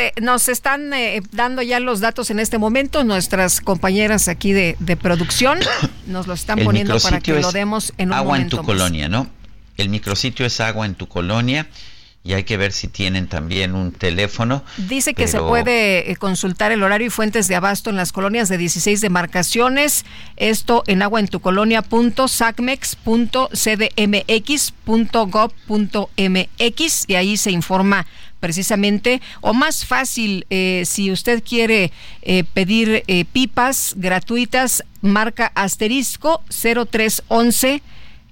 Eh, nos están eh, dando ya los datos en este momento, nuestras compañeras aquí de, producción nos lo están poniendo para que lo demos en un agua en tu colonia, ¿no? El micrositio es agua en tu colonia y hay que ver si tienen también un teléfono. Dice que se puede eh, consultar el horario y fuentes de abasto en las colonias de 16 demarcaciones. Esto en aguaentucolonia.sacmex.cdmx.gov.mx y ahí se informa precisamente, o más fácil, eh, si usted quiere eh, pedir eh, pipas gratuitas, marca asterisco 0311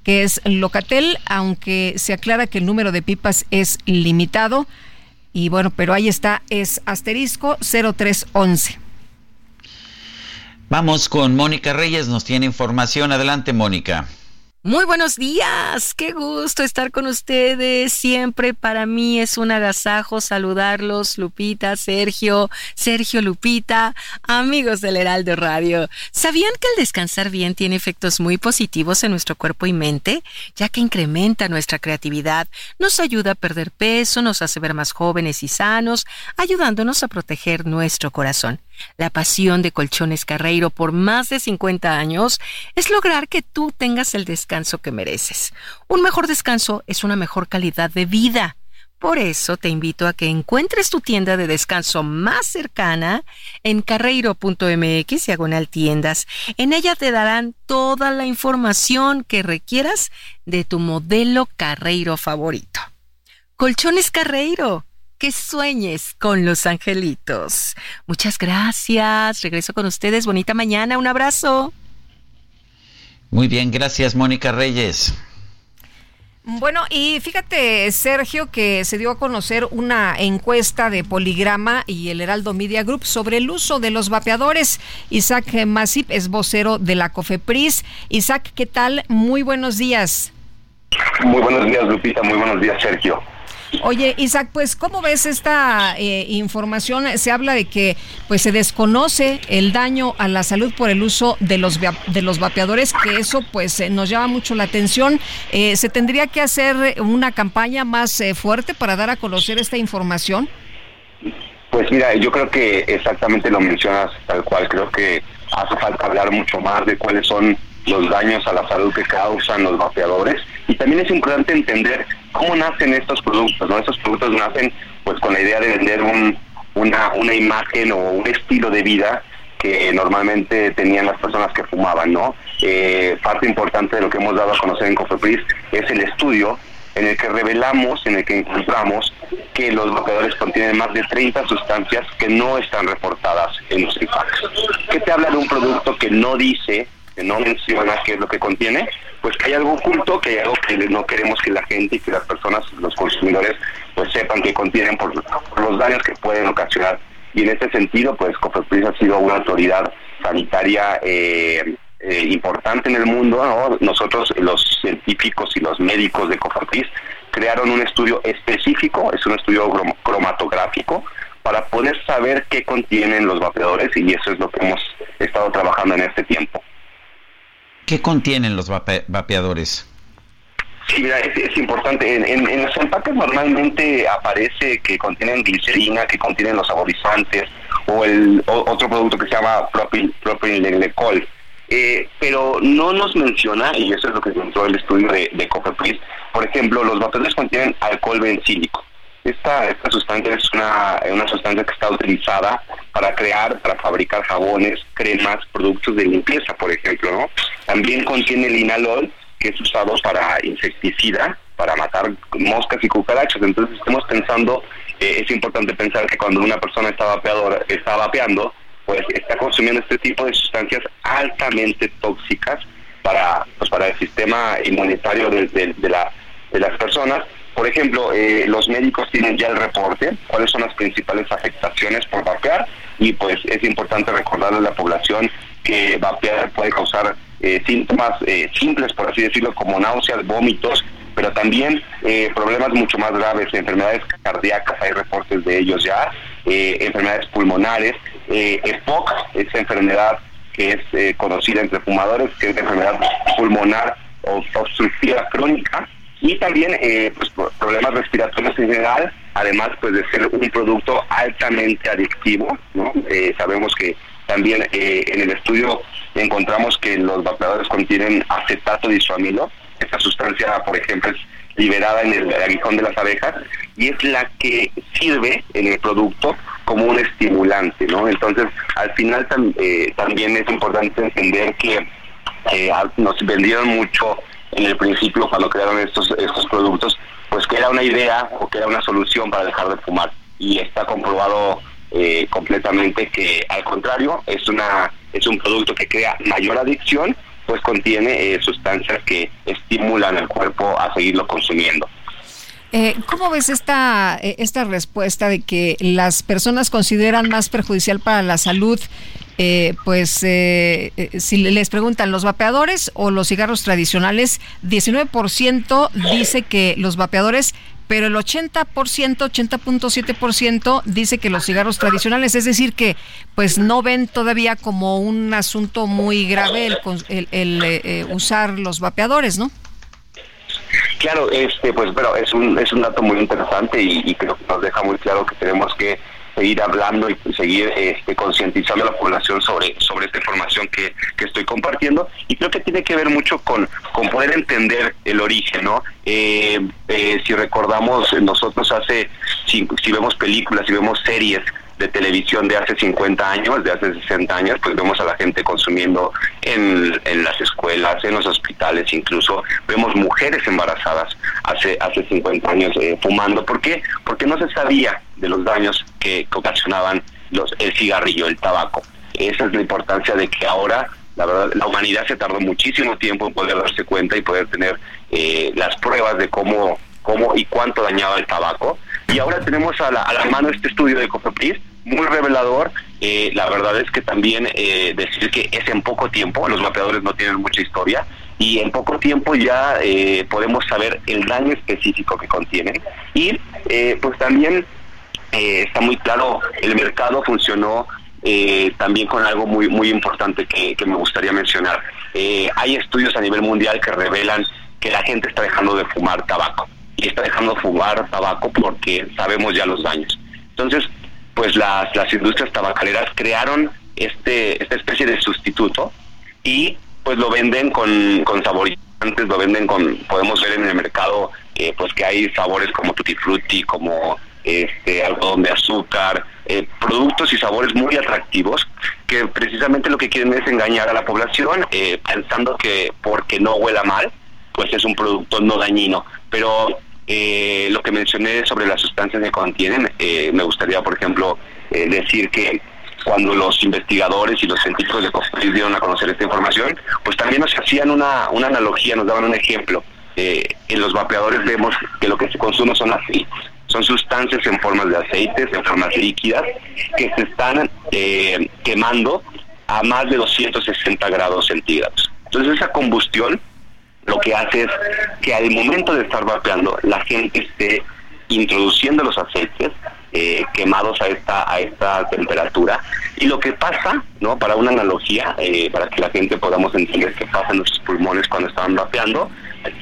que es Locatel, aunque se aclara que el número de pipas es limitado. Y bueno, pero ahí está, es asterisco 0311. Vamos con Mónica Reyes, nos tiene información. Adelante, Mónica. Muy buenos días, qué gusto estar con ustedes. Siempre para mí es un agasajo saludarlos, Lupita, Sergio, Sergio Lupita, amigos del Heraldo Radio. ¿Sabían que el descansar bien tiene efectos muy positivos en nuestro cuerpo y mente? Ya que incrementa nuestra creatividad, nos ayuda a perder peso, nos hace ver más jóvenes y sanos, ayudándonos a proteger nuestro corazón. La pasión de Colchones Carreiro por más de 50 años es lograr que tú tengas el descanso que mereces. Un mejor descanso es una mejor calidad de vida. Por eso te invito a que encuentres tu tienda de descanso más cercana en carreiro.mx diagonal tiendas. En ella te darán toda la información que requieras de tu modelo Carreiro favorito. Colchones Carreiro que sueñes con los angelitos. Muchas gracias. Regreso con ustedes. Bonita mañana. Un abrazo. Muy bien, gracias Mónica Reyes. Bueno, y fíjate, Sergio, que se dio a conocer una encuesta de Poligrama y el Heraldo Media Group sobre el uso de los vapeadores. Isaac Masip es vocero de la COFEPRIS. Isaac, ¿qué tal? Muy buenos días. Muy buenos días, Lupita. Muy buenos días, Sergio. Oye, Isaac, pues ¿cómo ves esta eh, información? Se habla de que pues se desconoce el daño a la salud por el uso de los de los vapeadores, que eso pues eh, nos llama mucho la atención. Eh, ¿Se tendría que hacer una campaña más fuerte para dar a conocer esta información? Pues mira, yo creo que exactamente lo mencionas tal cual. Creo que hace falta hablar mucho más de cuáles son los daños a la salud que causan los vapeadores. Y también es importante entender cómo nacen estos productos, ¿no? Estos productos nacen pues con la idea de vender un, una, una imagen o un estilo de vida que normalmente tenían las personas que fumaban, ¿no? Eh, parte importante de lo que hemos dado a conocer en Cofepris es el estudio en el que revelamos, en el que encontramos que los vapeadores contienen más de 30 sustancias que no están reportadas en los impacts. ¿Qué te habla de un producto que no dice que no menciona qué es lo que contiene, pues que hay algo oculto, que hay algo que no queremos que la gente y que las personas, los consumidores, pues sepan que contienen por, los daños que pueden ocasionar. Y en este sentido, pues Cofepris ha sido una autoridad sanitaria eh, eh, importante en el mundo. Nosotros, los científicos y los médicos de Cofepris, crearon un estudio específico, es un estudio cromatográfico, para poder saber qué contienen los vapeadores y eso es lo que hemos estado trabajando en este tiempo. ¿Qué contienen los vapeadores? Sí, mira, es, importante. En, los empaques normalmente aparece que contienen glicerina, que contienen los saborizantes o el otro producto que se llama propil, propilenglicol. Eh, pero no nos menciona, y eso es lo que encontró el estudio de, de Cofepris, por ejemplo, los vapeadores contienen alcohol bencílico. Esta, esta sustancia es una, una sustancia que está utilizada para crear, para fabricar jabones, cremas, productos de limpieza, por ejemplo. ¿no? También contiene linalol, que es usado para insecticida, para matar moscas y cucarachas. Entonces estamos pensando, eh, es importante pensar que cuando una persona está, vapeador, está vapeando, pues está consumiendo este tipo de sustancias altamente tóxicas para, pues, para el sistema inmunitario de, la, de las personas por ejemplo, eh, los médicos tienen ya el reporte, cuáles son las principales afectaciones por vapear y pues es importante recordarle a la población que vapear puede causar eh, síntomas eh, simples, por así decirlo, como náuseas, vómitos, pero también problemas mucho más graves, enfermedades cardíacas, hay reportes de ellos ya, enfermedades pulmonares, EPOC, esa enfermedad que es conocida entre fumadores, que es enfermedad pulmonar obstructiva crónica, y también eh, pues, problemas respiratorios en general, además pues de ser un producto altamente adictivo, ¿no? Eh, sabemos que también eh, en el estudio encontramos que los vapeadores contienen acetato disuamilo, esta sustancia por ejemplo es liberada en el aguijón de las abejas y es la que sirve en el producto como un estimulante, ¿no? Entonces, al final también es importante entender que nos vendieron mucho en el principio cuando crearon estos, estos productos, pues que era una idea o que era una solución para dejar de fumar. Y está comprobado eh, completamente que al contrario, es, una, es un producto que crea mayor adicción, pues contiene eh, sustancias que estimulan al cuerpo a seguirlo consumiendo. Eh, ¿Cómo ves esta, esta respuesta de que las personas consideran más perjudicial para la salud eh, pues eh, eh, si les preguntan los vapeadores o los cigarros tradicionales, 19% dice que los vapeadores, pero el 80%, 80.7% dice que los cigarros tradicionales, es decir, que pues no ven todavía como un asunto muy grave el, el, usar los vapeadores, ¿no? Claro, este, pues, pero es un, es un dato muy interesante y, creo que nos deja muy claro que tenemos que seguir hablando y seguir este, concientizando a la población sobre, sobre esta información que, estoy compartiendo y creo que tiene que ver mucho con, con poder entender el origen, ¿no? Eh, eh, si recordamos nosotros hace, si, si vemos películas, si vemos series de televisión de hace 50 años, de hace 60 años, pues vemos a la gente consumiendo en, en las escuelas, en los hospitales, incluso vemos mujeres embarazadas hace, hace 50 años eh, fumando. ¿Por qué? Porque no se sabía de los daños que, ocasionaban los, el cigarrillo, el tabaco. Esa es la importancia de que ahora la verdad, la humanidad se tardó muchísimo tiempo en poder darse cuenta y poder tener eh, las pruebas de cómo, cómo y cuánto dañaba el tabaco. Y ahora tenemos a la, a la mano este estudio de Cofepris, muy revelador. Eh, la verdad es que también eh, decir que es en poco tiempo, los mapeadores no tienen mucha historia, y en poco tiempo ya eh, podemos saber el daño específico que contienen y eh, pues también eh, está muy claro, el mercado funcionó también con algo muy muy importante que me gustaría mencionar. hay estudios a nivel mundial que revelan que la gente está dejando de fumar tabaco y está dejando de fumar tabaco porque sabemos ya los daños. Entonces, pues las, las industrias tabacaleras crearon este esta especie de sustituto y pues lo venden con, con saborizantes, lo venden con, podemos ver en el mercado eh, pues que hay sabores como tutti frutti, como este algodón de azúcar, eh, productos y sabores muy atractivos que precisamente lo que quieren es engañar a la población eh, pensando que porque no huela mal, pues es un producto no dañino. Pero lo que mencioné sobre las sustancias que contienen, me gustaría, por ejemplo, decir que cuando los investigadores y los científicos de Cofepris dieron a conocer esta información, pues también nos hacían una, una analogía, nos daban un ejemplo. Eh, en los vapeadores vemos que lo que se consume son aceites, son sustancias en formas de aceites, en formas líquidas, que se están eh, quemando a más de 260 grados centígrados. Entonces esa combustión lo que hace es que al momento de estar vapeando la gente esté introduciendo los aceites eh, quemados a esta a esta temperatura. Y lo que pasa no para una analogía eh, para que la gente podamos entender qué pasa en nuestros pulmones cuando están vapeando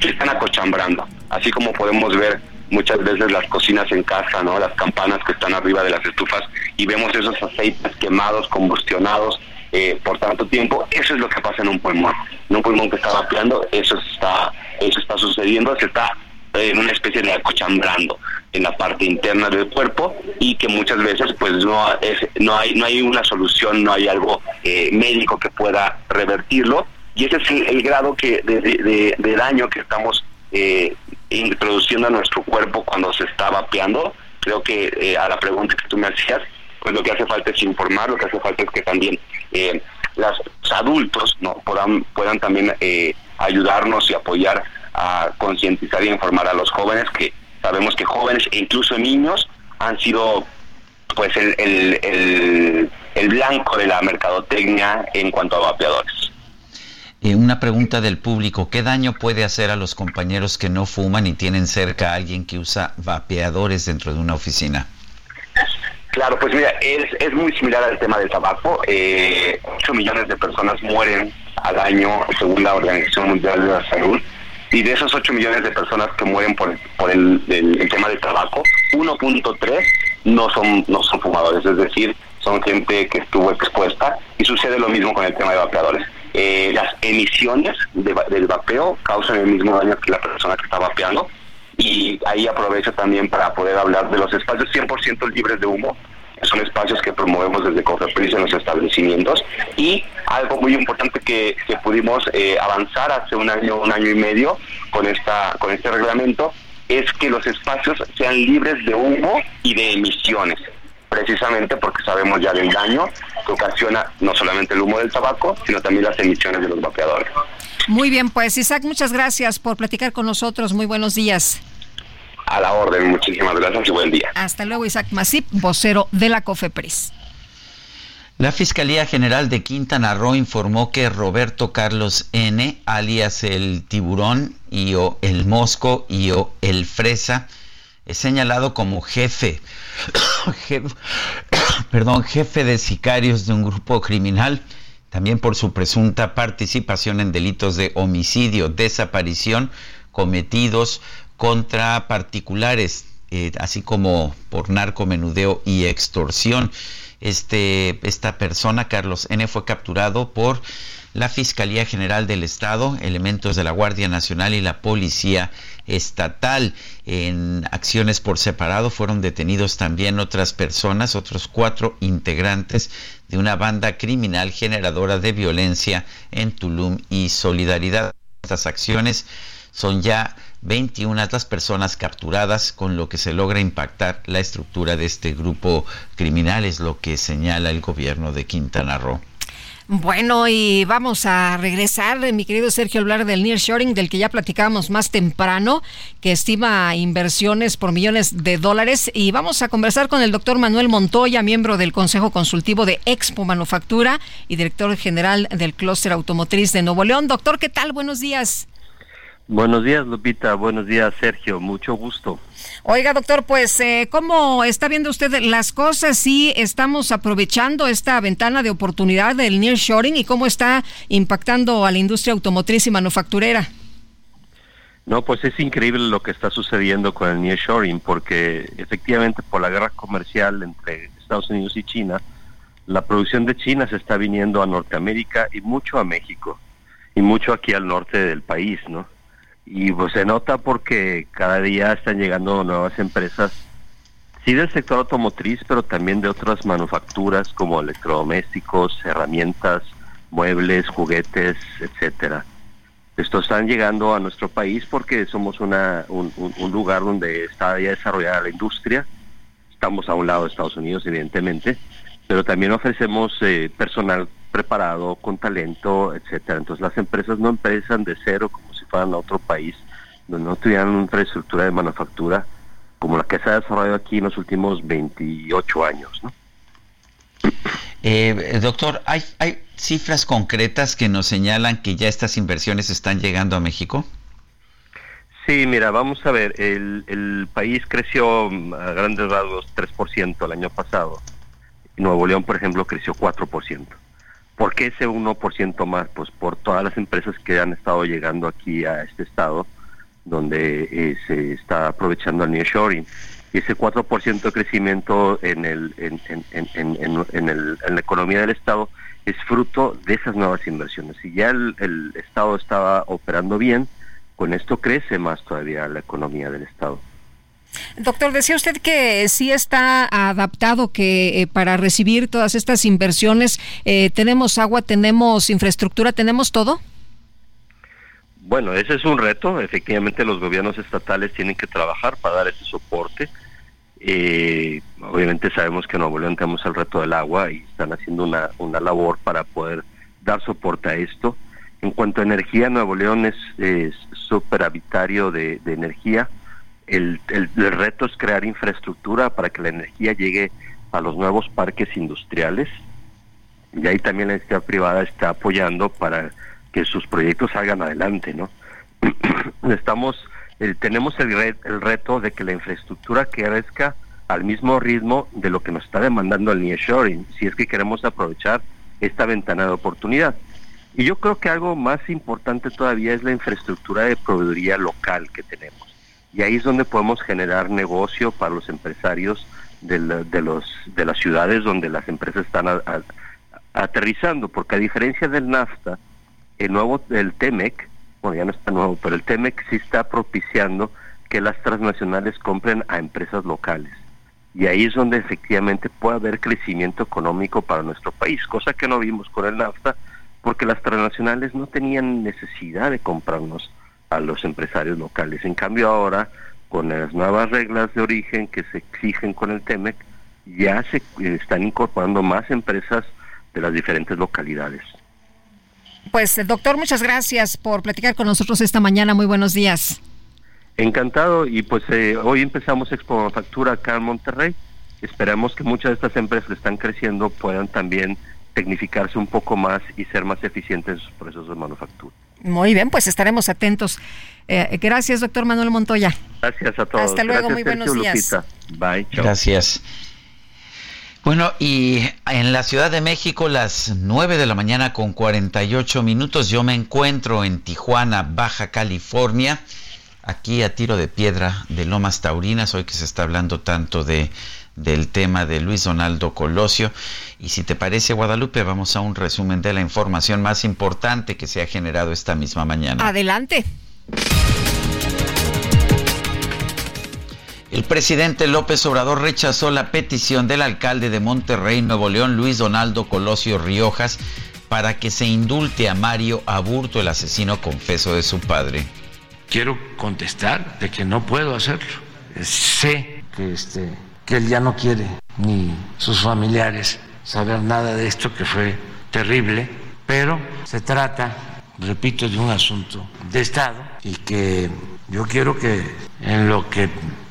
se están acochambrando. Así como podemos ver muchas veces las cocinas en casa no las campanas que están arriba de las estufas y vemos esos aceites quemados combustionados eh, por tanto tiempo eso es lo que pasa en un pulmón. En un pulmón que está vapeando eso está eso está sucediendo se está en una especie de acochambrando en la parte interna del cuerpo y que muchas veces pues no es no hay no hay una solución no hay algo eh, médico que pueda revertirlo. Y ese es el, grado que de, daño que estamos eh, introduciendo a nuestro cuerpo cuando se está vapeando. Creo que eh, a la pregunta que tú me hacías pues lo que hace falta es informar lo que hace falta es que también los adultos no puedan puedan también ayudarnos y apoyar a concientizar y informar a los jóvenes que sabemos que jóvenes e incluso niños han sido pues el, el, el, blanco de la mercadotecnia en cuanto a vapeadores. Eh, una pregunta del público, ¿qué daño puede hacer a los compañeros que no fuman y tienen cerca a alguien que usa vapeadores dentro de una oficina? Claro, pues mira, es, es muy similar al tema del tabaco. Eh, 8 millones de personas mueren al año según la Organización Mundial de la Salud y de esos 8 millones de personas que mueren por, por el, tema del tabaco, 1.3 no son, no son fumadores, es decir, son gente que estuvo expuesta y sucede lo mismo con el tema de vapeadores. Eh, las emisiones del vapeo causan el mismo daño que la persona que está vapeando y ahí aprovecho también para poder hablar de los espacios 100% libres de humo. Son espacios que promovemos desde Cofepris en los establecimientos. Y algo muy importante que, pudimos eh, avanzar hace un año, un año y medio con esta, con este reglamento es que los espacios sean libres de humo y de emisiones. Precisamente porque sabemos ya del daño que ocasiona no solamente el humo del tabaco, sino también las emisiones de los vapeadores. Muy bien, pues Isaac, muchas gracias por platicar con nosotros. Muy buenos días. A la orden, muchísimas gracias y buen día. Hasta luego, Isaac Masip, vocero de la COFEPRIS. La Fiscalía General de Quintana Roo informó que Roberto Carlos N., alias el tiburón y o el mosco y o el fresa, es señalado como jefe, perdón, jefe de sicarios de un grupo criminal, también por su presunta participación en delitos de homicidio, desaparición cometidos contra particulares, eh, así como por narcomenudeo y extorsión. Este, esta persona, Carlos N., fue capturado por la Fiscalía General del Estado, elementos de la Guardia Nacional y la Policía Estatal. En acciones por separado fueron detenidos también otras personas, otros cuatro integrantes de una banda criminal generadora de violencia en Tulum y Solidaridad. Estas acciones son ya 21 las personas capturadas, con lo que se logra impactar la estructura de este grupo criminal, es lo que señala el gobierno de Quintana Roo. Bueno, y vamos a regresar, mi querido Sergio, a hablar del nearshoring, del que ya platicábamos más temprano, que estima inversiones por millones de dólares. Y vamos a conversar con el doctor Manuel Montoya, miembro del Consejo Consultivo de Expo Manufactura y director general del Clúster Automotriz de Nuevo León. Doctor, ¿qué tal? Buenos días. Buenos días, Lupita. Buenos días, Sergio. Mucho gusto. Oiga, doctor, pues, eh, ¿cómo está viendo usted las cosas? ¿Sí estamos aprovechando esta ventana de oportunidad del nearshoring y cómo está impactando a la industria automotriz y manufacturera? No, pues es increíble lo que está sucediendo con el nearshoring, porque efectivamente por la guerra comercial entre Estados Unidos y China, la producción de China se está viniendo a Norteamérica y mucho a México, y mucho aquí al norte del país, ¿no? Y pues se nota porque cada día están llegando nuevas empresas, sí del sector automotriz, pero también de otras manufacturas como electrodomésticos, herramientas, muebles, juguetes, etcétera. Estos están llegando a nuestro país porque somos una, un, lugar donde está ya desarrollada la industria. Estamos a un lado de Estados Unidos, evidentemente, pero también ofrecemos eh, personal preparado, con talento, etcétera. Entonces las empresas no empiezan de cero como fueran a otro país, donde no tuvieran una infraestructura de manufactura como la que se ha desarrollado aquí en los últimos 28 años. ¿no? Eh, doctor, ¿hay, ¿hay cifras concretas que nos señalan que ya estas inversiones están llegando a México? Sí, mira, vamos a ver, el, el país creció a grandes rasgos 3% el año pasado. Nuevo León, por ejemplo, creció 4%. ¿Por qué ese 1% más? Pues por todas las empresas que han estado llegando aquí a este estado, donde eh, se está aprovechando el nearshoring. Y ese 4% de crecimiento en, el, en, en, el, en la economía del estado es fruto de esas nuevas inversiones. Si ya el estado estaba operando bien, con esto crece más todavía la economía del estado. Doctor, decía usted que sí está adaptado que eh, para recibir todas estas inversiones eh, tenemos agua, tenemos infraestructura, tenemos todo. Bueno, ese es un reto. Efectivamente, los gobiernos estatales tienen que trabajar para dar ese soporte. Eh, obviamente sabemos que en Nuevo León tenemos el reto del agua y están haciendo una, una labor para poder dar soporte a esto. En cuanto a energía, Nuevo León es, superhabitario de energía el, reto es crear infraestructura para que la energía llegue a los nuevos parques industriales y ahí también la industria privada está apoyando para que sus proyectos salgan adelante, ¿no? Estamos, eh, tenemos el, el reto de que la infraestructura crezca al mismo ritmo de lo que nos está demandando el nearshoring, si es que queremos aprovechar esta ventana de oportunidad. Y yo creo que algo más importante todavía es la infraestructura de proveeduría local que tenemos y ahí es donde podemos generar negocio para los empresarios de, los, de las ciudades donde las empresas están aterrizando, porque a diferencia del NAFTA, el nuevo, el TEMEC, bueno, ya no está nuevo, pero el TEMEC sí está propiciando que las transnacionales compren a empresas locales. Y ahí es donde efectivamente puede haber crecimiento económico para nuestro país, cosa que no vimos con el NAFTA, porque las transnacionales no tenían necesidad de comprarnos a los empresarios locales. En cambio ahora, con las nuevas reglas de origen que se exigen con el TEMEC, ya se están incorporando más empresas de las diferentes localidades. Pues doctor, muchas gracias por platicar con nosotros esta mañana. Muy buenos días. Encantado y pues eh, hoy empezamos Expo Manufactura acá en Monterrey. Esperamos que muchas de estas empresas que están creciendo puedan también tecnificarse un poco más y ser más eficientes en sus procesos de manufactura. Muy bien, pues estaremos atentos. Eh, gracias, doctor Manuel Montoya. Gracias a todos. Hasta luego, muy buenos días. Bye. Gracias. Bueno, y en la Ciudad de México, las 9 de la mañana con 48 minutos, yo me encuentro en Tijuana, Baja California, aquí a tiro de piedra de Lomas Taurinas, hoy que se está hablando tanto de del tema de Luis Donaldo Colosio. Y si te parece, Guadalupe, vamos a un resumen de la información más importante que se ha generado esta misma mañana. Adelante. El presidente López Obrador rechazó la petición del alcalde de Monterrey, Nuevo León, Luis Donaldo Colosio Riojas, para que se indulte a Mario Aburto, el asesino confeso de su padre. Quiero contestar de que no puedo hacerlo. Sé que este que él ya no quiere, ni sus familiares, saber nada de esto que fue terrible, pero se trata, repito, de un asunto de Estado y que yo quiero que en lo que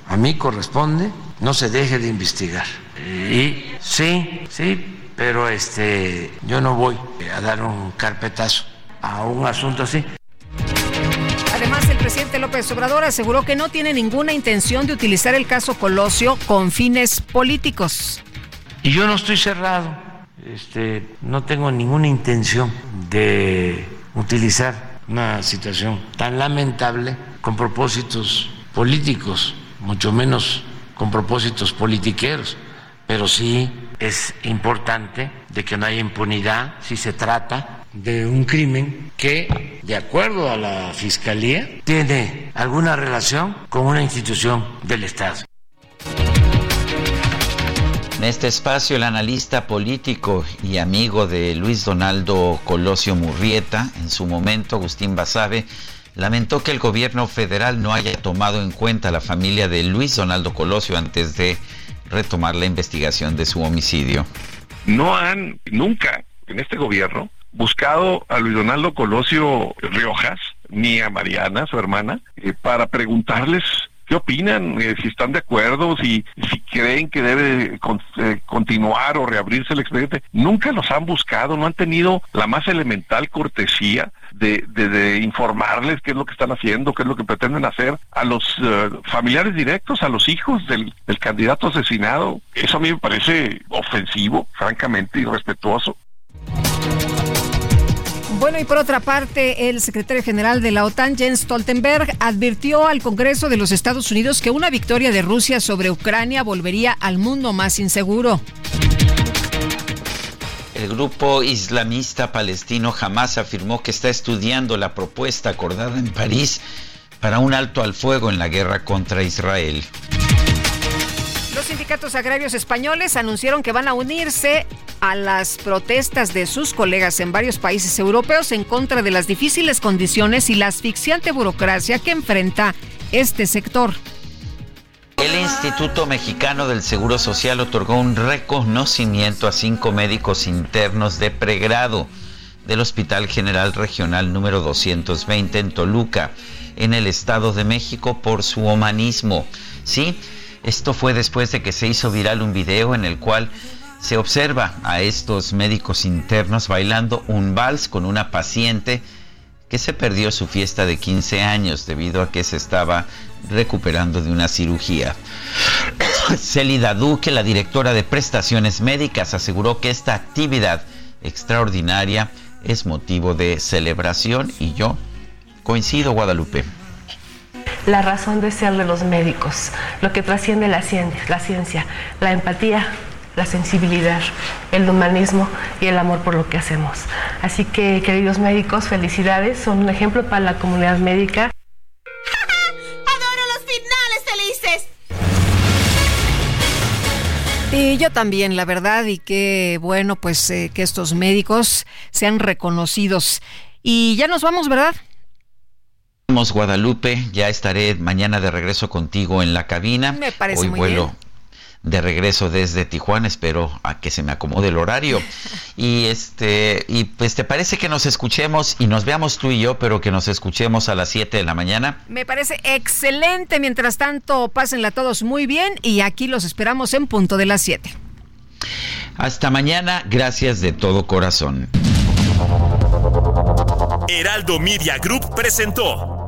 a mí corresponde no se deje de investigar. Y sí, sí, pero este yo no voy a dar un carpetazo a un asunto así. Presidente López Obrador aseguró que no tiene ninguna intención de utilizar el caso Colosio con fines políticos. Y yo no estoy cerrado, este, no tengo ninguna intención de utilizar una situación tan lamentable con propósitos políticos, mucho menos con propósitos politiqueros, pero sí es importante de que no haya impunidad si se trata de un crimen que, de acuerdo a la Fiscalía, tiene alguna relación con una institución del Estado. En este espacio, el analista político y amigo de Luis Donaldo Colosio Murrieta, en su momento, Agustín Basabe, lamentó que el gobierno federal no haya tomado en cuenta a la familia de Luis Donaldo Colosio antes de retomar la investigación de su homicidio. No han nunca en este gobierno buscado a Luis Donaldo Colosio Riojas ni a Mariana, su hermana, eh, para preguntarles qué opinan, eh, si están de acuerdo, si, si creen que debe eh, continuar o reabrirse el expediente. Nunca los han buscado, no han tenido la más elemental cortesía de, de, informarles qué es lo que están haciendo, qué es lo que pretenden hacer a los familiares directos, a los hijos del, del candidato asesinado. Eso a mí me parece ofensivo, francamente, irrespetuoso. Bueno, y por otra parte, el secretario general de la OTAN, Jens Stoltenberg, advirtió al Congreso de los Estados Unidos que una victoria de Rusia sobre Ucrania volvería al mundo más inseguro. El grupo islamista palestino Hamas afirmó que está estudiando la propuesta acordada en París para un alto al fuego en la guerra contra Israel. Los sindicatos agrarios españoles anunciaron que van a unirse a las protestas de sus colegas en varios países europeos en contra de las difíciles condiciones y la asfixiante burocracia que enfrenta este sector. El Instituto Mexicano del Seguro Social otorgó un reconocimiento a cinco médicos internos de pregrado del Hospital General Regional número 220 en Toluca, en el Estado de México, por su humanismo. Sí, esto fue después de que se hizo viral un video en el cual se observa a estos médicos internos bailando un vals con una paciente que se perdió su fiesta de 15 años debido a que se estaba recuperando de una cirugía. Celida Duque, la directora de prestaciones médicas, aseguró que esta actividad extraordinaria es motivo de celebración y yo coincido, Guadalupe la razón de ser de los médicos, lo que trasciende la ciencia, la, ciencia, la empatía, la sensibilidad, el humanismo y el amor por lo que hacemos. Así que, queridos médicos, felicidades, son un ejemplo para la comunidad médica. ¡Adoro los finales felices! Y yo también, la verdad, y que bueno, pues eh, que estos médicos sean reconocidos. Y ya nos vamos, ¿verdad? Guadalupe, ya estaré mañana de regreso contigo en la cabina. Me parece Hoy muy vuelo bien. de regreso desde Tijuana, espero a que se me acomode el horario. y este, y pues te parece que nos escuchemos y nos veamos tú y yo, pero que nos escuchemos a las 7 de la mañana. Me parece excelente. Mientras tanto, pásenla todos muy bien y aquí los esperamos en punto de las 7. Hasta mañana, gracias de todo corazón. Heraldo Media Group presentó